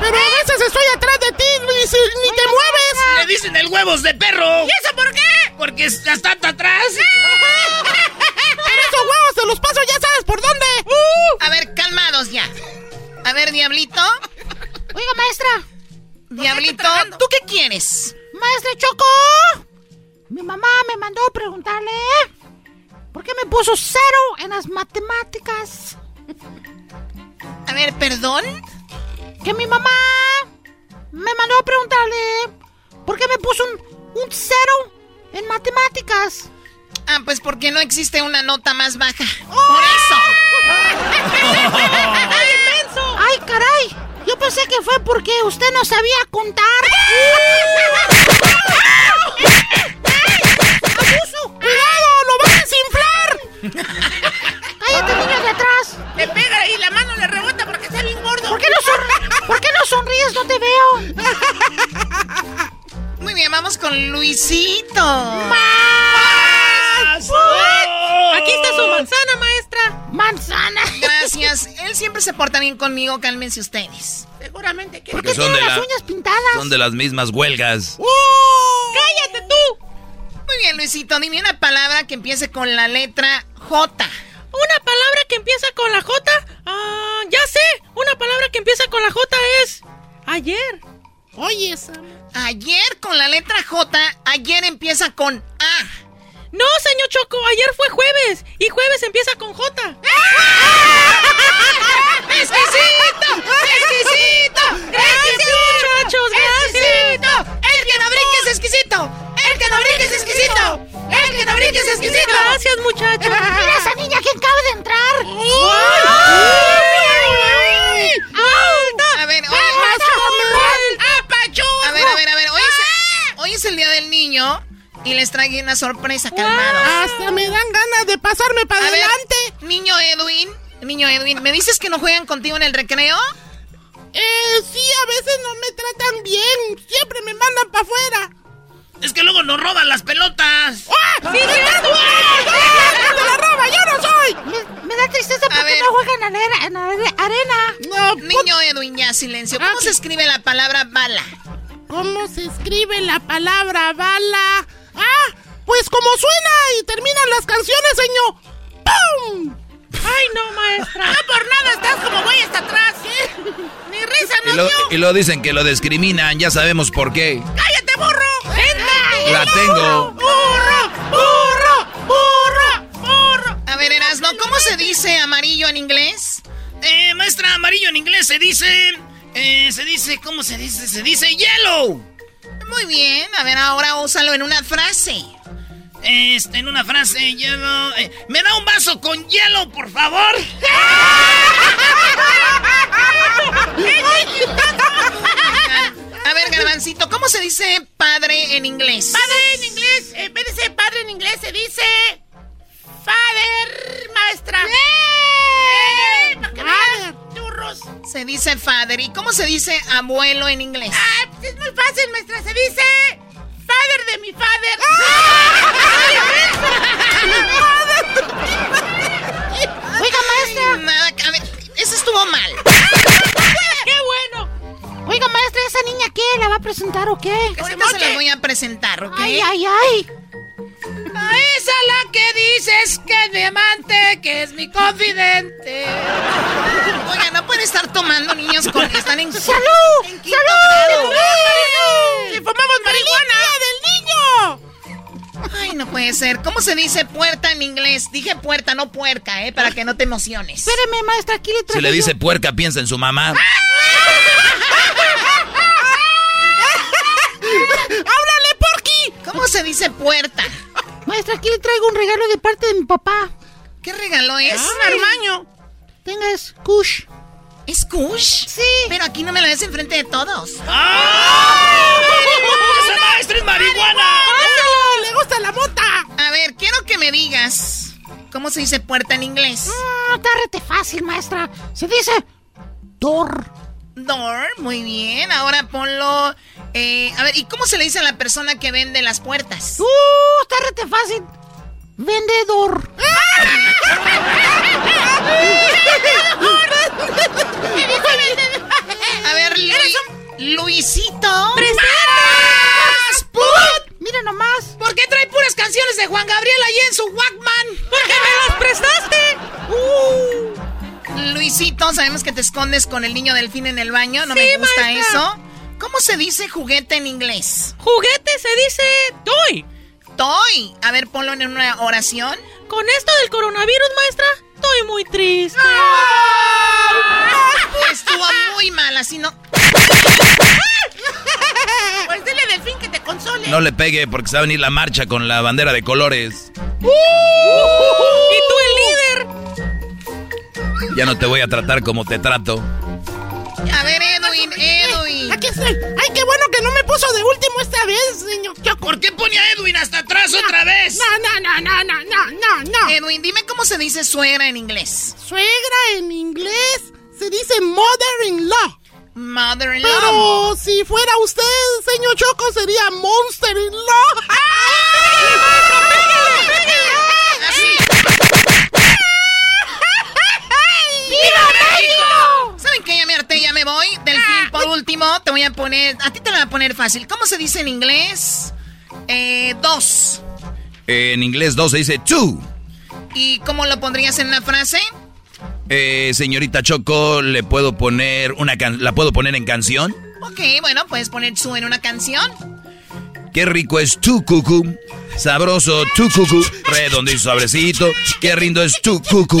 Pero a veces estoy atrás de ti, Luis, ni te mueves. Le dicen el huevos de perro. ¿Y eso por qué? Porque está hasta atrás. Pero esos huevos se los paso, ya sabes por dónde. A ver, calmados ya. A ver, Diablito. Oiga, maestra. Diablito, ¿tú qué quieres? Maestra Choco. Mi mamá me mandó a preguntarle por qué me puso cero en las matemáticas. A ver, perdón. Que mi mamá me mandó a preguntarle por qué me puso un, un cero en matemáticas. Ah, pues porque no existe una nota más baja. ¡Por eso! ¡Ay, caray! Yo pensé que fue porque usted no sabía contar. ¡Abuso! ¡Cállate, niño de atrás! Le pega y la mano le rebota porque está bien gordo. ¿Por qué no, son... ¿Por qué no sonríes? No te veo. Muy bien, vamos con Luisito. ¡Más! Aquí está su manzana, maestra. ¡Manzana! Gracias. Él siempre se porta bien conmigo. Cálmense ustedes. Seguramente que... ¿Por qué son tiene de las la- uñas pintadas? Son de las mismas huelgas. ¡Cállate tú! Muy bien, Luisito. Dime una palabra que empiece con la letra J. Una palabra que empieza con la J. Ah, ya sé. Una palabra que empieza con la J es ayer. Oye, Sam. Ayer con la letra J, ayer empieza con A. No, señor Choco, ayer fue jueves y jueves empieza con J. ¡Exquisito! ¡Exquisito! Gracias, muchachos, gracias. ¡El que no brinque es exquisito! ¡El que no brinque es exquisito! ¡El que no brinque es exquisito! Gracias, muchachos. Mira esa niña que acaba de entrar. A ver, hoy, a ver, a ver, a ver. Hoy es, hoy es el día del niño y les traigo una sorpresa, calmados. Hasta me dan ganas de pasarme para A ver, adelante. niño Edwin, niño Edwin, ¿me dices que no juegan contigo en el recreo? Eh, sí, a veces no me tratan bien. Siempre me mandan para afuera. Es que luego nos roban las pelotas. ¡Ah! ¡Sí! ¡Ah! ¡Me la roba! ¡Yo no soy! Me, me da tristeza porque ver. no juegan en arena. En are- arena. No, Niño Edwin, ya silencio. ¿Cómo Ah, se escribe la palabra bala? ¿Cómo se escribe la palabra bala? ¡Ah! Pues como suena y terminan las canciones, señor. ¡Pum! Ay, no, maestra. No por nada estás como güey hasta atrás, ¿eh? Ni risa, Y no lo, dio. y lo dicen que lo discriminan, ya sabemos por qué. ¡Cállate, burro! ¡Vente! La tengo. ¡Burro! ¡Burro! ¡Burro! ¡Burro! A ver, Erasno, ¿cómo se dice amarillo en inglés? Eh, maestra, amarillo en inglés se dice. Eh, se dice, ¿cómo se dice? Se dice yellow. Muy bien, a ver, ahora úsalo en una frase. Este, en una frase, yellow. eh, ¿Me da un vaso con hielo, por favor? A Garbancito, ¿cómo se dice padre en inglés? Padre en inglés, en vez de ser padre en inglés se dice father, maestra. ¡Eh! Father. Se dice father. ¿Y cómo se dice abuelo en inglés? Ah, pues es muy fácil, maestra. Se dice father de mi father. Oiga, maestra. Nada, a ver, eso estuvo mal. ¡Qué bueno! Oiga, maestra, ¿esa niña qué? ¿La va a presentar o qué? Ahorita se la voy a presentar, ¿ok? Ay, ay, ay. A esa la que dices que es mi amante, que es mi confidente. Oiga, no puede estar tomando niños con que están en ¡Salud! en quinto ¡Salud! grado. ¡Si fumamos marihuana! del niño! Ay, no puede ser. ¿Cómo se dice puerta en inglés? Dije puerta, no puerca, ¿eh? Para que no te emociones. Espéreme, maestra, aquí le Si traigo le yo. dice puerca, piensa en su mamá. ¡Háblale, Porky! ¿Cómo se dice puerta? Maestra, aquí le traigo un regalo de parte de mi papá. ¿Qué regalo es? Un armaño. Tenga, es Kush. ¿Es Kush? Sí. Pero aquí no me lo des enfrente de todos. ¡Esa maestra es marihuana! ¡Le gusta la mota! A ver, quiero que me digas. ¿Cómo se dice puerta en inglés? No, rete fácil, maestra. Se dice door. Door, muy bien. Ahora ponlo. eh, a ver, ¿y cómo se le dice a la persona que vende las puertas? ¡Uh! Está rete fácil. Vendedor. A ver, Lu- Luisito. Mira nomás. ¿Por qué trae puras canciones de Juan Gabriel ahí en su Walkman? ¿Por qué me las prestaste? Uh. Luisito, sabemos que te escondes con el niño delfín en el baño. No Sí, me gusta maestra. eso. ¿Cómo se dice juguete en inglés? Juguete se dice toy. Toy. A ver, ponlo en una oración. Con esto del coronavirus, maestra, estoy muy triste. Estuvo muy mal, así no. Pues dile delfín que te console. No le pegue porque se va a venir la marcha con la bandera de colores. ¿Y tú el líder? Ya no te voy a tratar como te trato. A ver, Edwin, Edwin. Aquí estoy. Ay, qué bueno que no me puso de último esta vez, señor Choco. ¿Por qué pone a Edwin hasta atrás otra vez? No, no, no, no, no, no, no, no. Edwin, dime cómo se dice suegra en inglés. Suegra en inglés se dice mother-in-law. Mother-in-law. Pero si fuera usted, señor Choco, sería monster-in-law. Me voy. Delfín, por último, te voy a poner. A ti te lo voy a poner fácil. ¿Cómo se dice en inglés? Eh, dos. En inglés dos se dice two. ¿Y cómo lo pondrías en una frase? Eh, señorita Choco, ¿le puedo poner una can- ¿la puedo poner en canción? Ok, bueno, puedes poner su en una canción. Qué rico es tu cucu. Sabroso tu cucu. Redondo y suavecito. Qué rindo es tu cucu.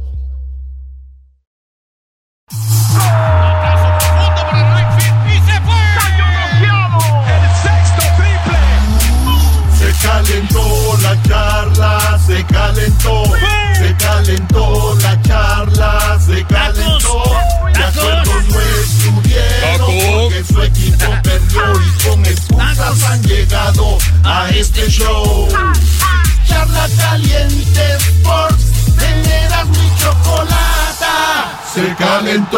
Se calentó la charla, se calentó, se calentó la charla, se calentó. De acuerdo no estuvieron porque su equipo perdió y con excusas han llegado a este show. Charla caliente Sports, Eras mi chocolata se calentó.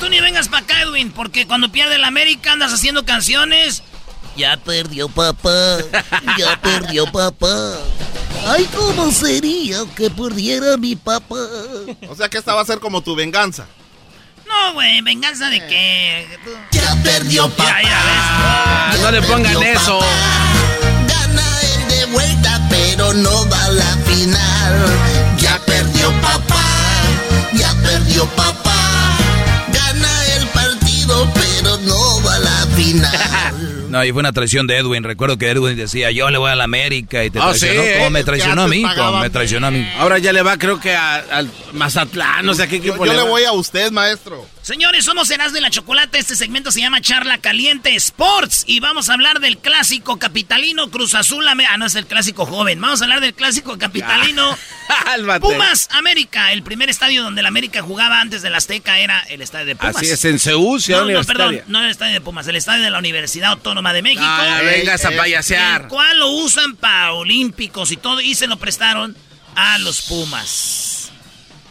Tú ni vengas para porque cuando pierde el América andas haciendo canciones ya perdió papá, ya perdió papá. Ay, ¿cómo sería que perdiera mi papá? O sea que esta va a ser como tu venganza. No, güey, venganza de qué. Ya perdió papá. Ah, no le pongan eso. Gana él de vuelta, pero no va a la final. Ya perdió papá, ya perdió papá. Gana el partido, pero no va a la final. No, y fue una traición de Edwin. Recuerdo que Edwin decía, yo le voy a la América y te Ah, traicionó. sí, ¿Cómo me traicionó a mí? ¿Cómo me traicionó a mí? Ahora ya le va, creo que al Mazatlán, no sé a qué equipo Yo le va. voy a usted, maestro. Señores, somos Erasmo de la Chocolate. Este segmento se llama Charla Caliente Sports. Y vamos a hablar del clásico capitalino Cruz Azul. Ah, no es el clásico joven. Vamos a hablar del clásico capitalino. Pumas América. El primer estadio donde la América jugaba antes del Azteca era el estadio de Pumas. Así es, en Seúl, Ciudad No, no, perdón, no el estadio de Pumas, el estadio de la Universidad Autónoma de México. Ah, vengas a payasear. El cual lo usan para olímpicos y todo, y se lo prestaron a los Pumas.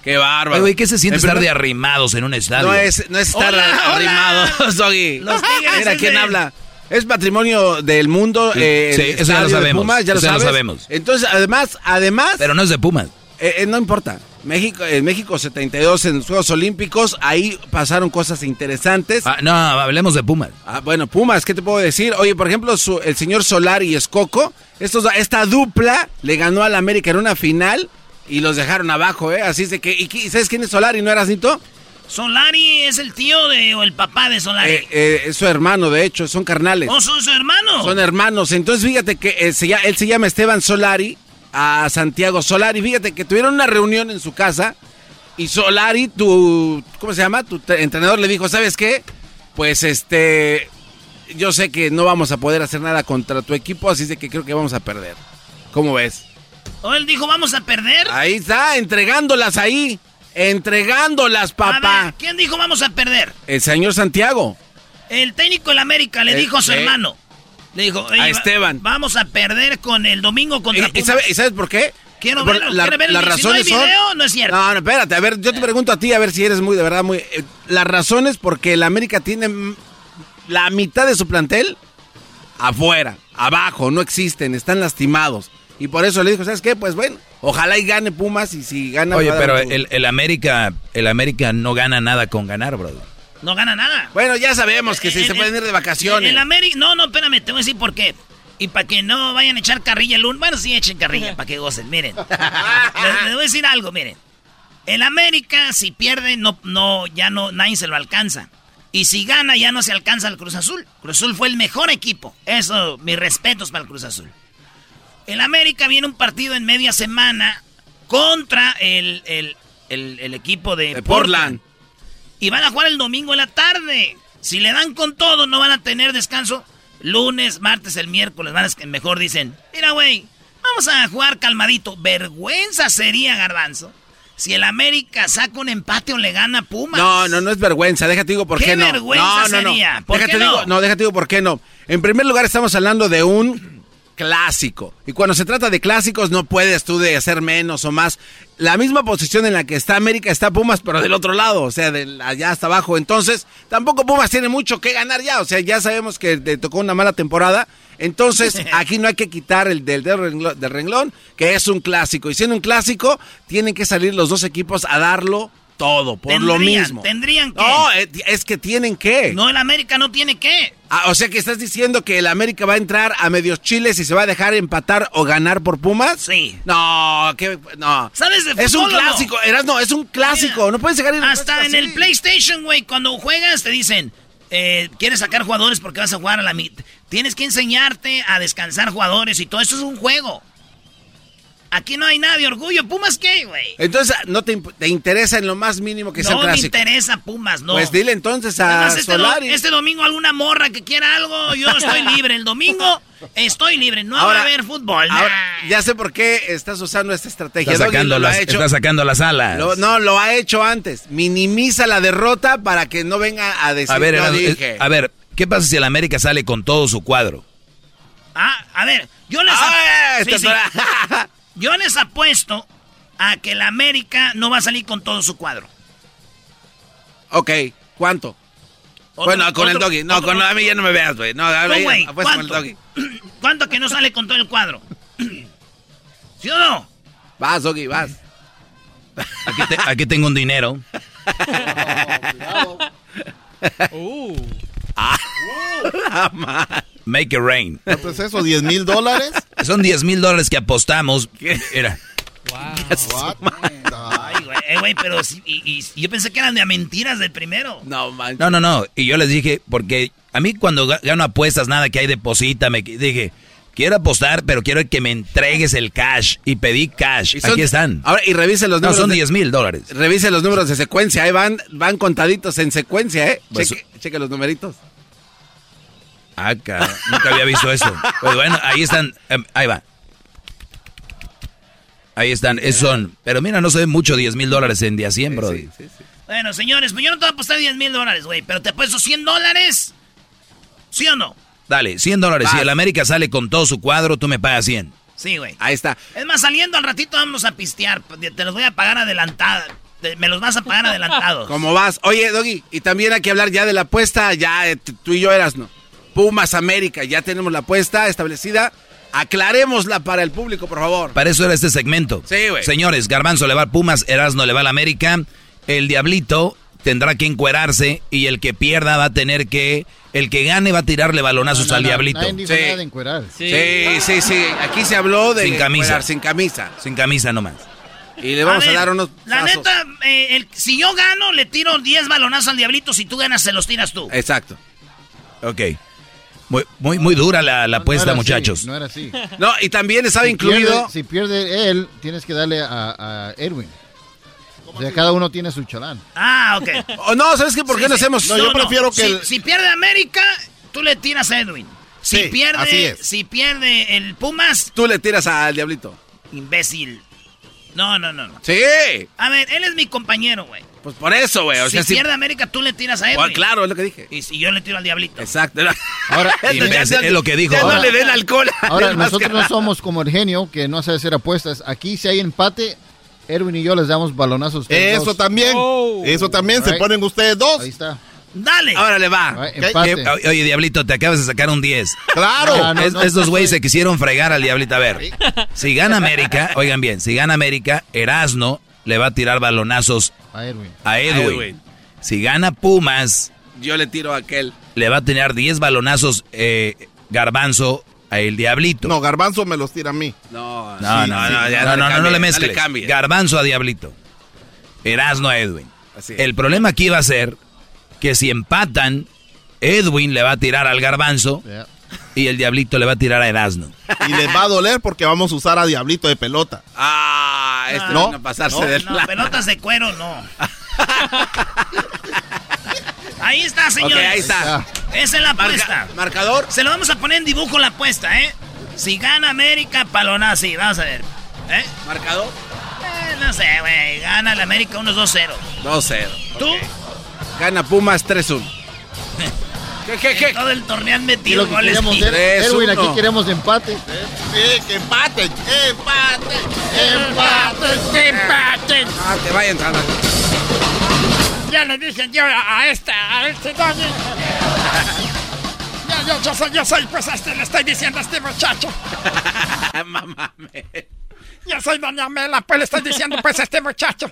Qué bárbaro. Oye, güey, ¿qué se siente En estar primer- de arrimados en un estadio? No es, no es estar Hola, hola. arrimado, Doggy. Los Tigres Mira es quién de- habla. Es patrimonio del mundo. Sí, eh, sí, eso ya lo sabemos, Pumas, ya lo ya lo sabemos. Entonces, además, además, Pero no es de Pumas. eh, eh, no importa. México, en México 72 en los Juegos Olímpicos, ahí pasaron cosas interesantes. Ah, no, hablemos de Pumas. Ah, bueno, Pumas, ¿qué te puedo decir? Oye, por ejemplo, su- el señor Solari y Escoco, estos, esta dupla le ganó al América en una final y los dejaron abajo, ¿eh? Así es de que, ¿y, sabes quién es Solari, no eras Nito? Solari es el tío de, o el papá de Solari. Eh, eh, es su hermano, de hecho, son carnales. ¿O son su hermano? Son hermanos. Entonces, fíjate que eh, se él se llama Esteban Solari, a Santiago Solari. Fíjate que tuvieron una reunión en su casa y Solari, tu, ¿cómo se llama? Tu entrenador le dijo, ¿sabes qué? Pues este, yo sé que no vamos a poder hacer nada contra tu equipo, así es de que creo que vamos a perder. ¿Cómo ves? ¿O él dijo vamos a perder? Ahí está, entregándolas ahí. Entregándolas, A papá. ver, ¿quién dijo vamos a perder? El señor Santiago. El técnico del América le El- dijo a su sí. hermano. Le dijo, "Oye, A va- Esteban. Vamos a perder con el domingo contra ¿Y, y Pumas". sabe- y sabes por qué? Quiero Por- verlo, quiero verlo. Las Si no hay razones son- video, no es cierto. No, no, espérate, a ver, yo te pregunto a ti, a ver si eres muy, de verdad, muy... eh, las razones porque el América tiene la mitad de su plantel afuera, abajo, no existen, están lastimados. Y por eso le dijo, ¿sabes qué? Pues bueno, ojalá y gane Pumas y si gana... Oye, pero el, el América, el América no gana nada con ganar, bro. No gana nada. Bueno, ya sabemos que si El- se pueden ir de vacaciones. El América, no, no, espérame, te voy a decir por qué. Y para que no vayan a echar carrilla el lunes. Bueno, sí echen carrilla para que gocen, miren. les, les voy a decir algo, miren. El América, si pierde, no, no, ya no, nadie se lo alcanza. Y si gana, ya no se alcanza al Cruz Azul. Cruz Azul fue el mejor equipo. Eso, mis respetos para el Cruz Azul. El América viene un partido en media semana contra el, el- el- el equipo de, De Portland. Y van a jugar el domingo en la tarde. Si le dan con todo, no van a tener descanso. Lunes, martes, el miércoles. Van a, mejor dicen, mira, güey, vamos a jugar calmadito. Vergüenza sería, Garbanzo. Si el América saca un empate o le gana a Pumas. No, no, no es vergüenza. Déjate digo por qué, ¿Qué no. vergüenza no, no, no. sería? ¿Por déjate qué digo, no? no, déjate digo por qué no. En primer lugar estamos hablando de un clásico. Y cuando se trata de clásicos no puedes tú de hacer menos o más. La misma posición en la que está América está Pumas, pero del otro lado, o sea, de allá hasta abajo. Entonces, tampoco Pumas tiene mucho que ganar ya. O sea, ya sabemos que te tocó una mala temporada. Entonces, aquí no hay que quitar el del, del, renglón, del renglón, que es un clásico. Y siendo un clásico, tienen que salir los dos equipos a darlo todo, por lo mismo. Tendrían que. No, eh, es que tienen que. No, el América no tiene que. Ah, o sea que estás diciendo que el América va a entrar a medios chiles y se va a dejar empatar o ganar por Pumas. Sí. No, que no. ¿Sabes de Es un fútbol o no? clásico, Erasmo, es un clásico. no puedes llegar a ir Hasta en así. el PlayStation, güey, cuando juegas te dicen, eh, quieres sacar jugadores porque vas a jugar a la mitad. Tienes que enseñarte a descansar jugadores y todo eso es un juego. Aquí no hay nada de orgullo. ¿Pumas qué, güey? Entonces, no te, te interesa en lo más mínimo que sea No un me clásico. interesa Pumas, no. Pues dile entonces a Además, este, do- Solari. este domingo alguna morra que quiera algo, yo estoy libre. El domingo estoy libre, no va Ahora- a haber fútbol. nah. Ahora, ya sé por qué estás usando esta estrategia. Está sacando, lo ha las, hecho- está sacando las alas. lo- no, lo ha hecho antes. Minimiza la derrota para que no venga a decir a ver, no dije. eh, a ver, ¿qué pasa si el América sale con todo su cuadro? Ah, a ver, yo les, Ah, sí, sí. yo les apuesto a que el América no va a salir con todo su cuadro. Ok, ¿cuánto? Bueno, con el doggy. No, con, a mí ya no me veas, güey. No, a mí güey, apuesta con el ¿cuánto? doggy. ¿Cuánto que no sale con todo el cuadro? ¿Sí o no? Vas, doggy, vas. Aquí, te- aquí tengo un dinero. Uh. Make it rain. ¿Cuánto es eso? ¿10 mil dólares? Son 10 mil dólares que apostamos. Era. Ay, güey, eh, güey, pero sí, y, yo pensé que eran de mentiras del primero. No, man. No, no, no. Y yo les dije, porque a mí cuando ga- gano apuestas, nada que hay deposítame. que- Dije, quiero apostar, pero quiero que me entregues el cash. Y pedí cash. Y son- Aquí están. Ahora, y revise los No, números. son de- 10 mil dólares. Revise los números de secuencia, ahí van, van contaditos en secuencia, ¿eh? Pues- cheque, cheque los numeritos. Ah, cabrón, nunca había visto eso. Pues bueno, ahí están. em, ahí va. Ahí están, esos son. Pero mira, no se ve mucho 10 mil dólares en día 100, bro. Bueno, señores, pues yo no te voy a apostar 10 mil dólares, güey, pero te apuesto 100 dólares. ¿Sí o no? Dale, 100 dólares. Si el América sale con todo su cuadro, tú me pagas 100. Sí, güey. Ahí está. Es más, saliendo al ratito vamos a pistear. Te los voy a pagar adelantada. Me los vas a pagar adelantados. ¿Cómo vas? Oye, Doggy, y también hay que hablar ya de la apuesta, ya eh, tú y yo eras, ¿no? Pumas América, ya tenemos la apuesta establecida. Aclarémosla para el público, por favor. Para eso era este segmento. Sí, güey. Señores, Garbanzo le va al Pumas, Erasno le va al América. El Diablito tendrá que encuerarse y el que pierda va a tener que. El que gane va a tirarle balonazos No, no, al no, Diablito. nadie dijo nada de encuerar. Sí, sí, sí. Aquí se habló de Sin camisa. encuerar, sin camisa. Sin camisa nomás. Y le vamos a, ver, dar unos La pasos. neta, eh, el- si yo gano, le tiro 10 balonazos al diablito. Si tú ganas, se los tiras tú. Exacto. Ok. Muy, muy, muy dura la, la apuesta, era así, muchachos. no era así. No, y también estaba Si incluido. pierde- si pierde él, tienes que darle a, a Edwin. O sea, cada uno tiene su chalán. Ah, ok. Oh, no, ¿sabes qué? ¿Por qué no hacemos? No, si, si pierde América, tú le tiras a Edwin. Si Sí, así pierde, es. si pierde el Pumas, Tú le tiras al Diablito. imbécil. No, no, no, no. Sí. A ver, él es mi compañero, güey. Pues por eso, güey. O si pierde América, tú le tiras a Edwin. Bueno, claro, es lo que dije. Y si yo le tiro al diablito. Exacto. Ahora, es lo que dijo. Ya no le den alcohol. Ahora, nosotros no somos como el genio que no sabe hacer apuestas. Aquí, si hay empate, Edwin y yo les damos balonazos. a ustedes Eso dos. también. Eso también. Se ponen ustedes dos. Ahí está. Dale. Ahora le va. Right, Oye, Diablito, te acabas de sacar un 10. Claro. No, Es- no, estos no güeyes se quisieron fregar al Diablito. A ver, si gana América, oigan bien, si gana América, Erasno le va a tirar balonazos A Edwin. a Edwin. Edwin. Si gana Pumas, Yo le tiro a aquel. le va a tener 10 balonazos eh, Garbanzo a el Diablito. No, Garbanzo me los tira a mí. No, no, sí, no, sí, no, ya no, no, no, cambie, no le mezcles. cambie. Garbanzo a Diablito. Erasno a Edwin. Así es. El problema aquí va a ser que si empatan, Edwin le va a tirar al Garbanzo Yeah. y el Diablito le va a tirar a Erasno. Y les va a doler porque vamos a usar a Diablito de pelota. Ah, este No, no, a pasarse no, de No, la- pelotas de cuero, no. ahí está, señores. Ok, ahí está. Esa es la Marca- apuesta. marcador. Se lo vamos a poner en dibujo la apuesta, ¿eh? Si gana América, palonazo, sí, vamos a ver. ¿Eh? Marcador. Eh, no sé, güey. Gana el América unos 2-0. 2-0. ¿Tú? Gana Pumas 3-1. ¿Qué, qué, qué? Todo el torneo han metido que goles. queremos aquí queremos empate. Sí, que empate, empate, empate, empate. Ah, te vaya entrando. Ya le dije yo a, a esta, a este doggy. Ya, yo, yo soy, yo soy, pues a este le estoy diciendo a este muchacho. Mamá. Yo soy Doña Mela, pues le estoy diciendo pues a este muchacho.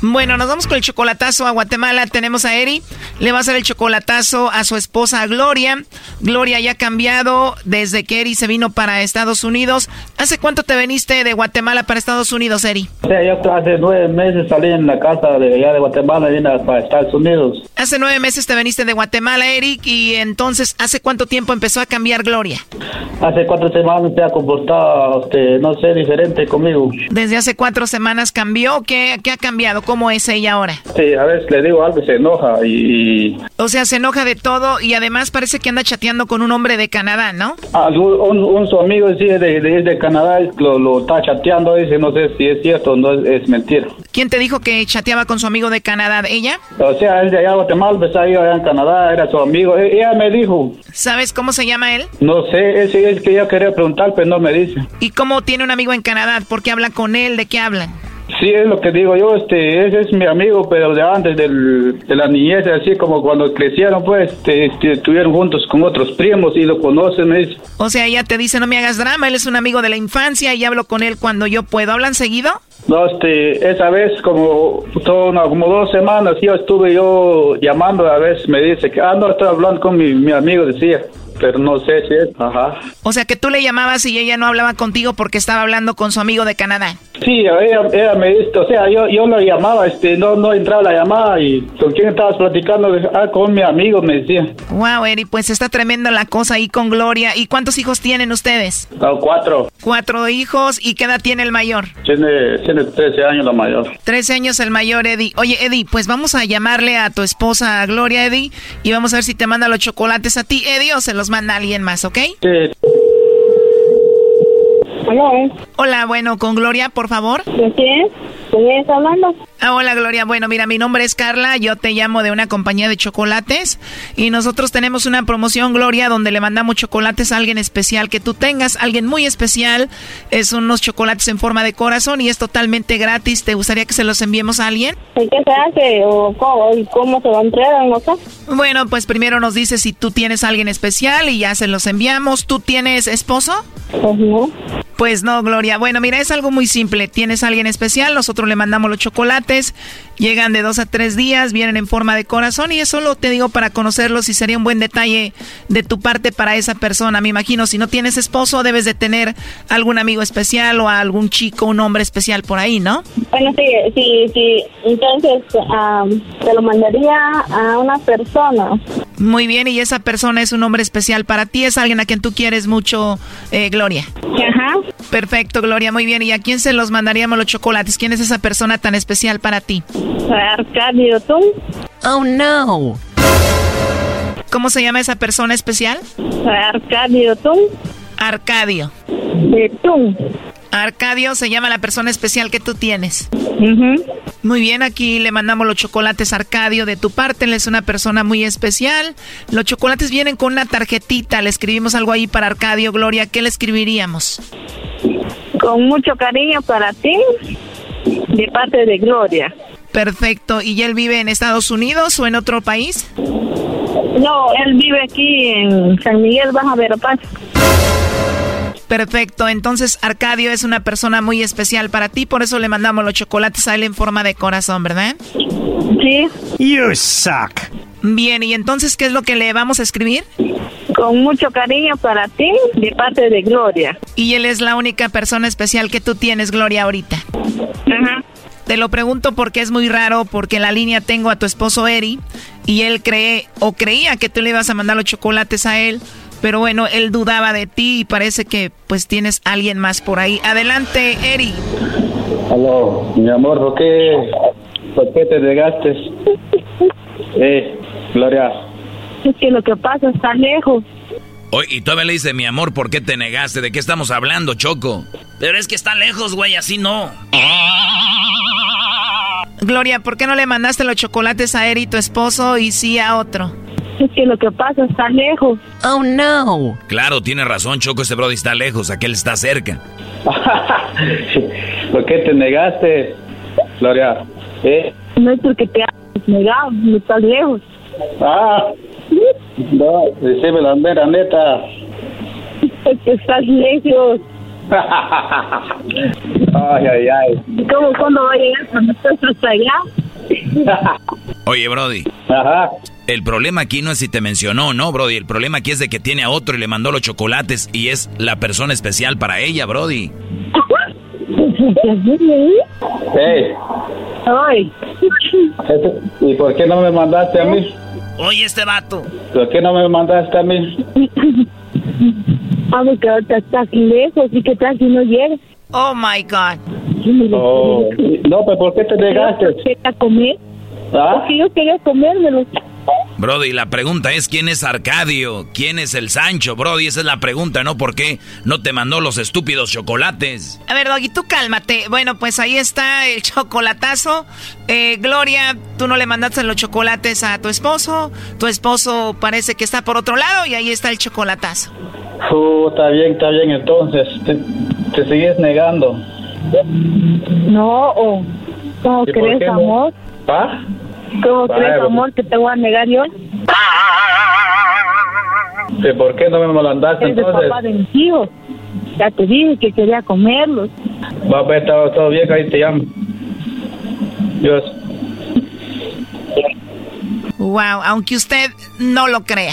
Bueno, nos vamos con el chocolatazo a Guatemala. Tenemos a Eri. Le va a hacer el chocolatazo a su esposa Gloria. Gloria ya ha cambiado desde que Eri se vino para Estados Unidos. ¿Hace cuánto te viniste de Guatemala para Estados Unidos, Eri? O sea, yo hace nueve meses salí en la casa de allá de Guatemala y vine para Estados Unidos. Hace nueve meses te viniste de Guatemala, Eric, y entonces, ¿hace cuánto tiempo empezó a cambiar Gloria? Hace cuatro semanas se ha comportado, este, no sé, diferente conmigo. Desde hace cuatro semanas cambió. ¿Qué, qué ha cambiado? ¿Cómo es ella ahora? Sí, a veces le digo algo y se enoja y... O sea, se enoja de todo y además parece que anda chateando con un hombre de Canadá, ¿no? Ah, un, un, su amigo sí, de, de, de Canadá lo, lo, está chateando, dice, no sé si es cierto o no es, es, mentira. ¿Quién te dijo que chateaba con su amigo de Canadá? ¿Ella? O sea, él de allá de Guatemala, pues ahí allá en Canadá, era su amigo. E, ella me dijo. ¿Sabes cómo se llama él? No sé, es, es que yo quería preguntar, pero no me dice. ¿Y cómo tiene un amigo en Canadá? ¿Por qué habla con él? ¿De qué hablan? Sí, es lo que digo yo, este, ese es mi amigo, pero de antes del, de la niñez, así como cuando crecieron, pues, este, este, estuvieron juntos con otros primos y lo conocen, dice. O sea, ella te dice, no me hagas drama, él es un amigo de la infancia y hablo con él cuando yo puedo. ¿Hablan seguido? No, este, esa vez como, no, como dos semanas yo estuve yo llamando, a veces me dice que, ah, no, estoy hablando con mi, mi amigo, decía pero no sé si es, ajá. O sea que tú le llamabas y ella no hablaba contigo porque estaba hablando con su amigo de Canadá. Sí, ella, ella me dice, o sea, yo, yo lo llamaba, este, no, no entraba la llamada y con quién estabas platicando, ah, con mi amigo, me decía. Wow, Eri, pues está tremenda la cosa ahí con Gloria. ¿Y cuántos hijos tienen ustedes? No, cuatro. Cuatro hijos, ¿y qué edad tiene el mayor? Tiene, tiene 13 años la mayor. 13 años el mayor, Eddie. Oye, Eddie, pues vamos a llamarle a tu esposa Gloria, Eddie, y vamos a ver si te manda los chocolates a ti, Eddie, o se los manda alguien más, ¿ok? Sí. Hola. Hola, bueno, con Gloria, por favor. ¿De quién? ¿Quién está hablando? Ah, hola Gloria, bueno, mira, mi nombre es Carla, yo te llamo de una compañía de chocolates y nosotros tenemos una promoción, Gloria, donde le mandamos chocolates a alguien especial que tú tengas, alguien muy especial, es unos chocolates en forma de corazón y es totalmente gratis, ¿te gustaría que se los enviemos a alguien? ¿Y qué se hace o cómo, cómo se lo entregan o? Bueno, pues primero nos dices si tú tienes a alguien especial y ya se los enviamos, ¿tú tienes esposo? Pues no. Pues no, Gloria. Bueno, mira, es algo muy simple. Tienes a alguien especial, nosotros le mandamos los chocolates, llegan de dos a tres días, vienen en forma de corazón y eso lo te digo para conocerlos y sería un buen detalle de tu parte para esa persona. Me imagino, si no tienes esposo, debes de tener algún amigo especial o algún chico, un hombre especial por ahí, ¿no? Bueno, sí, sí, sí. Entonces, um, te lo mandaría a una persona. Muy bien, y esa persona es un hombre especial para ti, es alguien a quien tú quieres mucho, eh, Gloria. Ajá. Perfecto, Gloria, muy bien. ¿Y a quién se los mandaríamos los chocolates? ¿Quién es esa persona tan especial para ti? Arcadio, ¿tú? Oh, no. ¿Cómo se llama esa persona especial? Arcadio, ¿tú? Arcadio. De tú. Arcadio se llama la persona especial que tú tienes. Muy bien, aquí le mandamos los chocolates a Arcadio de tu parte. Él es una persona muy especial. Los chocolates vienen con una tarjetita. Le escribimos algo ahí para Arcadio, Gloria. ¿Qué le escribiríamos? Con mucho cariño para ti, de parte de Gloria. Perfecto. ¿Y él vive en Estados Unidos o en otro país? No, él vive aquí en San Miguel, Baja Verapaz. Perfecto, entonces Arcadio es una persona muy especial para ti, por eso le mandamos los chocolates a él en forma de corazón, ¿verdad? Sí. You suck. Bien, ¿y entonces qué es lo que le vamos a escribir? Con mucho cariño para ti, de parte de Gloria. Y él es la única persona especial que tú tienes, Gloria, ahorita. Ajá. Te lo pregunto porque es muy raro, porque en la línea tengo a tu esposo Eri y él cree o creía que tú le ibas a mandar los chocolates a él, pero bueno, él dudaba de ti y parece que pues tienes alguien más por ahí. Adelante, Eri. Aló, mi amor, ¿por qué, por qué te negaste? Eh, Gloria. Es que lo que pasa está lejos. Oye, y todavía le dice, mi amor, ¿por qué te negaste? ¿De qué estamos hablando, Choco? Pero es que está lejos, güey, así no. Gloria, ¿por qué no le mandaste los chocolates a Eri, tu esposo, y sí a otro? Es que lo que pasa está lejos. Oh, no. Claro, tiene razón, Choco, este brody está lejos, aquel está cerca. ¿Por qué te negaste, Gloria? ¿Eh? No es porque te amo, negado, no estás lejos. Ah, no, decime la mera neta. Estás lejos. ay, ay, ay. ¿Cómo cuándo va a llegar cuando estás hasta allá? Oye, Brody. Ajá. El problema aquí no es si te mencionó, ¿no, Brody? El problema aquí es de que tiene a otro y le mandó los chocolates y es la persona especial para ella, Brody. Hey. Ay. ¿Y por qué no me mandaste a mí? Oye, este vato. ¿Por qué no me mandaste a mí? Vamos, que ahorita estás lejos y que tal si no llegas. Oh my God. Oh. No, pues ¿por qué te negaste? ¿Quería comer? ¿Ah? Porque yo quería comérmelo. Brody, la pregunta es quién es Arcadio, quién es el Sancho, Brody, esa es la pregunta, ¿no? ¿Por qué no te mandó los estúpidos chocolates? A ver, Doggy, tú cálmate. Bueno, pues ahí está el chocolatazo. Eh, Gloria, tú no le mandaste los chocolates a tu esposo. Tu esposo parece que está por otro lado y ahí está el chocolatazo. Uh, está bien, está bien, entonces. Te, te sigues negando. No, ¿cómo ¿Y por crees, amor? ¿Ah? ¿Cómo Vaya, crees, pues. amor, que te voy a negar yo? ¿Y ¿Por qué no me mandaste Es de entonces? papá de mis hijos. Ya te dije que quería comerlos. Va, pues, todo, todo bien, ahí te llamo. Dios. Wow, aunque usted no lo crea.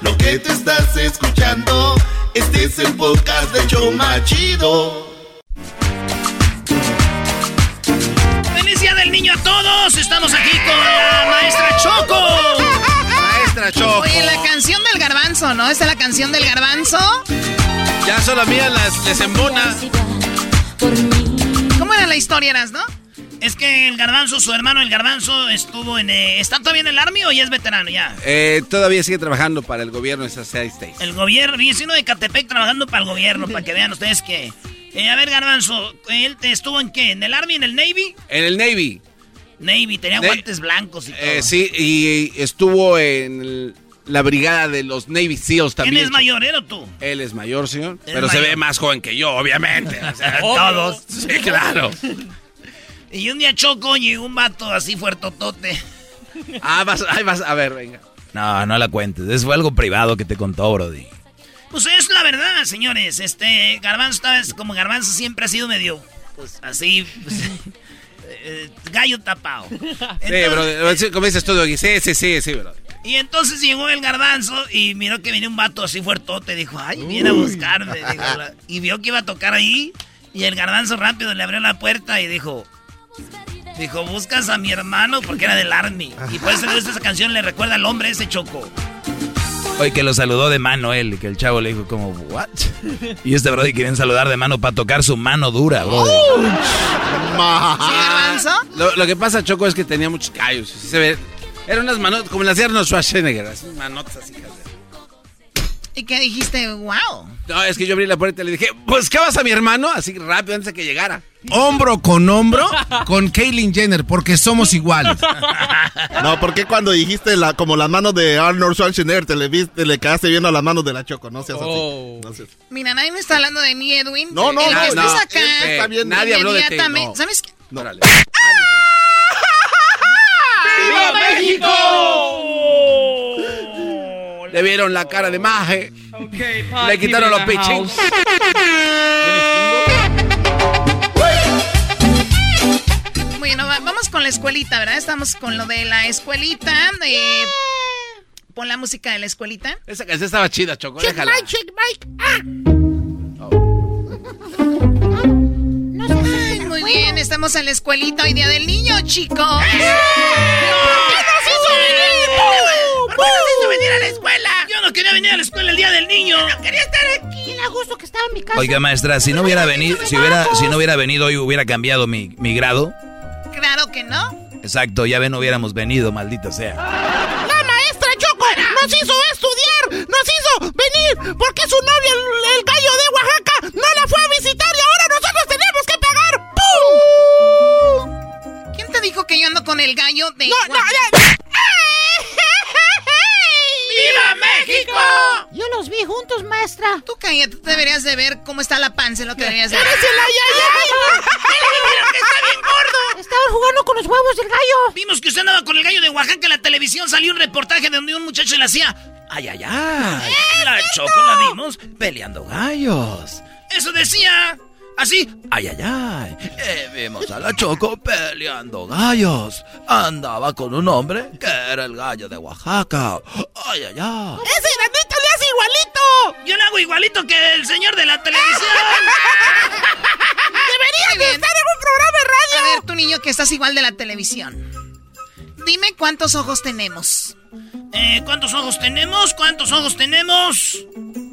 Lo que te estás escuchando, este es el podcast de Choma Chido. ¡Feliz Día del Niño a todos! Estamos aquí con la maestra Choco. Maestra Choco. Oye, la canción del garbanzo, ¿no? Esta es la canción del garbanzo. Ya solo a mí las, les embona. ¿Cómo era la historia, eras, no? Es que el garbanzo, su hermano el garbanzo, estuvo en... eh, ¿Está todavía en el Army o ya es veterano ya? Eh, todavía sigue trabajando para el gobierno de esas seis states. El gobierno, uno de Catepec trabajando para el gobierno, para que vean ustedes que... Eh, a ver, garbanzo, ¿él te estuvo en qué? ¿En el Army, en el Navy? En el Navy. Navy, tenía guantes blancos y todo. Eh, sí, y estuvo en el- la brigada de los Navy SEALs ¿Quién también. es mayor, él o tú? Él es mayor, señor. Pero es se ve más joven que yo, obviamente. O sea, todos. Sí, claro. Y un día Choco llegó un vato así fuertotote. Ah, vas, ahí vas, a ver, venga. No, no la cuentes. Eso fue algo privado que te contó, Brody. Pues es la verdad, señores. Este, Garbanzo, vez, como Garbanzo siempre ha sido medio, pues así, pues, eh, gallo tapado. Sí, bro. sí, Como dices tú, Doggy. Sí, sí, sí, sí, bro. Y entonces llegó el garbanzo y miró que venía un vato así fuertote. Dijo, ay, viene a buscarme. dijo, y vio que iba a tocar ahí. Y el garbanzo rápido le abrió la puerta y dijo, dijo, buscas a mi hermano porque era del Army. Y por eso esa canción le recuerda al hombre ese choco. Oye, que lo saludó de mano él, y que el chavo le dijo como, ¿what? Y este Brody querían saludar de mano para tocar su mano dura, Brody. Lo, lo que pasa, Choco, es que tenía muchos callos. Sí se ve. Eran unas manotas, como las de Arnold Schwarzenegger. Así, manotas así. de- ¿Y qué dijiste? ¡Wow! No, es que yo abrí la puerta y le dije, ¿buscabas a mi hermano? Así rápido antes de que llegara. Hombro con hombro con Caitlyn Jenner, porque somos iguales. No, porque cuando dijiste la, como las manos de Arnold Schwarzenegger, te le, viste, le quedaste viendo las manos de la Choco, no seas así. No seas- Mira, nadie me está hablando de mí, Edwin. No, no, El no, que no, estés acá. él está bien. Nadie habló de ti, no. ¿Sabes qué? No, órale. ¡Viva México! Le vieron la cara de maje. Le quitaron los pichins. Bueno, va- vamos con la escuelita, ¿verdad? Estamos con lo de la escuelita. Eh, pon la música de la escuelita. Esa canción estaba chida, Choco. Déjala. Mike, Chick Mike. Ah. Ay, muy bien, estamos en la escuelita hoy día del niño, chicos. ¿Por qué nos hizo venir a la escuela? Yo no quería venir a la escuela el día del niño. No quería estar aquí, a gusto que estaba en mi casa. Oiga, maestra, si no hubiera venido, si hubiera, si no hubiera venido hoy, hubiera cambiado mi, mi grado. Claro que no. Exacto, ya ven, no hubiéramos venido, maldita sea. La maestra Choco nos hizo estudiar, nos hizo venir, porque su novio, el, el gallo de Oaxaca, no la fue a visitar y ahora nosotros tenemos que pagar. ¡Pum! ¿Quién te dijo que yo ando con el gallo de No, no, Oaxaca? ¡Viva México! Yo los vi juntos, maestra. Tú cállate, tú deberías de ver cómo está la panza, lo que deberías de ver. ¡Eres el ayayay! ¡Me que está bien gordo! Estaban jugando con los huevos del gallo. Vimos que usted andaba con el gallo de Oaxaca en la televisión. Salió un reportaje donde un muchacho le hacía. ¡Ay, ay, ay! La Choco la vimos peleando gallos. Eso decía. Así. ¡Ay, ay, ay! Eh, vimos a la Choco peleando gallos. Andaba con un hombre que era el gallo de Oaxaca. ¡Ay, ay, ay! ¡Ese granito le hace igualito! Yo le hago igualito que el señor de la televisión. ¡Deberías Muy de estar en un programa de radio! A ver, tu niño que estás igual de la televisión. Dime cuántos ojos tenemos. Eh, ¿Cuántos ojos tenemos? ¿Cuántos ojos tenemos?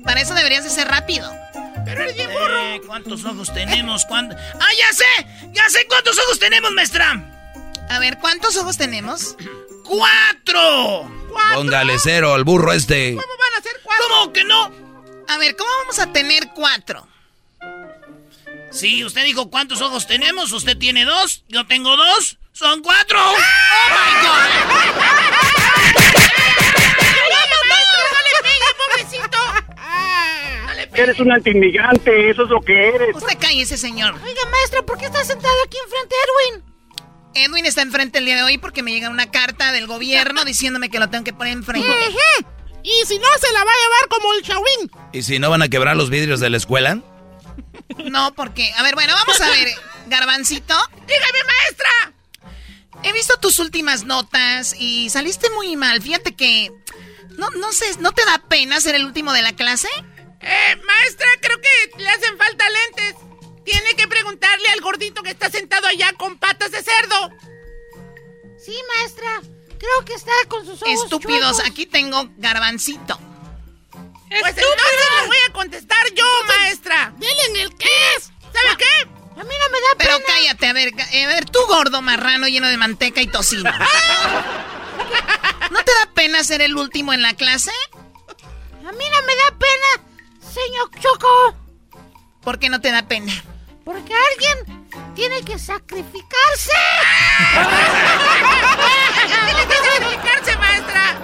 Para eso deberías de ser rápido. Pero el bien Eh, ¿Cuántos ojos tenemos? ¿Cuánto? ¡Ah, ya sé! ¡Ya sé cuántos ojos tenemos, maestra! A ver, ¿cuántos ojos tenemos? ¡Cuatro! Póngale cero al burro este. ¿Cómo van a ser cuatro? ¿Cómo que no? A ver, ¿cómo vamos a tener cuatro? Sí, usted dijo cuántos ojos tenemos. Usted tiene dos, yo tengo dos. ¡Son cuatro! ¡Oh, my God! ¡No le pegue, pobrecito! Eres un antiinmigrante, eso es lo que eres. Usted cállese, señor. Oiga, maestra, ¿por qué está sentado aquí enfrente de Edwin? Edwin está enfrente el día de hoy porque me llega una carta del gobierno diciéndome que lo tengo que poner enfrente. Y si no, se la va a llevar como el Shawin. ¿Y si no van a quebrar los vidrios de la escuela? No, porque. A ver, bueno, vamos a ver. Garbancito, ¡Dígame, maestra! he visto tus últimas notas y saliste muy mal. Fíjate que. No, no sé, ¿no te da pena ser el último de la clase? Eh, maestra, creo que le hacen falta lentes. Tiene que preguntarle al gordito que está sentado allá con patas de cerdo. Sí, maestra. Creo que está con sus ojos Estúpidos, chuecos. aquí tengo Garbancito. Pues entonces le voy a contestar yo, maestra. Dile en el qué es. ¿Sabe qué? A mí no me da Pero pena. cállate, a ver, a ver, tú gordo marrano lleno de manteca y tocino. ¿No te da pena ser el último en la clase? A mí no me da pena, señor Choco. ¿Por qué no te da pena? Porque alguien tiene que sacrificarse. Tiene que sacrificarse, maestra.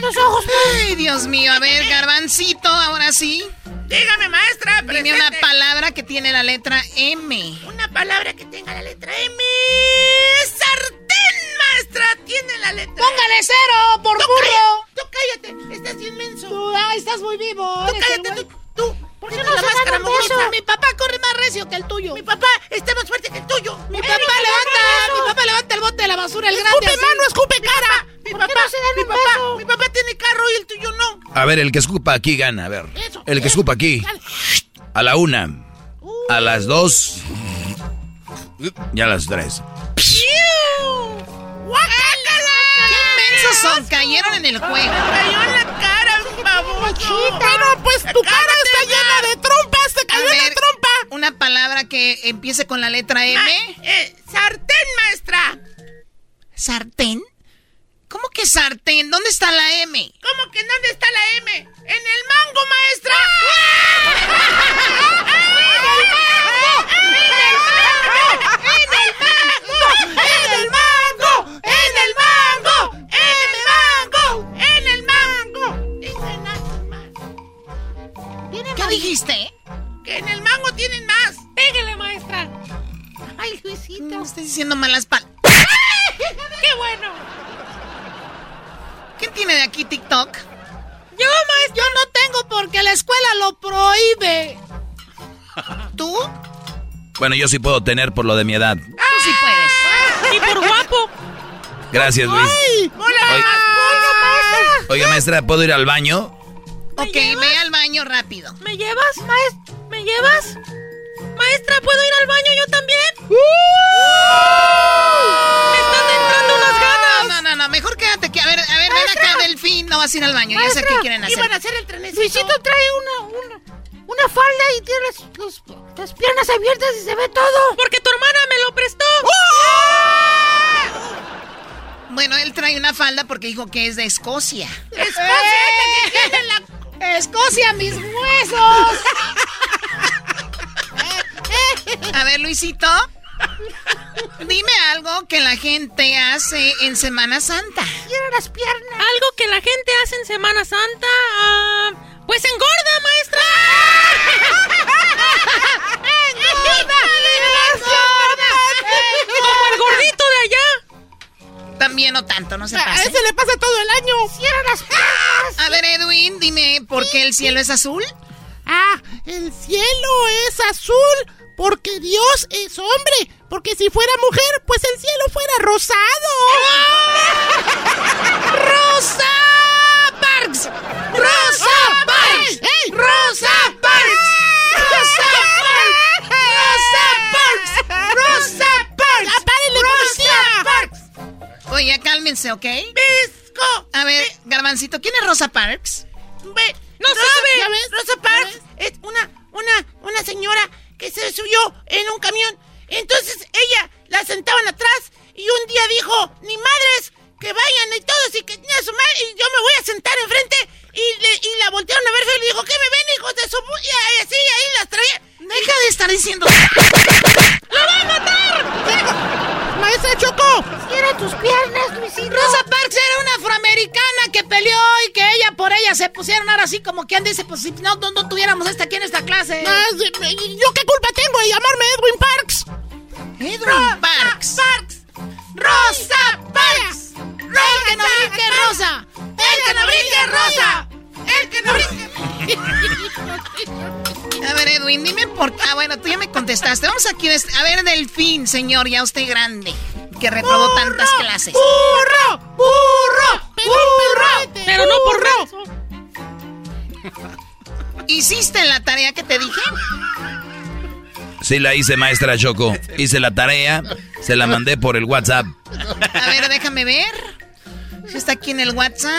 Los ojos. Ay, Dios mío, a ver, Garbancito, ahora sí. Dígame, maestra, Dime presente. una palabra que tiene la letra M. Una palabra que tenga la letra M. Sartén, maestra. Tiene la letra Póngale cero, por Tú burro. cállate, Tú cállate. Estás inmenso. Tú, ay, estás muy vivo. Tú cállate, tú. tú. ¿Por qué no la se máscara beso? Mi papá corre más recio que el tuyo. Mi papá está más fuerte que el tuyo. Mi papá levanta. Mi papá levanta el bote de la basura, el grande. Escupe mano, escupe cara. Mi ¿Por papá, mi papá, mi papá tiene carro y el tuyo no. A ver, el que escupa aquí gana, a ver. Eso, El que eso. escupa aquí. Dale. A la una. A las dos. Y a las tres. ¡Guácala! ¡Qué mensos son! Cayeron en el juego. cayó en la cara, baboso. Pero pues tu cara está llena de trompas. Te A cayó en la trompa. una palabra que empiece con la letra M. Ma- eh, sartén, maestra. ¿Sartén? ¿Cómo que sartén? ¿Dónde está la M? ¿Cómo que dónde está la M? ¡En el mango, maestra! ¡En el mango! ¡En el mango! ¡En el mango! ¡En el mango! Tienen más. ¿Qué dijiste? Que en el mango tienen más. Pégale, maestra. Ay, Luisito. No estoy diciendo malas palabras. ¡Qué bueno! ¿Quién tiene de aquí TikTok? Yo, maestra. Yo no tengo porque la escuela lo prohíbe. ¿Tú? Bueno, yo sí puedo tener por lo de mi edad. Tú sí puedes. Y por guapo. Gracias, Luis. ¡Ay! ¡Hola, maestra! Oiga, maestra, ¿puedo ir al baño? Ok, ve al baño rápido. ¿Me llevas, maestra? ¿Me llevas? Maestra, ¿puedo ir al baño yo también? ¡Me están entrando unas No, ganas! no, no, no, mejor quédate aquí. A ver, a ver, ven acá, Delfín. No vas a ir al baño. Ya sé qué quieren hacer. Iban a hacer el trenecito. Luisito trae una, una, una falda y tiene las, los- las piernas abiertas y se ve todo. Porque tu hermana me lo prestó. Falda porque dijo que es de Escocia. ¡Escocia! ¡Escocia, mis huesos! A ver, Luisito. Dime algo que la gente hace en Semana Santa. Quiero las piernas. Algo que la gente hace en Semana Santa. Ah, pues engorda, maestra. ¡Engorda! ¡Engorda! Como el gordito. También no tanto, no se A pase. ese le pasa todo el año. Cierra las piernas. A ver, Edwin, dime, ¿por qué el cielo es azul? Ah, el cielo es azul porque Dios es hombre. Porque si fuera mujer, pues el cielo fuera rosado. ¡Rosa Parks! ¡Rosa Parks! ¡Ey! ¡Rosa Oye, cálmense, ¿ok? ¡Pisco! A ver, Garbancito, ¿quién es Rosa Parks? Ve, ¡No sabe! ¿Ya ves? Rosa Parks es una, una, una señora que se subió en un camión. Entonces ella la sentaban atrás y un día dijo, ni madres, que vayan y todos y que a su madre, y yo me voy a sentar enfrente y, le- y la voltearon a ver feo y le dijo, ¿qué me ven hijos de su... pu-?" Y así, ahí las traía. Deja de estar diciendo... ¡La va a matar! ¡Maestra Choco! Cierra tus piernas, Luisito. Rosa Parks era una afroamericana que peleó y que ella por ella se pusieron ahora así como quien dice, pues si no, no, no tuviéramos esta aquí en esta clase. Ah, ¿Yo qué culpa tengo de llamarme Edwin Parks? Edwin Parks. Parks. Rosa Parks. El que no brinque rosa. El que no brinque rosa. El que no brinque. A ver, Edwin, dime por qué. Ah, bueno, tú ya me contestaste. Vamos aquí. A ver, Delfín, señor, ya usted grande. Que reprobó tantas clases. ¡Burro! ¡Burro! ¡Burro! Pero no por ¡Burro! ¿Hiciste la tarea que te dije? Sí la hice, maestra Choco. Hice la tarea, se la mandé por el WhatsApp. A ver, déjame ver. Está aquí en el WhatsApp.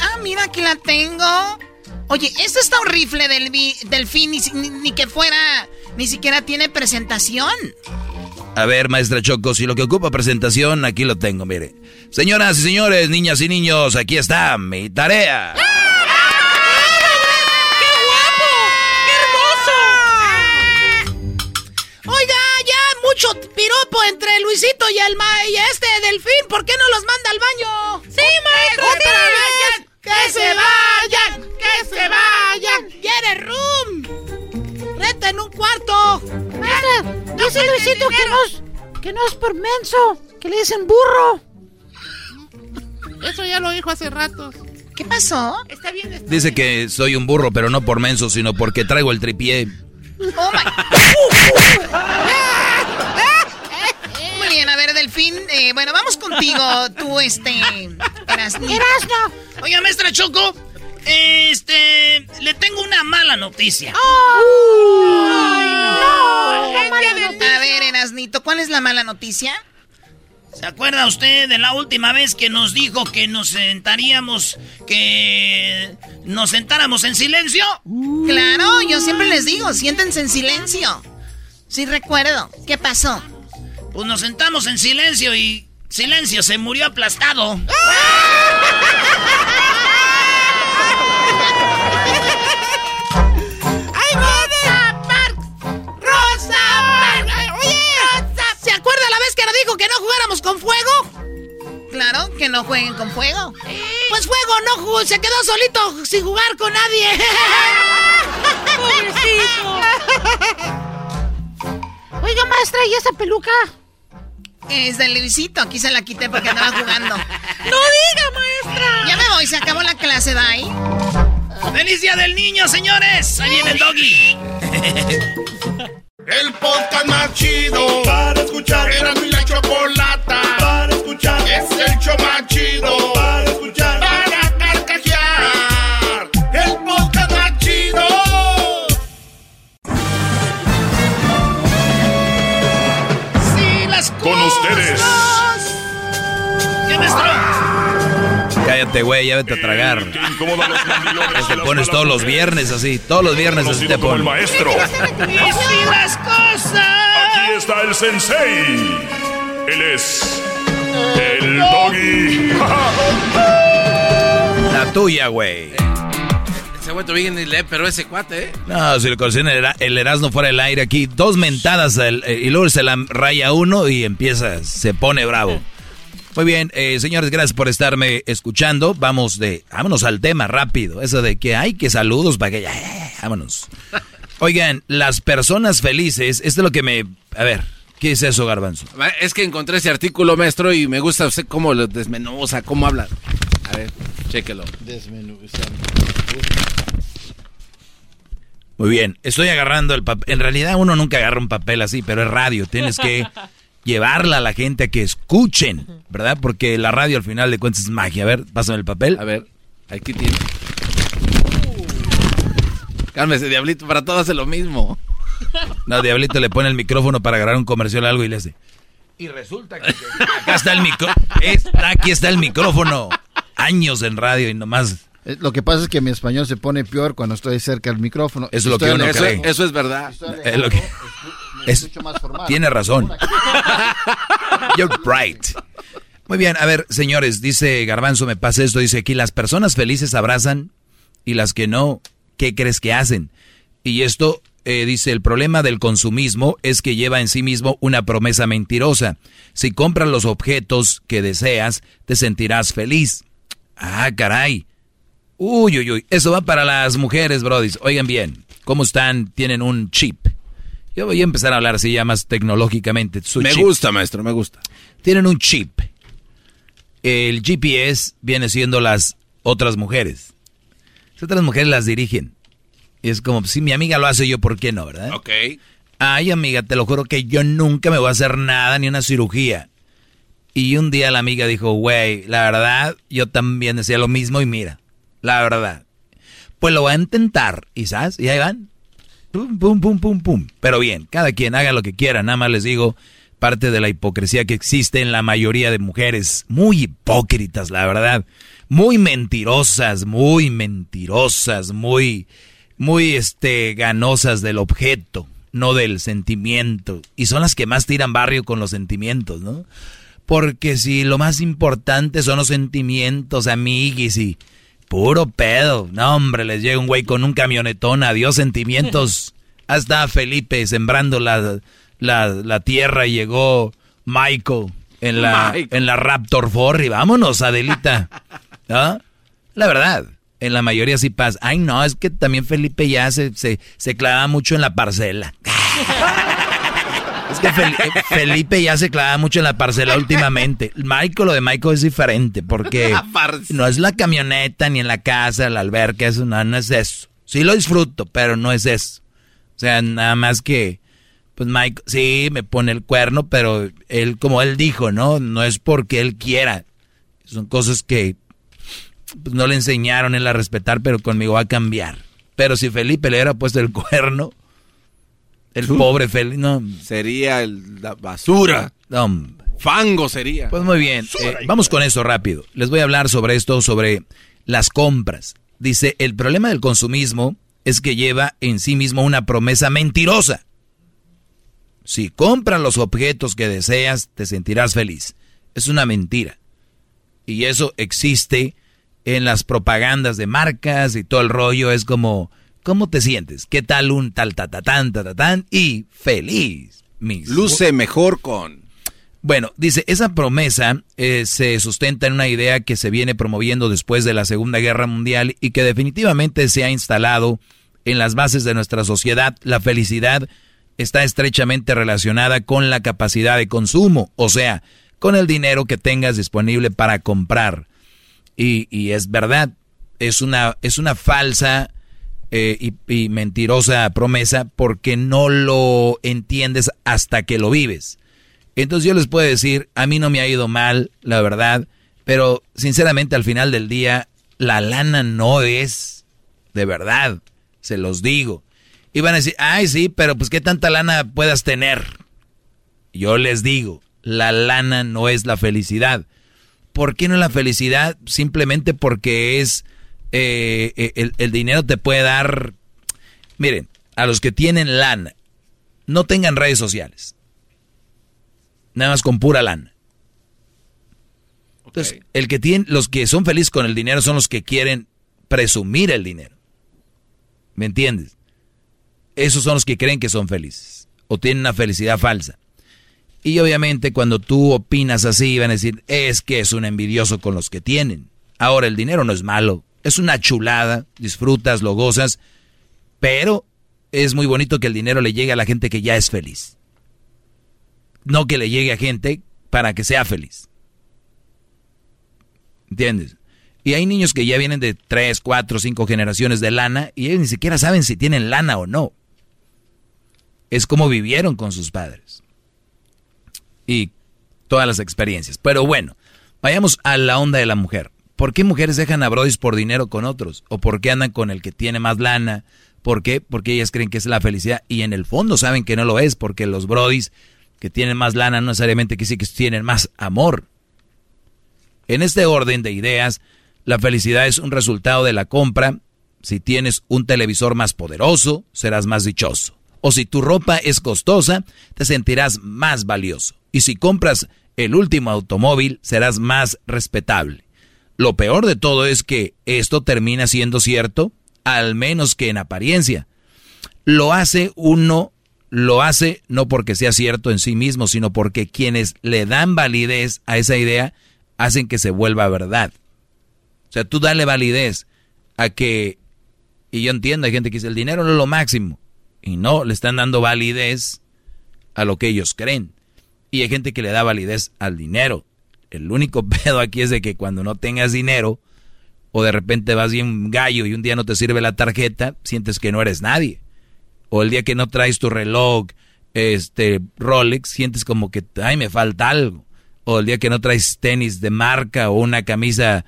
Ah, mira, aquí la tengo. Oye, esto está un rifle del delfín, ni, ni- ni que fuera, ni siquiera tiene presentación. A ver, maestra Choco, si lo que ocupa presentación, aquí lo tengo, mire. Señoras y señores, niñas y niños, aquí está mi tarea. Oiga, mucho piropo entre Luisito y el ma y este delfín. ¿Por qué no los manda al baño? ¡Sí, maestro! ¡Otra sí! vez! ¡Que se vayan! ¡Que se vayan! ¡Quiere room! ¡Reta en un cuarto! Maestra, dice Luisito que no, es, que no es por menso, que le dicen burro. Eso ya lo dijo hace rato. ¿Qué pasó? Está bien, está Dice que soy un burro, pero no por menso, sino porque traigo el tripié. Oh my. Muy bien, a ver, Delfín. eh, bueno, vamos contigo, tú, este. Erasnito. Erasno. Oiga, maestra Choco, este, le tengo una mala noticia. A ver, Erasnito, ¿cuál es la mala noticia? ¿Se acuerda usted de la última vez que nos dijo que nos sentaríamos, que nos sentáramos en silencio? Claro, yo siempre les digo, siéntense en silencio. Sí recuerdo. ¿Qué pasó? Pues nos sentamos en silencio y silencio, se murió aplastado. ¡Ay, Rosa Parks! ¡Rosa ¡Oye! ¿Se acuerda la vez que nos dijo que no jugáramos con fuego? Claro, que no jueguen con fuego. Pues fuego no jugó, se quedó solito sin jugar con nadie. Oiga, maestra, ¿y esa peluca? Es de Luisito, aquí se la quité porque andaba jugando. ¡No diga, maestra! Ya me voy, se acabó la clase, bye. ¡Feliz Día del Niño, señores! Ahí viene el doggy. El podcast más chido para escuchar. Era mi la chocolata para escuchar. Es el show más chido Cállate, güey, ya vete a tragar. Los mandilones y te pones todos los viernes así, todos los viernes así te como el pones. maestro. ¡Y las cosas! Aquí está el sensei. Él es el doggy. tuya, güey. Ese güey bien lee, pero ese cuate, ¿eh? No, si le consiguen el, el Erasmo fuera del aire aquí, dos mentadas eh, y luego se la raya uno y empieza, se pone bravo. Muy bien, eh, señores, gracias por estarme escuchando. Vamos de, vámonos al tema rápido. Eso de que hay que saludos para que ya, vámonos. Oigan, las personas felices, esto es lo que me, a ver, ¿qué es eso, Garbanzo? Es que encontré ese artículo, maestro, y me gusta usted cómo lo desmenuza, cómo habla. A ver, chéquelo. Desmenuza. Muy bien, estoy agarrando el papel. En realidad uno nunca agarra un papel así, pero es radio. Tienes que llevarla a la gente a que escuchen, ¿verdad? Porque la radio al final de cuentas es magia. A ver, pásame el papel. A ver, aquí tiene. Cálmese, Diablito, para todo hace lo mismo. No, Diablito le pone el micrófono para agarrar un comercial o algo y le hace. Y resulta que acá está el micrófono. Aquí está el micrófono. Años en radio y nomás eh, lo que pasa es que mi español se pone peor cuando estoy cerca del micrófono. Eso es lo que uno eso, cree. Eso es verdad. Es lo que, es, tiene razón. You're right. Muy bien, a ver, señores, dice Garbanzo, me pasa esto, dice aquí, las personas felices abrazan y las que no, ¿qué crees que hacen? Y esto, eh, dice, el problema del consumismo es que lleva en sí mismo una promesa mentirosa. Si compras los objetos que deseas, te sentirás feliz. Ah, caray. Uy, uy, uy. Eso va para las mujeres, brodis. Oigan bien, ¿cómo están? Tienen un chip. Yo voy a empezar a hablar así ya más tecnológicamente. me gusta, maestro, me gusta. Tienen un chip. El GPS viene siendo las otras mujeres. Las otras mujeres las dirigen. Y es como, si mi amiga lo hace, yo, ¿por qué no, verdad? Ok. Ay, amiga, te lo juro que yo nunca me voy a hacer nada, ni una cirugía. Y un día la amiga dijo, güey, la verdad, yo también decía lo mismo y mira, la verdad. Pues lo voy a intentar, ¿sabes? Y ahí van. Pum, pum, pum, pum, pum. Pero bien, cada quien haga lo que quiera. Nada más les digo, parte de la hipocresía que existe en la mayoría de mujeres. Muy hipócritas, la verdad. Muy mentirosas, muy mentirosas, muy, muy, este, ganosas del objeto, no del sentimiento. Y son las que más tiran barrio con los sentimientos, ¿no? Porque si lo más importante son los sentimientos, amiguis, y Puro pedo. No, hombre, les llega un güey con un camionetón. Adiós sentimientos. Hasta Felipe sembrando la, la, tierra y llegó Michael en la, en la Raptor 4 y vámonos, Adelita. ¿Ah? La verdad, en la mayoría sí pasa. Ay, no, es que también Felipe ya se, se, se clava mucho en la parcela. Es que Felipe ya se clava mucho en la parcela últimamente. Michael, lo de Michael es diferente porque no es la camioneta ni en la casa, la alberca, eso no, no es eso. Sí lo disfruto, pero no es eso. O sea, nada más que, pues Michael, sí, me pone el cuerno, pero él, como él dijo, ¿no? No es porque él quiera. Son cosas que pues, no le enseñaron él a respetar, pero conmigo va a cambiar. Pero si Felipe le hubiera puesto el cuerno, el pobre Felipe, no. Sería la basura. Fango sería. Pues muy bien, eh, vamos con eso rápido. Les voy a hablar sobre esto, sobre las compras. Dice, el problema del consumismo es que lleva en sí mismo una promesa mentirosa. Si compras los objetos que deseas, te sentirás feliz. Es una mentira. Y eso existe en las propagandas de marcas y todo el rollo. Es como, ¿Cómo te sientes? ¿Qué tal un tal ta ta tan ta tan y feliz? Luce mejor con. Bueno, dice, esa promesa eh, se sustenta en una idea que se viene promoviendo después de la Segunda Guerra Mundial y que definitivamente se ha instalado en las bases de nuestra sociedad. La felicidad está estrechamente relacionada con la capacidad de consumo, o sea, con el dinero que tengas disponible para comprar. Y, y es verdad, es una, es una falsa eh, y, mentirosa promesa porque no lo entiendes hasta que lo vives. Entonces yo les puedo decir, a mí no me ha ido mal, la verdad, pero sinceramente al final del día la lana no es de verdad, se los digo. Y van a decir, ay sí, pero pues qué tanta lana puedas tener. Yo les digo, la lana no es la felicidad. ¿Por qué no la felicidad? Simplemente porque es eh, eh, el, dinero te puede dar... Miren, a los que tienen lana, no tengan redes sociales. Nada más con pura lana. Entonces, el que tiene, los que son felices con el dinero son los que quieren presumir el dinero. ¿Me entiendes? Esos son los que creen que son felices o tienen una felicidad falsa. Y obviamente cuando tú opinas así van a decir, es que es un envidioso con los que tienen. Ahora el dinero no es malo, es una chulada, disfrutas, lo gozas, pero es muy bonito que el dinero le llegue a la gente que ya es feliz. No que le llegue a gente para que sea feliz. ¿Entiendes? Y hay niños que ya vienen de 3, 4, 5 generaciones de lana y ellos ni siquiera saben si tienen lana o no. Es como vivieron con sus padres. Y todas las experiencias. Pero bueno, vayamos a la onda de la mujer. ¿Por qué mujeres dejan a brodis por dinero con otros? ¿O por qué andan con el que tiene más lana? ¿Por qué? Porque ellas creen que es la felicidad y en el fondo saben que no lo es, porque los brodis que tienen más lana no necesariamente quiere decir que tienen más amor. En este orden de ideas, la felicidad es un resultado de la compra. Si tienes un televisor más poderoso, serás más dichoso. O si tu ropa es costosa, te sentirás más valioso. Y si compras el último automóvil, serás más respetable. Lo peor de todo es que esto termina siendo cierto, al menos que en apariencia. Lo hace uno, lo hace no porque sea cierto en sí mismo, sino porque quienes le dan validez a esa idea hacen que se vuelva verdad. O sea, tú dale validez a que, y yo entiendo, hay gente que dice, el dinero no es lo máximo. Y no, le están dando validez a lo que ellos creen. Y hay gente que le da validez al dinero. El único pedo aquí es de que cuando no tengas dinero, o de repente vas bien gallo y un día no te sirve la tarjeta, sientes que no eres nadie. O el día que no traes tu reloj, este Rolex, sientes como que, ay, me falta algo. O el día que no traes tenis de marca o una camisa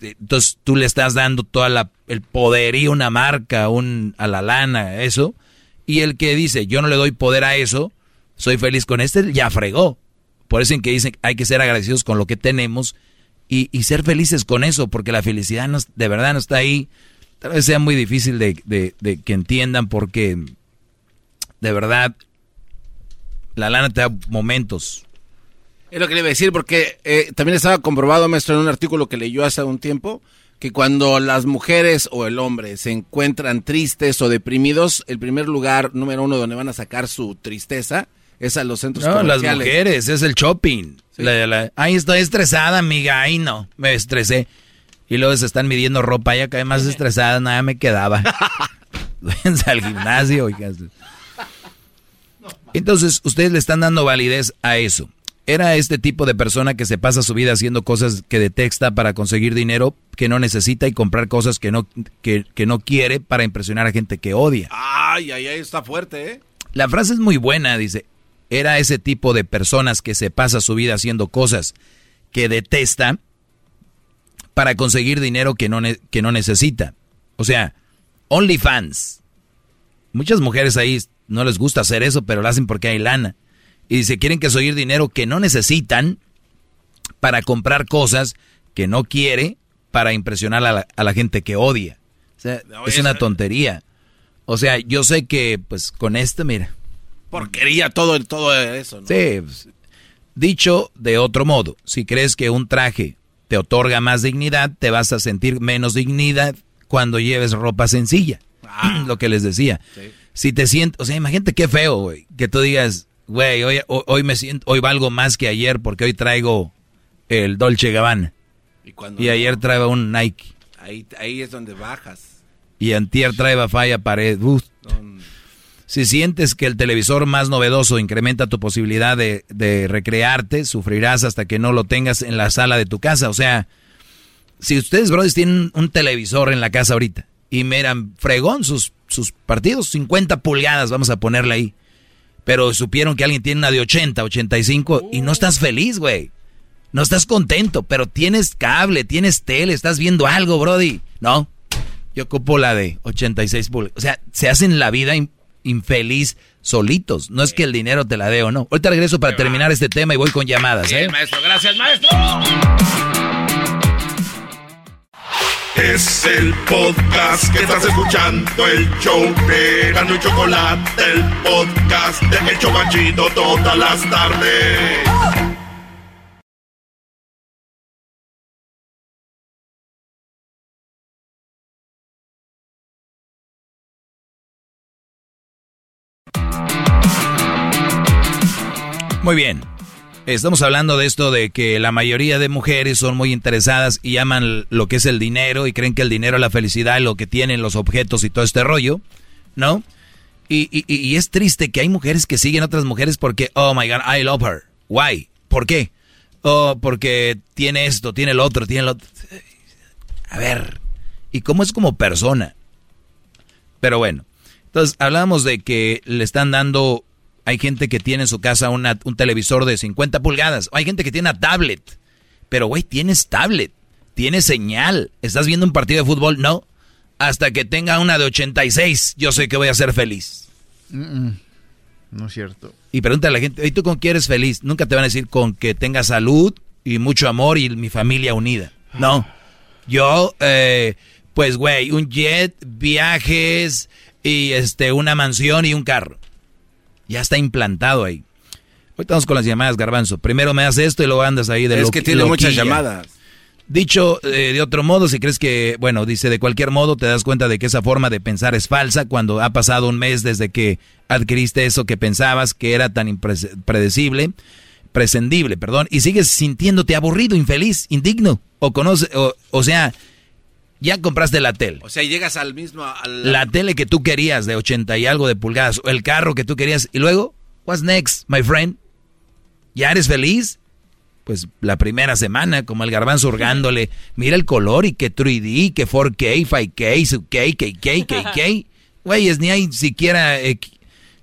entonces tú le estás dando toda la, el poderío una marca, un, a la lana, eso. Y el que dice, yo no le doy poder a eso, soy feliz con este, ya fregó. Por eso en que dicen, hay que ser agradecidos con lo que tenemos y, ser felices con eso, porque la felicidad no, de verdad no está ahí. Tal vez sea muy difícil de, de, de que entiendan porque de verdad la lana te da momentos, es lo que le iba a decir, porque eh, también estaba comprobado, maestro, en un artículo que leyó hace un tiempo, que cuando las mujeres o el hombre se encuentran tristes o deprimidos, el primer lugar, número uno, donde van a sacar su tristeza es a los centros no, las mujeres, es el shopping. ay, estoy estresada, amiga, ay, no, me estresé. Y luego se están midiendo ropa, ya cae más estresada, nada me quedaba. Váyanse al gimnasio, Entonces, ustedes le están dando validez a eso era este tipo de persona que se pasa su vida haciendo cosas que detesta para conseguir dinero que no necesita y comprar cosas que no, que, no quiere para impresionar a gente que odia. Ay, ay, ay, está fuerte, ¿eh? La frase es muy buena, dice. Era ese tipo de personas que se pasa su vida haciendo cosas que detesta para conseguir dinero que no, que no necesita. O sea, OnlyFans. Muchas mujeres ahí no les gusta hacer eso, pero lo hacen porque hay lana y se quieren que conseguir dinero que no necesitan para comprar cosas que no quiere para impresionar a la, gente que odia. O sea, es una tontería. O sea, yo sé que pues con esto, mira. Porquería todo, todo eso, ¿no? Sí. Pues, dicho de otro modo, si crees que un traje te otorga más dignidad, te vas a sentir menos dignidad cuando lleves ropa sencilla. Ah. Lo que les decía. Si te sientes, o sea, imagínate qué feo, güey, que tú digas, güey, hoy, hoy, me siento, hoy valgo más que ayer porque hoy traigo el Dolce Gabbana. Y, ayer traía un Nike. Ahí, ahí es donde bajas. Y antier traía falla pared. Si sientes que el televisor más novedoso incrementa tu posibilidad de, recrearte, sufrirás hasta que no lo tengas en la sala de tu casa. O sea, si ustedes, brothers, tienen un televisor en la casa ahorita y miran fregón sus, sus partidos, 50 pulgadas, vamos a ponerle ahí pero supieron que alguien tiene una de 80, 85 y no estás feliz, güey. No estás contento, pero tienes cable, tienes tele, estás viendo algo, Brody. No, yo ocupo la de 86 pulgadas. O sea, se hacen la vida infeliz solitos. No es que el dinero te la dé o no. Ahorita regreso para terminar este tema y voy con llamadas, ¿eh? maestro, gracias, maestro. Es el podcast que estás escuchando, el show de Gano y Chocolate, el podcast de El Chocachito todas las tardes. Muy bien. Estamos hablando de esto de que la mayoría de mujeres son muy interesadas y aman lo que es el dinero y creen que el dinero es la felicidad lo que tienen los objetos y todo este rollo, ¿no? Y, y, y es triste que hay mujeres que siguen a otras mujeres porque, oh my God, I love her. Why? ¿Por qué? Oh, porque tiene esto, tiene el otro, tiene el otro. A ver, ¿y cómo es como persona? Pero bueno, entonces hablamos de que le están dando hay gente que tiene en su casa una, un televisor de 50 pulgadas. Hay gente que tiene una tablet. Pero, güey, tienes tablet. Tienes señal. ¿Estás viendo un partido de fútbol? No. Hasta que tenga una de 86, yo sé que voy a ser feliz. No es cierto. Y pregúntale a la gente, ¿y tú con quién eres feliz? Nunca te van a decir con que tenga salud y mucho amor y mi familia unida. No. Yo, eh, pues, güey, un jet, viajes y este, una mansión y un carro. Ya está implantado ahí. Hoy estamos con las llamadas, Garbanzo. Primero me haces esto y luego andas ahí de Es que tiene muchas llamadas. Dicho eh, de otro modo, si crees que, bueno, dice de cualquier modo, te das cuenta de que esa forma de pensar es falsa cuando ha pasado un mes desde que adquiriste eso que pensabas que era tan impredecible, prescindible, perdón, y sigues sintiéndote aburrido, infeliz, indigno, o conoce, o, o sea, ya compraste la tele. O sea, llegas al mismo... Al... La tele que tú querías de 80 y algo de pulgadas, o el carro que tú querías, y luego, what's next, my friend? ¿Ya eres feliz? Pues la primera semana, como el garbanzo hurgándole, mira el color y que 3D, que 4K, 5K, K, K, K, K, K. Güeyes, ni hay siquiera... Eh,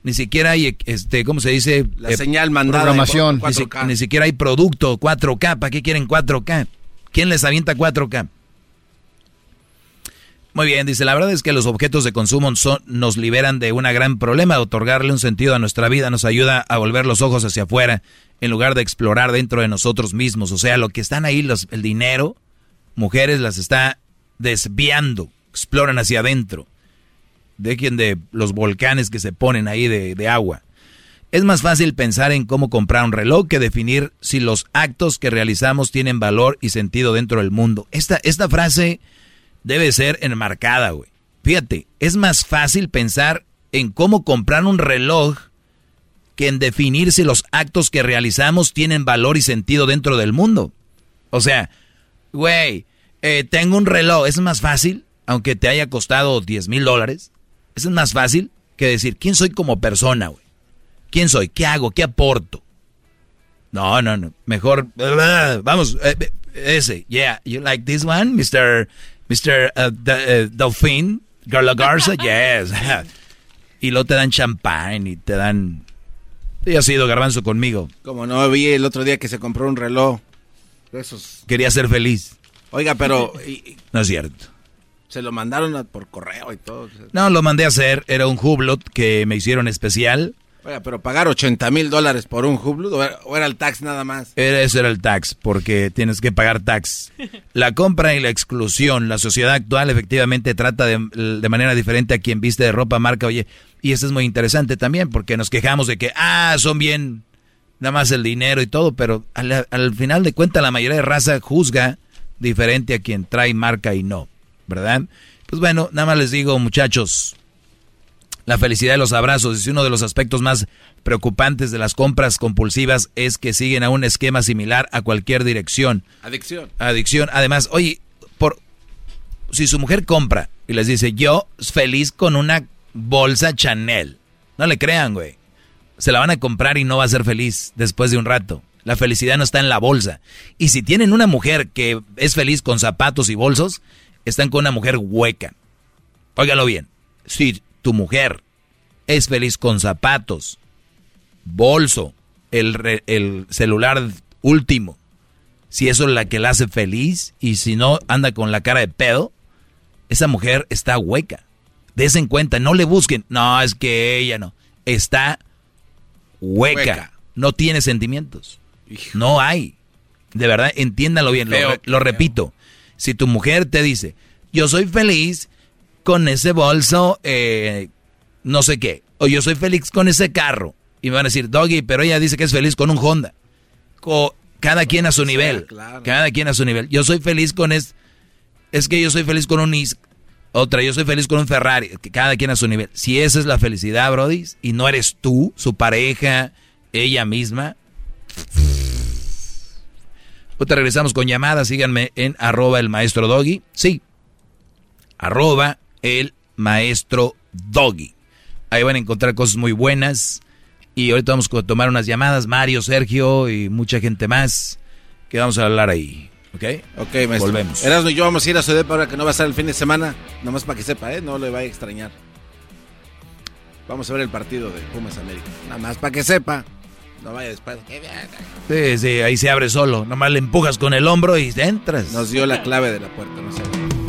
ni siquiera hay, este, ¿cómo se dice? La señal mandada. Programación. Ni, ni siquiera hay producto 4K. ¿Para qué quieren 4K? ¿Quién les avienta 4K? Muy bien, dice, la verdad es que los objetos de consumo son, nos liberan de un gran problema, otorgarle un sentido a nuestra vida nos ayuda a volver los ojos hacia afuera en lugar de explorar dentro de nosotros mismos. O sea, lo que están ahí, los, el dinero, mujeres las está desviando, exploran hacia adentro. Dejen de los volcanes que se ponen ahí de, de agua. Es más fácil pensar en cómo comprar un reloj que definir si los actos que realizamos tienen valor y sentido dentro del mundo. Esta, esta frase debe ser enmarcada, güey. Fíjate, es más fácil pensar en cómo comprar un reloj que en definir si los actos que realizamos tienen valor y sentido dentro del mundo. O sea, güey, eh, tengo un reloj, es más fácil, aunque te haya costado 10 mil dólares, es más fácil que decir, ¿quién soy como persona, güey? ¿Quién soy? ¿Qué hago? ¿Qué aporto? No, no, no. Mejor, vamos, eh, ese, yeah, you like this one, Mr. Mr. Uh, uh, Delfín, Garla Garza, yes. y luego te dan champán y te dan... Tú ya has ido garbanzo conmigo. Como no, vi el otro día que se compró un reloj. Esos. Quería ser feliz. Oiga, pero... no es cierto. Se lo mandaron por correo y todo. No, lo mandé a hacer. Era un Hublot que me hicieron especial. Oiga, pero pagar 80 mil dólares por un Hublot o era el tax nada más. Era, eso era el tax, porque tienes que pagar tax. La compra y la exclusión. La sociedad actual efectivamente trata de, manera diferente a quien viste de ropa marca. Oye, y esto es muy interesante también, porque nos quejamos de que, ah, son bien, nada más el dinero y todo, pero al, al final de cuentas la mayoría de raza juzga diferente a quien trae marca y no, ¿verdad? Pues bueno, nada más les digo, muchachos, la felicidad de los abrazos es uno de los aspectos más preocupantes de las compras compulsivas es que siguen a un esquema similar a cualquier dirección. Adicción. Adicción. Además, oye, por si su mujer compra y les dice, "Yo feliz con una bolsa Chanel." No le crean, güey. Se la van a comprar y no va a ser feliz después de un rato. La felicidad no está en la bolsa. Y si tienen una mujer que es feliz con zapatos y bolsos, están con una mujer hueca. Óigalo bien. Si tu mujer es feliz con zapatos, bolso, el, el celular último, si eso es la que la hace feliz y si no anda con la cara de pedo, esa mujer está hueca. Desen cuenta, no le busquen. No, es que ella no. Está hueca. hueca. No tiene sentimientos. Hijo. No hay. De verdad, entiéndalo bien. Feo, lo, lo repito. Si tu mujer te dice, yo soy feliz con ese bolso, eh, no sé qué. O yo soy feliz con ese carro. Y me van a decir, Doggy, pero ella dice que es feliz con un Honda. Cada quien a su nivel. Cada quien a su nivel. Yo soy feliz con es. Es que yo soy feliz con un Is. Otra, yo soy feliz con un Ferrari. Cada quien a su nivel. Si esa es la felicidad, Brody, y no eres tú, su pareja, ella misma, Ahorita regresamos con llamadas. Síganme en arroba el maestro doggy. Sí. Arroba el maestro doggy. Ahí van a encontrar cosas muy buenas. Y ahorita vamos a tomar unas llamadas. Mario, Sergio y mucha gente más que vamos a hablar ahí. ¿Ok? Ok, maestro. Volvemos. Erasmo y yo vamos a ir a Sodepa ahora que no va a estar el fin de semana. Nomás para que sepa, ¿eh? No le vaya a extrañar. Vamos a ver el partido de Pumas América. Nada más para que sepa. No vaya después. Sí, sí, ahí se abre solo. Nomás le empujas con el hombro y entras. Nos dio la clave de la puerta, no sé.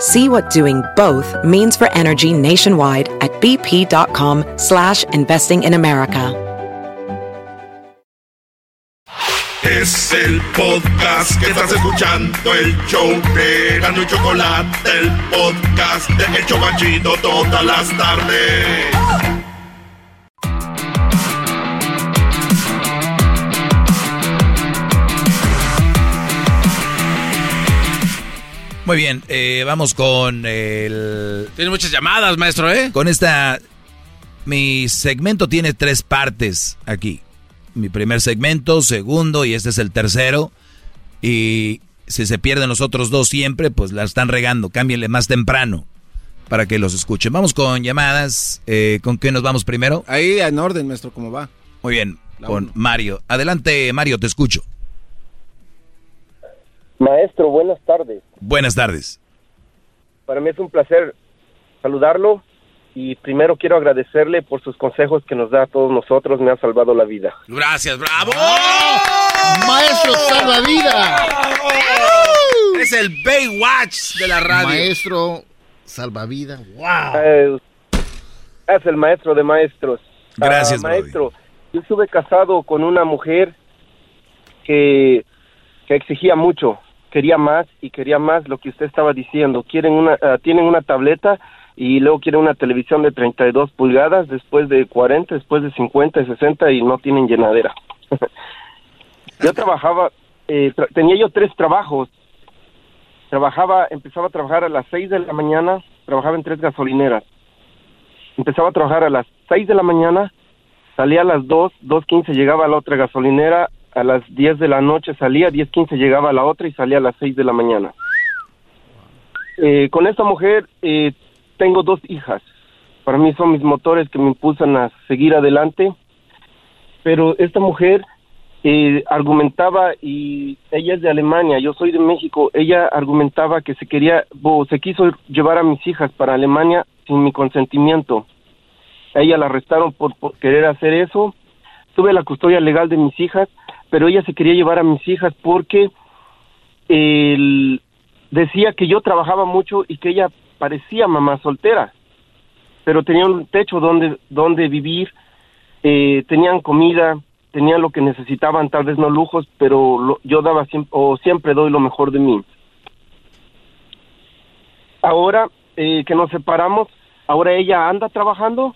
See what doing both means for energy nationwide at bp.com slash investing in America. Es el podcast que estás escuchando, el show de Gano y Chocolate, el podcast de El Chocachito todas las tardes. Muy bien, eh, vamos con el... Tiene muchas llamadas, maestro, ¿eh? Con esta... Mi segmento tiene tres partes aquí. Mi primer segmento, segundo y este es el tercero. Y si se pierden los otros dos siempre, pues la están regando. Cámbienle más temprano para que los escuchen. Vamos con llamadas. Eh, ¿Con qué nos vamos primero? Ahí en orden, maestro, ¿cómo va? Muy bien, con Mario. Adelante, Mario, te escucho. Maestro, buenas tardes. Buenas tardes. Para mí es un placer saludarlo y primero quiero agradecerle por sus consejos que nos da a todos nosotros. Me ha salvado la vida. Gracias, bravo. Maestro salvavidas. Es el Baywatch de la radio. Maestro salvavidas. Wow. Eh, es el maestro de maestros. Gracias, Ah, maestro. Yo estuve casado con una mujer que, que exigía mucho, quería más y quería más lo que usted estaba diciendo. Quieren una, ah, tienen una tableta y luego quieren una televisión de 32 pulgadas, después de 40, después de 50 y 60 y no tienen llenadera. yo trabajaba, eh, tenía yo tres trabajos. Trabajaba, empezaba a trabajar a las 6 de la mañana, trabajaba en tres gasolineras. Empezaba a trabajar a las 6 de la mañana, salía a las 2, 2.15 llegaba a la otra gasolinera, a las 10 de la noche salía, 10.15 llegaba a la otra y salía a las 6 de la mañana. Eh, con esta mujer eh, tengo dos hijas. Para mí son mis motores que me impulsan a seguir adelante. Pero esta mujer eh, argumentaba, y ella es de Alemania, yo soy de México, ella argumentaba que se quería, o se quiso llevar a mis hijas para Alemania sin mi consentimiento. A ella la arrestaron por querer hacer eso. Tuve la custodia legal de mis hijas, pero ella se quería llevar a mis hijas porque el- decía que yo trabajaba mucho y que ella parecía mamá soltera, pero tenía un techo donde, donde vivir, eh, tenían comida, tenían lo que necesitaban, tal vez no lujos, pero lo- yo daba siempre, o siempre doy lo mejor de mí. Ahora eh, que nos separamos, ahora ella anda trabajando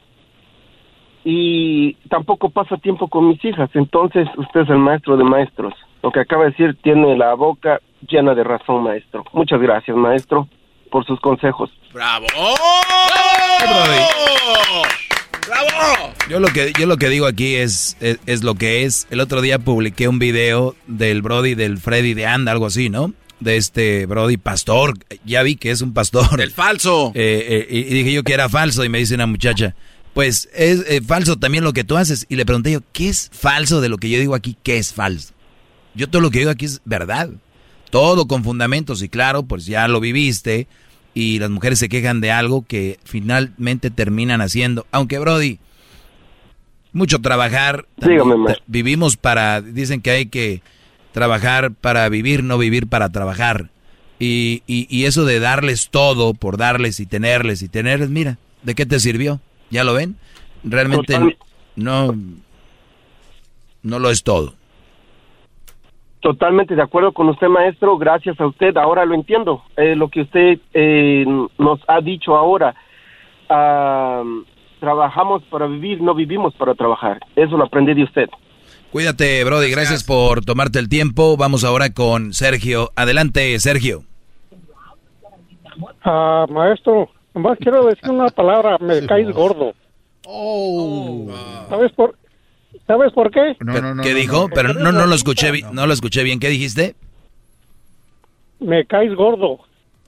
y tampoco pasa tiempo con mis hijas. Entonces, usted es el maestro de maestros. Lo que acaba de decir tiene la boca llena de razón, maestro. Muchas gracias, maestro, por sus consejos. ¡Bravo! ¡Bravo! Yo lo que yo lo que digo aquí es, es, es lo que es. El otro día publiqué un video del Brody del Freddy de Anda, algo así, ¿no? De este Brody pastor. Ya vi que es un pastor. El falso. Eh, eh, y dije yo que era falso y me dice una muchacha, pues es eh, falso también lo que tú haces. Y le pregunté yo, ¿qué es falso de lo que yo digo aquí? ¿Qué es falso? Yo todo lo que digo aquí es verdad. Todo con fundamentos y claro, pues ya lo viviste y las mujeres se quejan de algo que finalmente terminan haciendo. Aunque Brody, mucho trabajar. Dígame. Vivimos para, dicen que hay que trabajar para vivir, no vivir para trabajar. Y, y, y eso de darles todo por darles y tenerles y tenerles, mira, ¿de qué te sirvió? ¿Ya lo ven? Realmente Total- no, no lo es todo. Totalmente de acuerdo con usted, maestro. Gracias a usted. Ahora lo entiendo. Eh, lo que usted eh, nos ha dicho ahora. Ah, trabajamos para vivir, no vivimos para trabajar. Eso lo aprendí de usted. Cuídate, Brody. Gracias por tomarte el tiempo. Vamos ahora con Sergio. Adelante, Sergio. Ah, maestro, nomás quiero decir una palabra. Me caes gordo. Oh. ¿Sabes por, ¿Sabes por qué? ¿Qué dijo? Pero no, no lo escuché, no lo escuché bien. ¿Qué dijiste? Me caes gordo.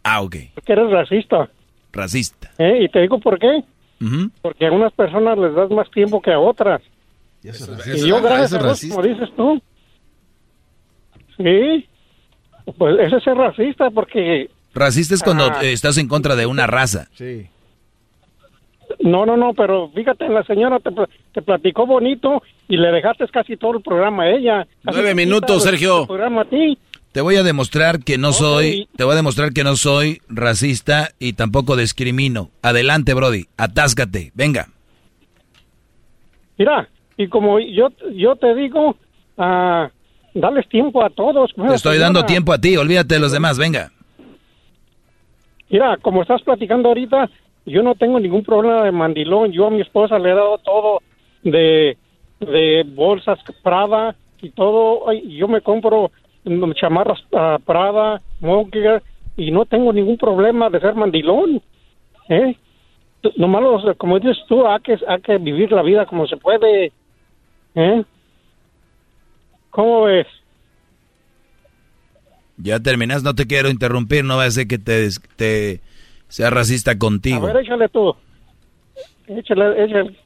Ah, ok. Porque eres racista. Racista. ¿eh? Y te digo por qué. Ujú. Porque a unas personas les das más tiempo que a otras. Y yo, gracias a Dios, como dices tú. Sí. Pues ese es ser racista porque... Racista es cuando Ah. estás en contra de una raza. Sí. No, no, no, pero fíjate, la señora te, pl- te platicó bonito y le dejaste casi todo el programa a ella. Casi Nueve te minutos, Sergio. El programa a ti. Te voy a demostrar que no soy, te voy a demostrar que no soy racista y tampoco discrimino. Adelante, Brody, atáscate, venga. Mira, y como yo, yo te digo, ah, dales tiempo a todos. Te estoy dando tiempo a ti, olvídate de los demás, venga. Mira, como estás platicando ahorita, yo no tengo ningún problema de mandilón. Yo a mi esposa le he dado todo de, de bolsas Prada y todo. Yo me compro mm, chamarras ah, Prada, Monger, y no tengo ningún problema de ser mandilón. ¿eh? Nomás, como dices tú, hay que, hay que vivir la vida como se puede. ¿eh? ¿Cómo ves? Ya terminas, no te quiero interrumpir, no va a ser que te, te sea racista A contigo. ver, échale tú. Échale, échale.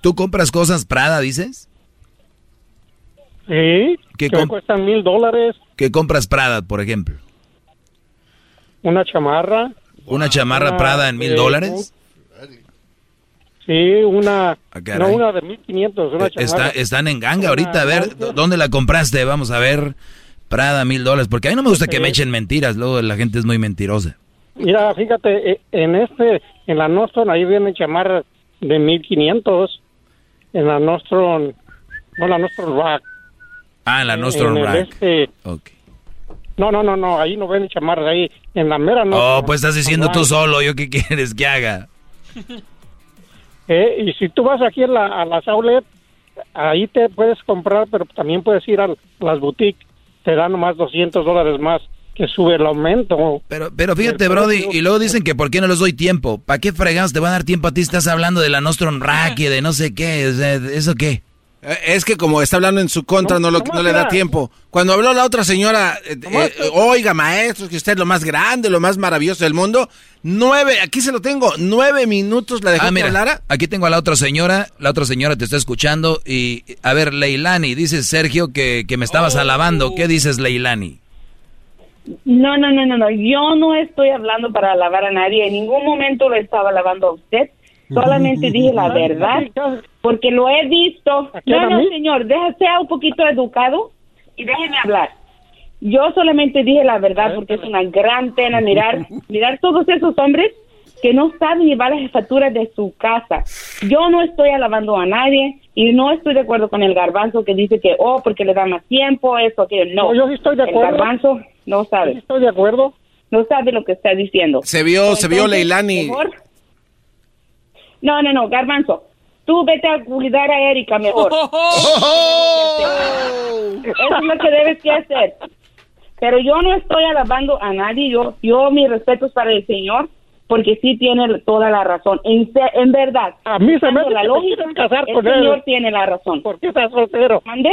¿Tú compras cosas Prada, dices? Sí, ¿Qué que cuestan mil dólares, ¿Qué compras Prada, por ejemplo? una chamarra. ¿Una chamarra Una Prada en mil dólares? Sí, una, Ah, no una de mil quinientos, Eh, Está, están en ganga ahorita, a ver, ¿dó- ¿dónde la compraste? Vamos a ver, Prada, mil dólares, porque a mí no me gusta que me echen mentiras, luego la gente es muy mentirosa. Mira, fíjate, eh, en este, en la Nostron, ahí vienen chamarras de mil quinientos. En la Nostron, no la Nostron Rack. Ah, en la en el Rack. este- Ok. no, no, no, no, ahí no venden chamarras, ahí en la mera Nostron. Oh, pues estás diciendo tú solo, ¿yo qué quieres que haga? Eh, y si tú vas aquí a, la, a las outlet, ahí te puedes comprar, pero también puedes ir a las boutiques, te dan nomás 200 dólares más que sube el aumento. Pero, pero fíjate, Brody, y luego dicen que por qué no les doy tiempo. ¿Para qué fregados te van a dar tiempo a ti? Estás hablando de la Nostrum Rack y de no sé qué, ¿eso qué? Eh, Es que como está hablando en su contra, no, lo, no le da tiempo. Cuando habló la otra señora, eh, eh, oiga, maestro, que usted es lo más grande, lo más maravilloso del mundo, nueve, aquí se lo tengo, nueve minutos la dejó Ah, mira, hablara. aquí tengo a la otra señora, la otra señora te está escuchando y, a ver, Leilani, dices Sergio que, que me estabas alabando. ¿Qué dices, Leilani? No, no, no, no, no. Yo no estoy hablando para alabar a nadie. En ningún momento lo estaba alabando a usted. Solamente dije la verdad, porque lo he visto. No, no, señor, deja, sea un poquito educado y déjeme hablar. Yo solamente dije la verdad porque es una gran pena mirar, mirar todos esos hombres que no saben llevar la jefatura de su casa. Yo no estoy alabando a nadie y no estoy de acuerdo con el garbanzo que dice que, oh, porque le da más tiempo, eso, que no. No, yo sí estoy de acuerdo. El garbanzo no sabe. estoy de acuerdo. No sabe lo que está diciendo. Se vio, se vio Leilani. mejor- No, no, no, Garbanzo. Tú vete a cuidar a Erika mejor. Eso es lo que debes que hacer. Pero yo no estoy alabando a nadie. Yo, yo mis respetos para el señor, porque sí tiene toda la razón. En, se- en verdad. A mí se me hace la que te lógica, quieres casar el con él. señor tiene la razón. ¿Por qué estás soltero? ¿Mandé?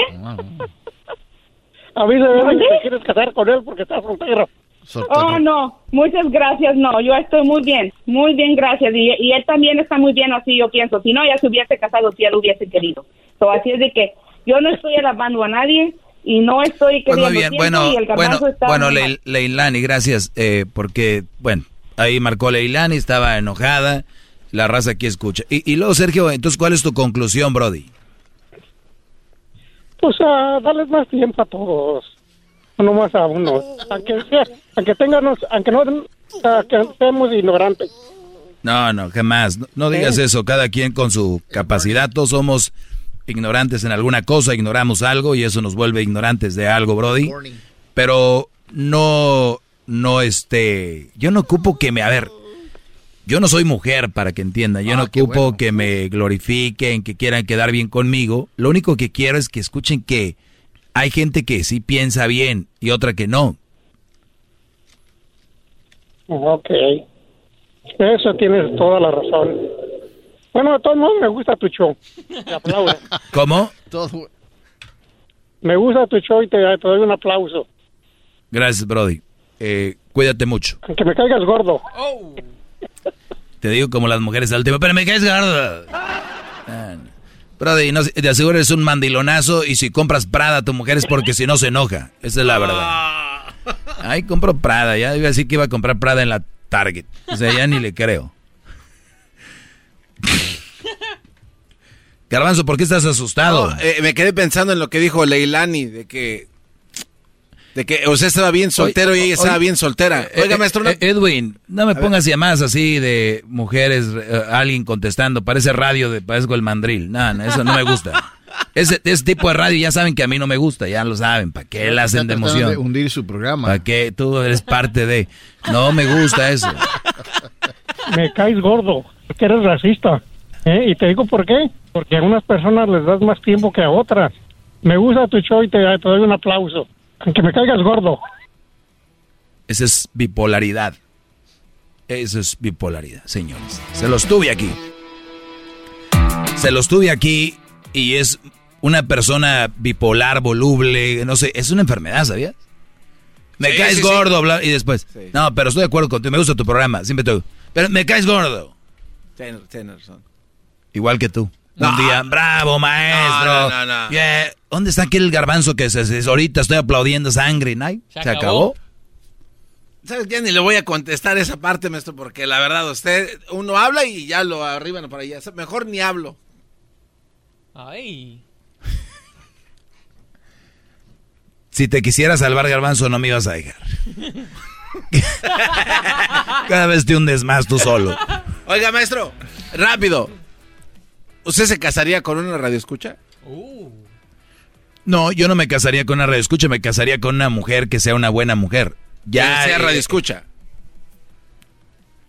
A mí se me hace que te quieres casar con él porque estás soltero. Oh, no, muchas gracias, no, yo estoy muy bien, muy bien, gracias, y, y él también está muy bien, así yo pienso, si no, ya se hubiese casado, si ya lo hubiese querido. So, así es de que yo no estoy alabando a nadie y no estoy Pues queriendo muy bien, bueno, y el bueno, está bueno, Le-. Leilani, gracias, eh, porque, bueno, ahí marcó Leilani, estaba enojada, la raza aquí escucha. Y, y luego, Sergio, entonces, ¿cuál es tu conclusión, Brody? Pues ah, darles más tiempo a todos. No más a uno. Aunque, sea, aunque tengamos, aunque no ah, que seamos ignorantes. No, no, jamás. No, no digas ¿Eh? eso. Cada quien con su capacidad. Todos somos ignorantes en alguna cosa, ignoramos algo y eso nos vuelve ignorantes de algo, Brody. Pero no, no este, yo no ocupo que me, a ver, yo no soy mujer para que entienda, yo no Ah, qué ocupo bueno. que me glorifiquen, que quieran quedar bien conmigo. Lo único que quiero es que escuchen que hay gente que sí piensa bien y otra que no. Ok. Eso tienes toda la razón. Bueno, de todos modos me gusta tu show. Te aplaudo. ¿Cómo? Me gusta tu show y te, te doy un aplauso. Gracias, Brody. Eh, cuídate mucho. Aunque me caigas gordo. Te digo como las mujeres al tiempo, pero me caes gordo. Ah, no. Brody, no, te aseguro eres un mandilonazo y si compras Prada a tu mujer es porque si no se enoja. Esa es la verdad. Ay, compro Prada. Ya iba a decir que iba a comprar Prada en la Target. O sea, ya ni le creo. Garbanzo, ¿por qué estás asustado? No, eh, me quedé pensando en lo que dijo Leilani, de que... De que usted estaba bien soltero y ella estaba bien soltera. Eh, Oiga, eh, maestro, eh, Edwin, no me pongas llamadas así de mujeres, alguien contestando. Parece radio de Parezco el mandril. No, no, eso no me gusta. Ese, ese tipo de radio ya saben que a mí no me gusta, ya lo saben. ¿Para qué la hacen de emoción? de hundir su programa. ¿Para qué? Tú eres parte de... No me gusta eso. Me caes gordo. Porque eres racista. ¿eh? Y te digo por qué. Porque a unas personas les das más tiempo que a otras. Me gusta tu show y te, te doy un aplauso. Aunque me caigas gordo. Esa es bipolaridad. Eso es bipolaridad, señores. Se los tuve aquí. Se los tuve aquí y es una persona bipolar, voluble, no sé, es una enfermedad, ¿sabías? Me Sí, caes sí, sí. gordo, bla- y después. No, pero estoy de acuerdo contigo, me gusta tu programa, siempre tú. Pero me caes gordo. Razón. Igual que tú. No. Un día, bravo, maestro. No, no, no, no. Yeah. ¿Dónde está aquel garbanzo que se, se- ahorita estoy aplaudiendo sangre? ¿no? Se ¿Se, acabó. acabó? ¿Sabes? Ya ni le voy a contestar esa parte, maestro, porque la verdad, usted, uno habla y ya lo arriban para allá. Mejor ni hablo. Ay. Si te quisiera salvar, garbanzo, no me ibas a dejar. Cada vez te hundes más tú solo. Oiga, maestro, rápido. ¿Usted se casaría con una radioescucha? No, yo no me casaría con una radio escucha, me casaría con una mujer que sea una buena mujer. Ya. Que sea eh, radioescucha.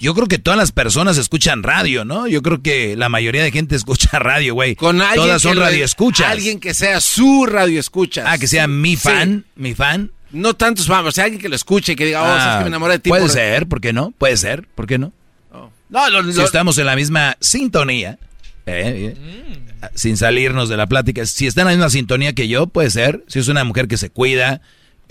Yo creo que todas las personas escuchan radio, ¿no? Yo creo que la mayoría de gente escucha radio, güey. Con alguien Todas son radioescuchas. Alguien que sea su radioescucha. Ah, que sea mi Sí. fan, mi fan. No tantos fans, o sea, alguien que lo escuche y que diga, oh, Ah, sabes que me enamoré de ti. Puede por- ser, ¿por qué no? Puede ser, ¿por qué no? No, lo- Si estamos en la misma sintonía, eh, eh, sin salirnos de la plática, si está en la misma sintonía que yo, puede ser. Si es una mujer que se cuida,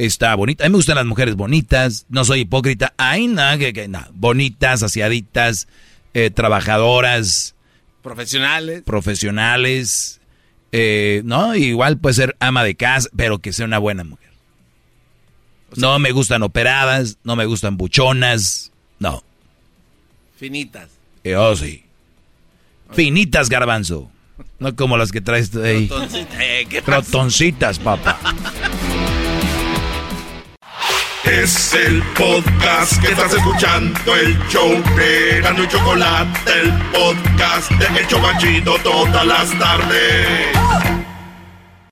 está bonita. A mí me gustan las mujeres bonitas, no soy hipócrita. Ay, no, que, que no. Bonitas, aseaditas, eh, trabajadoras, profesionales. profesionales. eh, no, igual puede ser ama de casa, pero que sea una buena mujer. no me gustan operadas, no me gustan buchonas, no. Finitas. Eh, oh, sí. Finitas, garbanzo. No como las que traes ahí. Rotoncita, eh. Rotoncitas, papá. Es el podcast que estás escuchando, el show de Gano y Chocolate, el podcast de El Chocachito todas las tardes.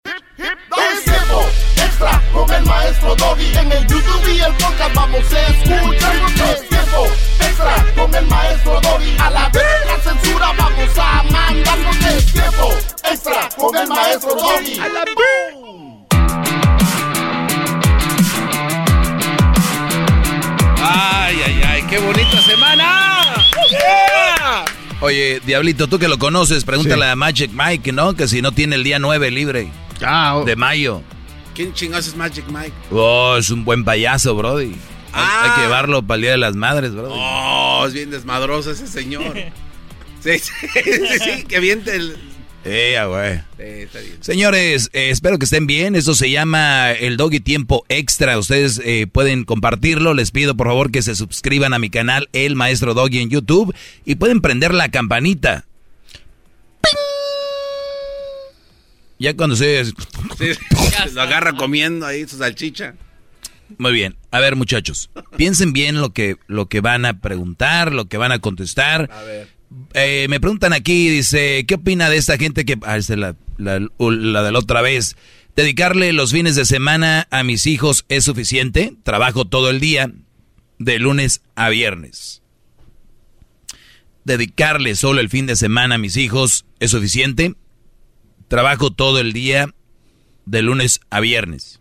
Es tiempo extra con el maestro Doggy. En el YouTube y el podcast vamos a escuchar. Es tiempo extra con el maestro Doggy. A la vez la censura vamos a mandarnos. Es tiempo extra con el maestro Doggy. A la Ay, ay, ay, qué bonita semana. Yeah. Oye, Diablito, tú que lo conoces, pregúntale a Magic Mike, ¿no? Que si no tiene el día 9 libre. De mayo. ¿Quién chingados es Magic Mike? Oh, es un buen payaso, Brody. Hay, hay que llevarlo para el Día de las Madres, Brody. Oh, es bien desmadroso ese señor. Sí, sí, sí, sí, que viente el... Eh, ah, güey. Sí, está bien. Señores, eh, espero que estén bien. Eso se llama el Doggy Tiempo Extra. Ustedes eh, pueden compartirlo. Les pido por favor que se suscriban a mi canal, El Maestro Doggy en YouTube. Y pueden prender la campanita. Ya cuando se... Sí, lo agarra comiendo ahí su salchicha. Muy bien. A ver, muchachos. Piensen bien lo que, lo que van a preguntar, lo que van a contestar. A ver. Eh, me preguntan aquí, dice, ¿qué opina de esta gente que... Ah, es la, la, la de la otra vez. ¿Dedicarle los fines de semana a mis hijos es suficiente? Trabajo todo el día, de lunes a viernes. ¿Dedicarle solo el fin de semana a mis hijos es suficiente? Trabajo todo el día, de lunes a viernes.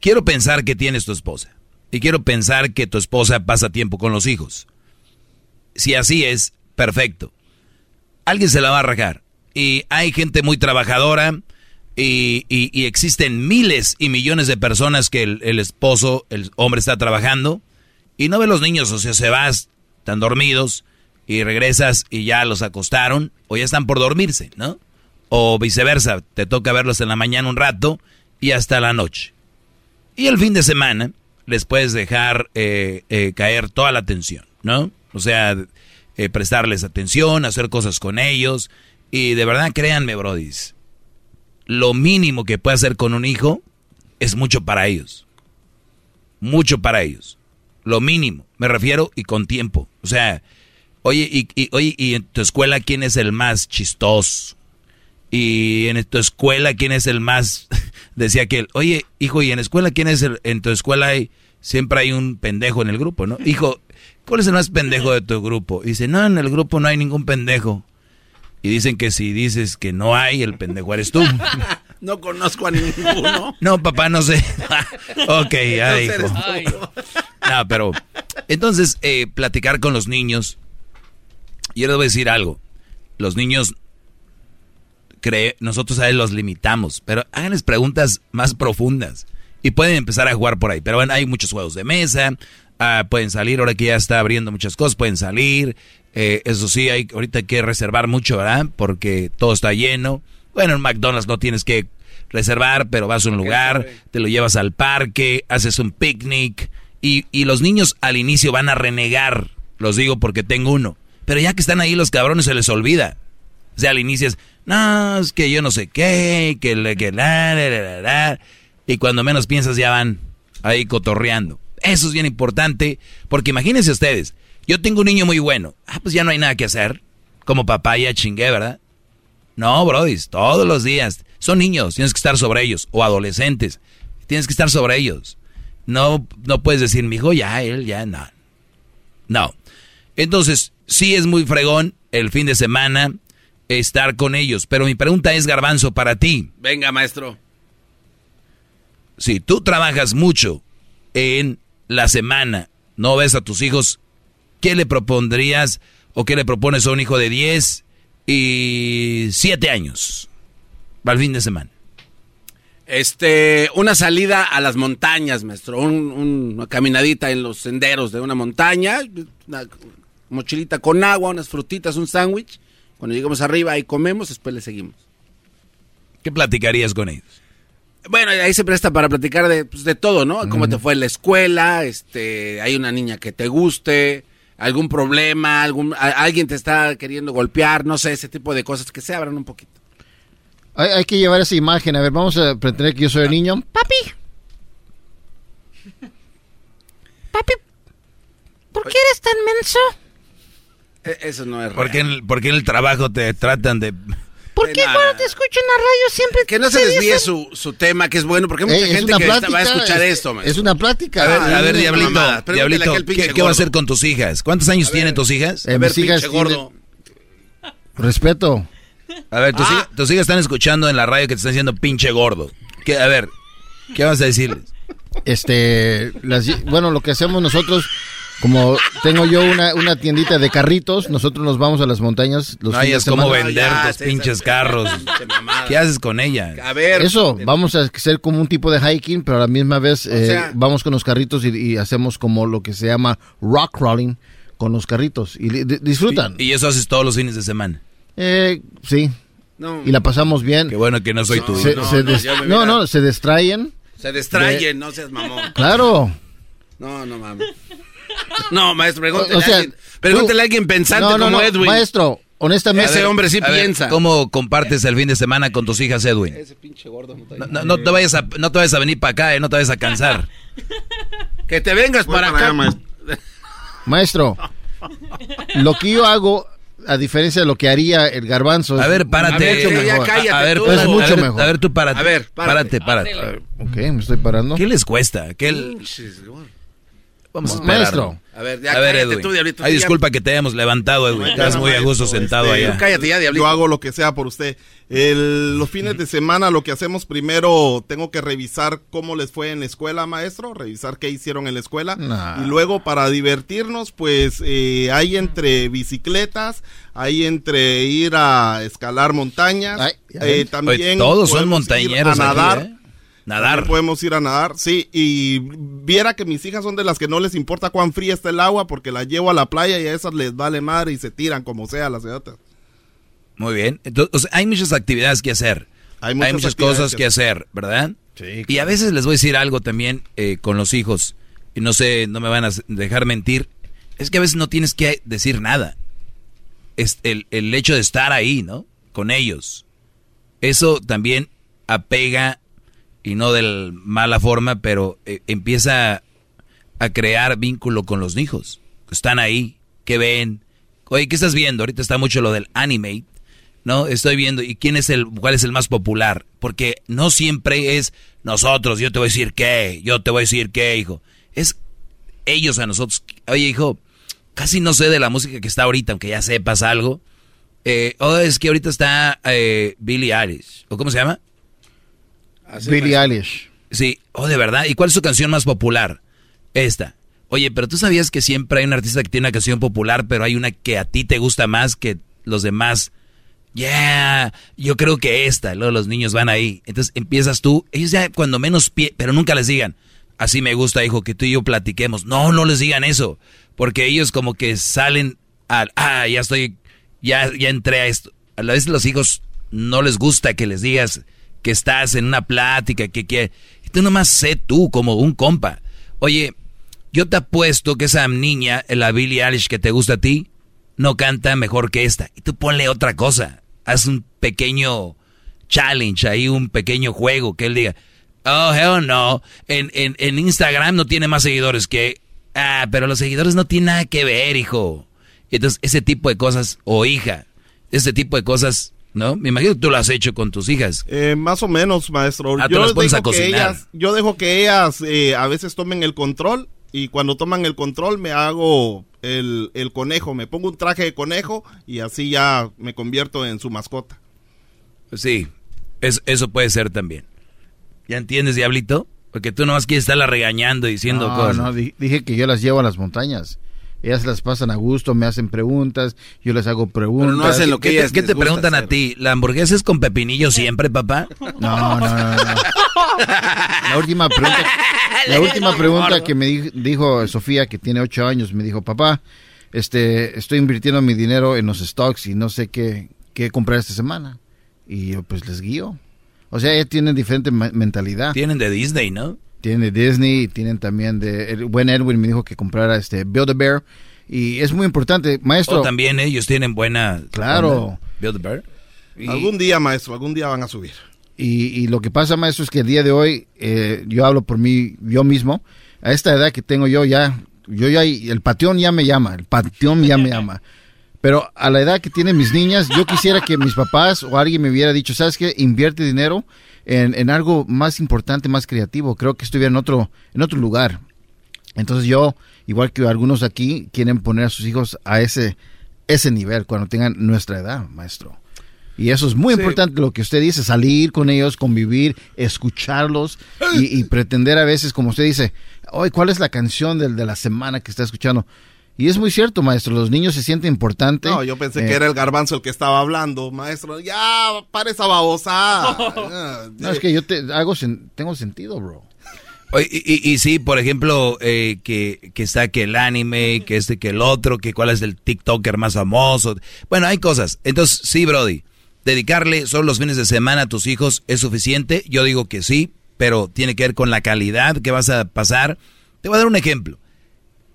Quiero pensar que tienes tu esposa. Y quiero pensar que tu esposa pasa tiempo con los hijos. Si así es, perfecto. Alguien se la va a rajar. Y hay gente muy trabajadora y, existen miles y millones de personas que el, esposo, el hombre está trabajando y no ve los niños, o sea, se vas, están dormidos y regresas y ya los acostaron o ya están por dormirse, ¿no? O viceversa, te toca verlos en la mañana un rato y hasta la noche. Y el fin de semana les puedes dejar eh, eh, caer toda la atención, ¿no? O sea, eh, prestarles atención, hacer cosas con ellos. Y de verdad, créanme, brodis, lo mínimo que puede hacer con un hijo es mucho para ellos. Mucho para ellos. Lo mínimo, me refiero, y con tiempo. O sea, oye, y, oye, ¿y en tu escuela quién es el más chistoso? Y en tu escuela, ¿quién es el más? Decía aquel, oye, hijo, ¿y en escuela quién es el? En tu escuela hay, siempre hay un pendejo en el grupo, ¿no? Hijo, ¿cuál es el más pendejo de tu grupo? Y dice, no, en el grupo no hay ningún pendejo. Y dicen que si dices que no hay, el pendejo eres tú. no conozco a ninguno. no, papá, no sé. ok, ya hijo. no, pero, entonces, eh, platicar con los niños. Y yo les voy a decir algo. Los niños nosotros a él los limitamos, pero háganles preguntas más profundas y pueden empezar a jugar por ahí. Pero bueno, hay muchos juegos de mesa, ah, pueden salir, ahora que ya está abriendo muchas cosas, pueden salir. Eh, eso sí, hay ahorita hay que reservar mucho, ¿verdad? Porque todo está lleno. Bueno, en McDonald's no tienes que reservar, pero vas a un lugar, te lo llevas al parque, haces un picnic y, y los niños al inicio van a renegar, los digo porque tengo uno. Pero ya que están ahí los cabrones se les olvida. O sea, al inicio es, no, es que yo no sé qué, que le que la, la, la, y cuando menos piensas ya van ahí cotorreando. Eso es bien importante, porque imagínense ustedes, yo tengo un niño muy bueno, ah, pues ya no hay nada que hacer, como papá ya chingué, ¿verdad? No, brodis, todos los días, son niños, tienes que estar sobre ellos, o adolescentes, tienes que estar sobre ellos. No, no puedes decir, mi hijo, ya, él, ya, no. No. Entonces, sí es muy fregón el fin de semana, estar con ellos. Pero mi pregunta es, Garbanzo, para ti. Venga, maestro. Si tú trabajas mucho en la semana, no ves a tus hijos, ¿qué le propondrías o qué le propones a un hijo de 10 y 7 años al fin de semana? Este, una salida a las montañas, maestro. una caminadita en los senderos de una montaña, una mochilita con agua, unas frutitas, un sándwich cuando llegamos arriba y comemos, después le seguimos. ¿Qué platicarías con ellos? Bueno, ahí se presta para platicar de, pues, de todo, ¿no? Cómo te fue en la escuela, este, hay una niña que te guste, algún problema, algún, alguien te está queriendo golpear, no sé, ese tipo de cosas que se abran un poquito. Hay, hay que llevar esa imagen, a ver, vamos a pretender que yo soy el niño. Papi. Papi, ¿por qué eres tan menso? E, eso no es ¿Por qué, en el, ¿Por en el trabajo te tratan de...? ¿Por qué cuando te escucho en la radio siempre Que no se desvíe su, su, tema, que es bueno, porque hay mucha gente que va a escuchar esto. Es una plática. A ver, a ver Diablito, Diablito ¿qué, ¿qué, va a hacer con tus hijas? ¿Cuántos años tienen tus hijas? Eh, mis hijas gordo. Respeto. A ver, tus, ah. hijas, tus, hijas, están escuchando en la radio que te están diciendo pinche gordo. ¿Qué, a ver, ¿qué vas a decirles? Este, las, bueno, lo que hacemos nosotros como tengo yo una, una tiendita de carritos, nosotros nos vamos a las montañas. Los no es como vender tus pinches carros. ¿Qué haces con ella? A ver. Eso, vamos a hacer como un tipo de hiking, pero a la misma vez eh, vamos con los carritos y, hacemos como lo que se llama rock crawling con los carritos. Y disfrutan. ¿Y eso haces todos los fines de semana? Eh, sí. Y la pasamos bien. Qué bueno que no soy tú. no, no, se distraen. Se distraen, no seas mamón. Claro. No, no mames. No, maestro, pregúntele, a alguien pensante como Edwin. Maestro, honestamente. Ese hombre sí piensa. ¿Cómo compartes el fin de semana con tus hijas, Edwin? Ese pinche gordo no, te vayas a, no te vayas a venir para acá, eh, no te vayas a cansar. que te vengas para acá. Maestro, lo que yo hago, a diferencia de lo que haría el garbanzo. A ver, párate. Es mucho mejor. a ver, es párate, mucho a ver, mejor. A ver, tú párate. A ver, párate, párate. párate. Ok, me estoy parando. ¿Qué les cuesta? ¿Qué el- Vamos a esperar. Maestro. A ver, ya A ver, cállate Edwin. tú, Diablito. Ay, ya- disculpa que te hayamos levantado, Edwin. Estás muy a gusto sentado Este, allá. Cállate ya, Diablito. Yo hago lo que sea por usted. El- los fines de semana lo que hacemos primero, tengo que revisar cómo les fue en la escuela, maestro, revisar qué hicieron en la escuela. Nah. Y luego para divertirnos, pues eh, hay entre bicicletas, hay entre ir a escalar montañas. Ay, eh, también Oye, todos son montañeros a aquí, nadar. ¿eh? Nadar. Podemos ir a nadar, sí, y viera que mis hijas son de las que no les importa cuán fría está el agua porque las llevo a la playa y a esas les vale madre y se tiran como sea las idiotas. Muy bien. Entonces, o sea, hay muchas actividades que hacer. Hay Hay muchas muchas, actividades cosas que hacer, ¿verdad? Sí, Y a veces les voy a decir algo también eh, con los hijos. Y no sé, no me van a dejar mentir. Es que a veces no tienes que decir nada. Es el, el hecho de estar ahí, ¿no? Con ellos. Eso también apega, y no de mala forma, pero eh, empieza a crear vínculo con los hijos. Están ahí, que ven. Oye, ¿qué estás viendo? Ahorita está mucho lo del anime, ¿no? Estoy viendo, ¿y quién es el, cuál es el más popular? Porque no siempre es nosotros, yo te voy a decir qué, yo te voy a decir qué, hijo. Es ellos a nosotros. Oye, hijo, casi no sé de la música que está ahorita, aunque ya sepas algo. Eh, oh, es que ahorita está eh, Billie Eilish. ¿O cómo se llama? Billie Eilish. Sí, oh, de verdad. ¿Y cuál es su canción más popular? Esta. Oye, pero tú sabías que siempre hay un artista que tiene una canción popular, pero hay una que a ti te gusta más que los demás. Yeah, yo creo que esta. Luego los niños van ahí. Entonces empiezas tú. Ellos ya cuando menos pie, pero nunca les digan. Así me gusta, hijo, que tú y yo platiquemos. No, no les digan eso. Porque ellos como que salen al, ah, ya estoy, ya, ya entré a esto. A la vez los hijos no les gusta que les digas que estás en una plática, que, que tú nomás sé tú como un compa. Oye, yo te apuesto que esa niña, la Billie Eilish que te gusta a ti, no canta mejor que esta. Y tú ponle otra cosa. Haz un pequeño challenge ahí, un pequeño juego que él diga, oh, hell no, en, en, en Instagram no tiene más seguidores que... Ah, pero los seguidores no tienen nada que ver, hijo. Entonces, ese tipo de cosas, o hija, ese tipo de cosas, ¿no? Me imagino que tú lo has hecho con tus hijas. Eh, más o menos, maestro. Ah, tú las pones a dejo que cocinar. ellas, yo dejo que ellas eh, a veces tomen el control y cuando toman el control me hago el, el conejo, me pongo un traje de conejo y así ya me convierto en su mascota. Sí, es- eso puede ser también. ¿Ya entiendes, Diablito? Porque tú nomás quieres estarla regañando y diciendo No, cosas. no, di- dije que yo las llevo a las montañas. Ellas las pasan a gusto, me hacen preguntas, yo les hago preguntas. ¿Qué te- ¿Qué te preguntan a ti? ¿La hamburguesa es con pepinillo siempre, papá? No, no, no, no. La última pregunta, la última pregunta que me di- dijo Sofía, que tiene ocho años, me dijo, papá, este, estoy invirtiendo mi dinero en los stocks y no sé qué, qué comprar esta semana. Y yo, pues les guío. O sea, ellos tienen diferente mentalidad. Tienen de Disney, ¿no? Tienen de Disney, y tienen también de... El buen Edwin me dijo que comprara este Build a Bear. Y es muy importante, maestro. O también ellos tienen buena... Claro. Build a Bear. Algún día, maestro, algún día van a subir. Y, y lo que pasa, maestro, es que el día de hoy, eh, yo hablo por mí, yo mismo, a esta edad que tengo yo ya, yo ya, el pateón ya me llama, el pateón ya me llama. Pero a la edad que tienen mis niñas, yo quisiera que mis papás o alguien me hubiera dicho, ¿sabes qué? Invierte dinero en, en algo más importante, más creativo. Creo que estuviera en otro, en otro lugar. Entonces yo, igual que algunos aquí, quieren poner a sus hijos a ese, ese nivel cuando tengan nuestra edad, maestro. Y eso es muy Sí. importante lo que usted dice, salir con ellos, convivir, escucharlos y, y pretender a veces, como usted dice, hoy, ¿cuál es la canción de la semana que está escuchando? Y es muy cierto, maestro, los niños se sienten importantes. No, yo pensé Eh, que era el garbanzo el que estaba hablando, maestro. Ya, para esa babosa. Ah, No, es que yo te, hago, sen- tengo sentido, bro. Oye, Y, y- y sí, por ejemplo, eh, que, que está que el anime, que este, que el otro, que cuál es el TikToker más famoso. Bueno, hay cosas. Entonces, sí, Brody, dedicarle solo los fines de semana a tus hijos es suficiente. Yo digo que sí, pero tiene que ver con la calidad que vas a pasar. Te voy a dar un ejemplo.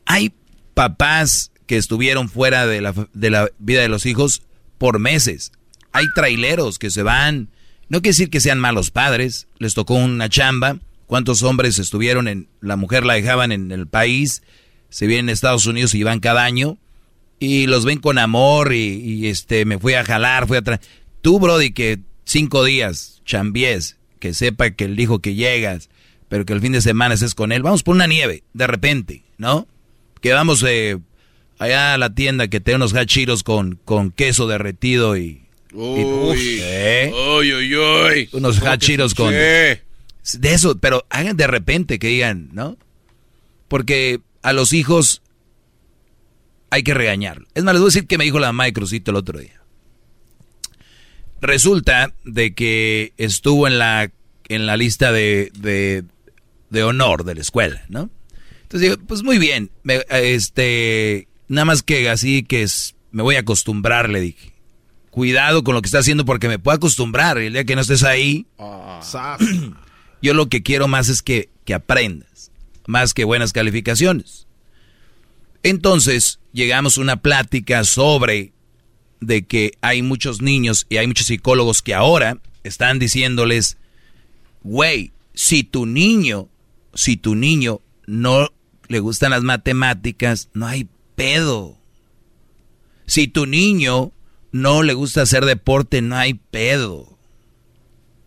Hay papás que estuvieron fuera de la, de la vida de los hijos por meses. Hay traileros que se van. No quiere decir que sean malos padres. Les tocó una chamba. ¿Cuántos hombres estuvieron en... La mujer la dejaban en el país. se vienen a Estados Unidos y van cada año y los ven con amor y, este me fui a jalar, fui a traer. Tú, Brody, que cinco días, chambies, que sepa que él dijo que llegas, pero que el fin de semana estés con él. Vamos por una nieve, de repente, ¿no? Que vamos eh, allá a la tienda que tiene unos hachiros con, con queso derretido y... Uy, ¿eh? uy, uy, uy. Unos hachiros con... De eso, pero hagan de repente que digan, ¿no? Porque a los hijos hay que regañarlo. Es más, les voy a decir que me dijo la mamá de Crucito el otro día. Resulta de que estuvo en la, en la lista de, de, honor de la escuela, ¿no? Entonces digo, pues muy bien, este, nada más que así que es, me voy a acostumbrar, le dije. Cuidado con lo que está haciendo porque me puedo acostumbrar. Y el día que no estés ahí, Ah. yo lo que quiero más es que, que aprendas, más que buenas calificaciones. Entonces, llegamos a una plática sobre de que hay muchos niños y hay muchos psicólogos que ahora están diciéndoles, güey, si tu niño, si tu niño no le gustan las matemáticas, no hay pedo. Si tu niño no le gusta hacer deporte, no hay pedo.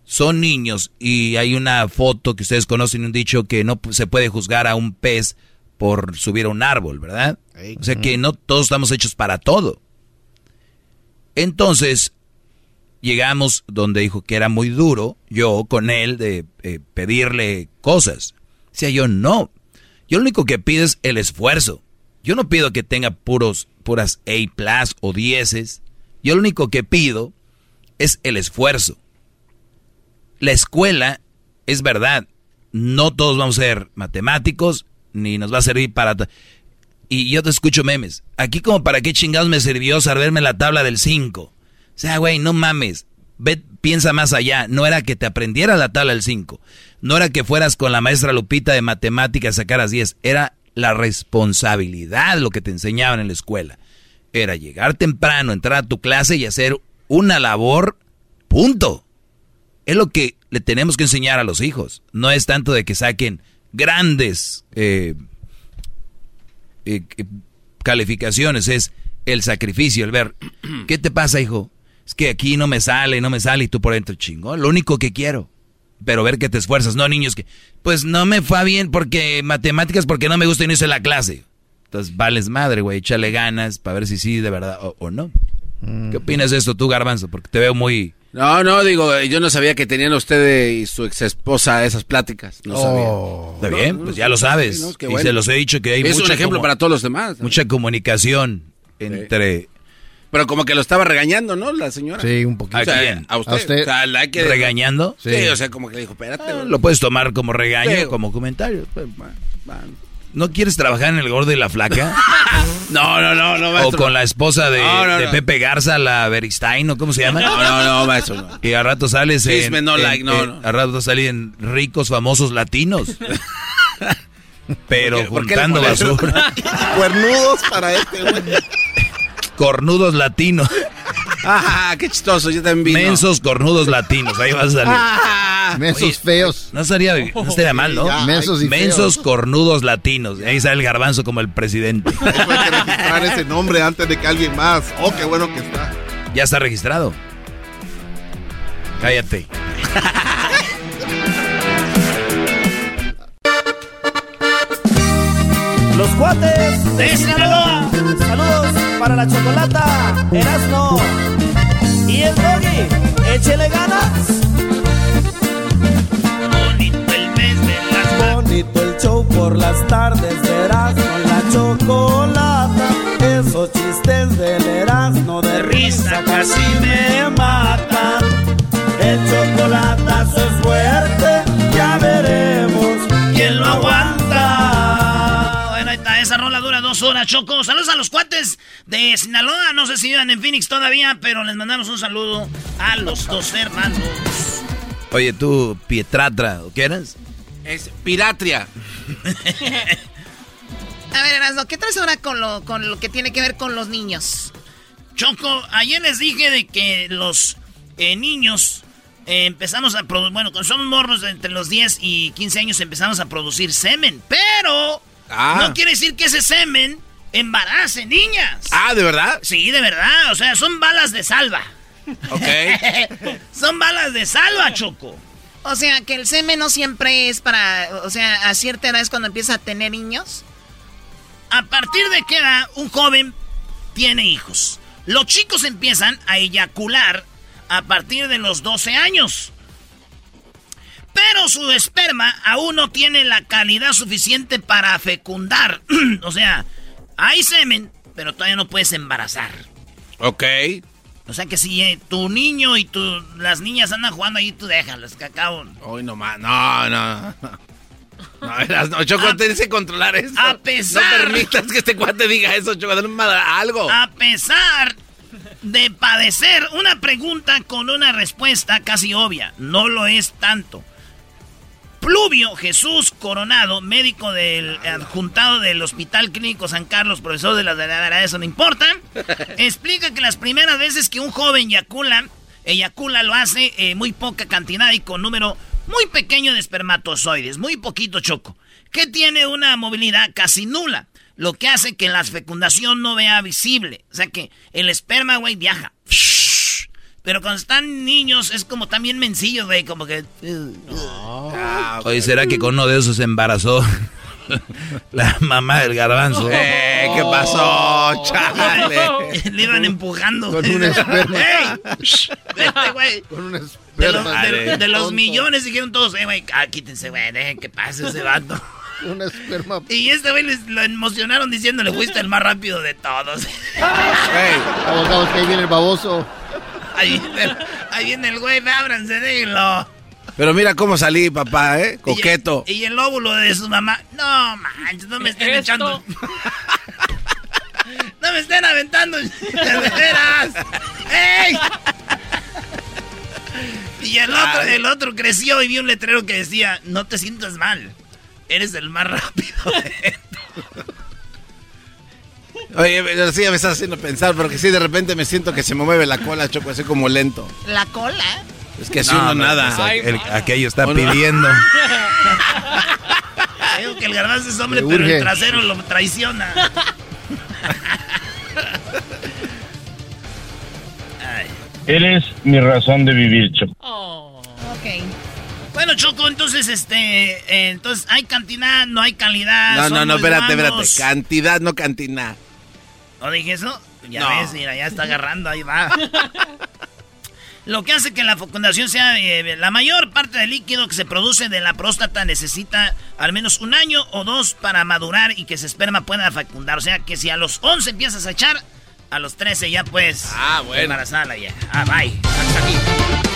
Son niños y hay una foto que ustedes conocen, un dicho que no se puede juzgar a un pez por subir a un árbol, ¿verdad? O sea que no todos estamos hechos para todo. Entonces, llegamos donde dijo que era muy duro, yo con él, de eh, pedirle cosas. Sea, yo no. Yo lo único que pido es el esfuerzo. Yo no pido que tenga puros, puras A plus o dieces. Yo lo único que pido es el esfuerzo. La escuela, es verdad, no todos vamos a ser matemáticos, ni nos va a servir para... Y yo te escucho memes. Aquí como para qué chingados me sirvió saberme la tabla del 5. O sea, güey, no mames. Ve, piensa más allá. No era que te aprendieras la tabla del 5. No era que fueras con la maestra Lupita de matemáticas sacaras 10. Era la responsabilidad lo que te enseñaban en la escuela. Era llegar temprano, entrar a tu clase y hacer una labor. Punto. Es lo que le tenemos que enseñar a los hijos. No es tanto de que saquen grandes eh, eh, calificaciones, es el sacrificio, el ver, ¿qué te pasa, hijo? Es que aquí no me sale, no me sale y tú por dentro, chingón, lo único que quiero. Pero ver que te esfuerzas, no niños que, pues no me fue bien porque matemáticas, porque no me gusta y no hice la clase. Entonces, vales madre, güey, échale ganas para ver si sí de verdad o, o no. ¿Qué opinas de esto tú, Garbanzo? Porque te veo muy... No, no, digo, yo no sabía que tenían usted y su ex esposa esas pláticas. No Oh. Está bien, No, pues ya lo sabes. sí, no, qué y bueno. se los he dicho que hay Es un ejemplo para todos los demás. Mucha comunicación entre... Pero como que lo estaba regañando, ¿no? La señora. Sí, un poquito. ¿A O sea? A usted. ¿A usted? O sea, la que- ¿Regañando? Sí. o sea, como que le dijo, espérate. Ah, lo puedes tomar como regaño, Sí. como comentario. Pues, ¿No quieres trabajar en el gordo y la flaca? No, no, no, no, o maestro. con la esposa de, No, no, de no. Pepe Garza, la Beristain, ¿o cómo se llama? No, no, no, maestro. no. Y al rato sales en... Chisme no en- like, no, en- no. Al rato sales en ricos, famosos latinos. Pero ¿Por qué- por qué juntando basura. Cuernudos para este, güey. Cornudos latinos. Ah, qué chistoso, yo también vino. Mensos cornudos latinos. Ahí vas a salir. Ah, Mensos Oye, feos. No estaría, no estaría mal, ¿no? Ya, Mensos y Mensos feos. cornudos latinos. Ahí sale el garbanzo como el presidente. Hay que registrar ese nombre antes de que alguien más. Oh, qué bueno que está. Ya está registrado. Cállate. Los cuates de Sinaloa. Para la chocolata, Erasmo y el doggy. Échele ganas. Bonito el mes de las Bonito el show por las tardes de Erasmo la chocolata. Esos chistes del Erasmo de risa casi me matan. El chocolatazo es fuerte, ya veremos quién lo aguanta. Bueno, ahí está, esa rola dura dos horas, Choco. Saludos a los cuates de Sinaloa. No sé si vivan en Phoenix todavía, pero les mandamos un saludo a los dos hermanos. Oye, tú, Pietratra, ¿o qué eras? Es piratria. A ver, Erasmo, ¿qué traes ahora con lo, con lo que tiene que ver con los niños? Choco, ayer les dije de que los eh, niños eh, empezamos a producir, bueno, cuando somos morros entre los 10 y 15 años empezamos a producir semen, pero Ah. No quiere decir que ese semen embarace niñas. Ah, ¿de verdad? Sí, de verdad. O sea, son balas de salva. Ok. son balas de salva, Choco. O sea, que el semen no siempre es para, o sea, a cierta edad es cuando empieza a tener niños. A partir de qué edad un joven tiene hijos. Los chicos empiezan a eyacular a partir de los 12 años. Pero su esperma aún no tiene la calidad suficiente para fecundar. o sea, hay semen, pero todavía no puedes embarazar. Ok. O sea que si eh, tu niño y tu, las niñas andan jugando ahí, tú déjalas, cacao. Hoy no más. No, no. No, eras- no, Choco, tienes que controlar eso. a pesar- No permitas que este cuate diga eso, Choco. Dale algo. A pesar de padecer una pregunta con una respuesta casi obvia, no lo es tanto. Pluvio Jesús Coronado, médico del adjuntado del Hospital Clínico San Carlos, profesor de de la verdad, eso no importa, explica que las primeras veces que un joven eyacula, eyacula lo hace eh, muy poca cantidad y con número muy pequeño de espermatozoides, muy poquito choco, que tiene una movilidad casi nula, lo que hace que la fecundación no vea visible, o sea que el esperma, güey, viaja. Pero cuando están niños es como también mencillos, güey, como que... Oye, ¿será que con uno de esos se embarazó la mamá del garbanzo? Eh, ¿qué pasó, chale? Le iban empujando. Con un esperma. ¡Ey! Vete, güey. Con un De, los- esperma. de- de los millones dijeron todos, eh, güey, ah, quítense, güey, dejen que pase ese vato. Un esperma. Y este güey les- lo emocionaron diciéndole, fuiste el más rápido de todos. Vamos, vamos, que ahí viene el baboso. Ahí, viene- ahí viene el güey, ábranse, déjenlo. Pero mira cómo salí, papá, ¿eh? Coqueto. Y el óvulo de su mamá, no manches, no me estén Esto. echando. no me estén aventando, de veras. ¡Ey! Y el otro, el otro creció y vio un letrero que decía, no te sientas mal, eres el más rápido. Oye, pero sí, ya me estás haciendo pensar, porque sí, de repente me siento que se me mueve la cola, Choco, así como lento. La cola. Es que si No, uno no, nada. pues, el- aquello está pidiendo. Digo que el garbanzo es hombre, pero el trasero lo traiciona. Eres mi razón de vivir, Choco. Ok. Bueno, Choco, entonces, este, eh, entonces, ¿hay cantidad, no hay calidad? No, no, no, espérate, espérate. Cantidad, no cantina. ¿No dije eso? Ya No. ves, mira, ya está agarrando, ahí va. Lo que hace que la fecundación sea eh, la mayor parte del líquido que se produce de la próstata necesita al menos un año o dos para madurar y que ese esperma pueda fecundar. O sea que si a los 11 empiezas a echar, a los 13 ya puedes Ah, bueno. embarazar a la vieja. Ah, bye. Hasta aquí.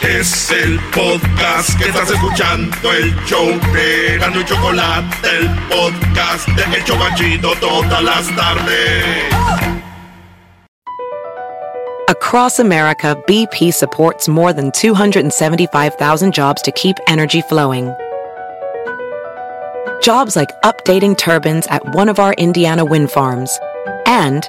Es el podcast que estás escuchando, el show de Gano y Chocolate, el podcast de El Chocachito todas las tardes. Across America, BP supports more than 275,000 jobs to keep energy flowing. Jobs like updating turbines at one of our Indiana wind farms and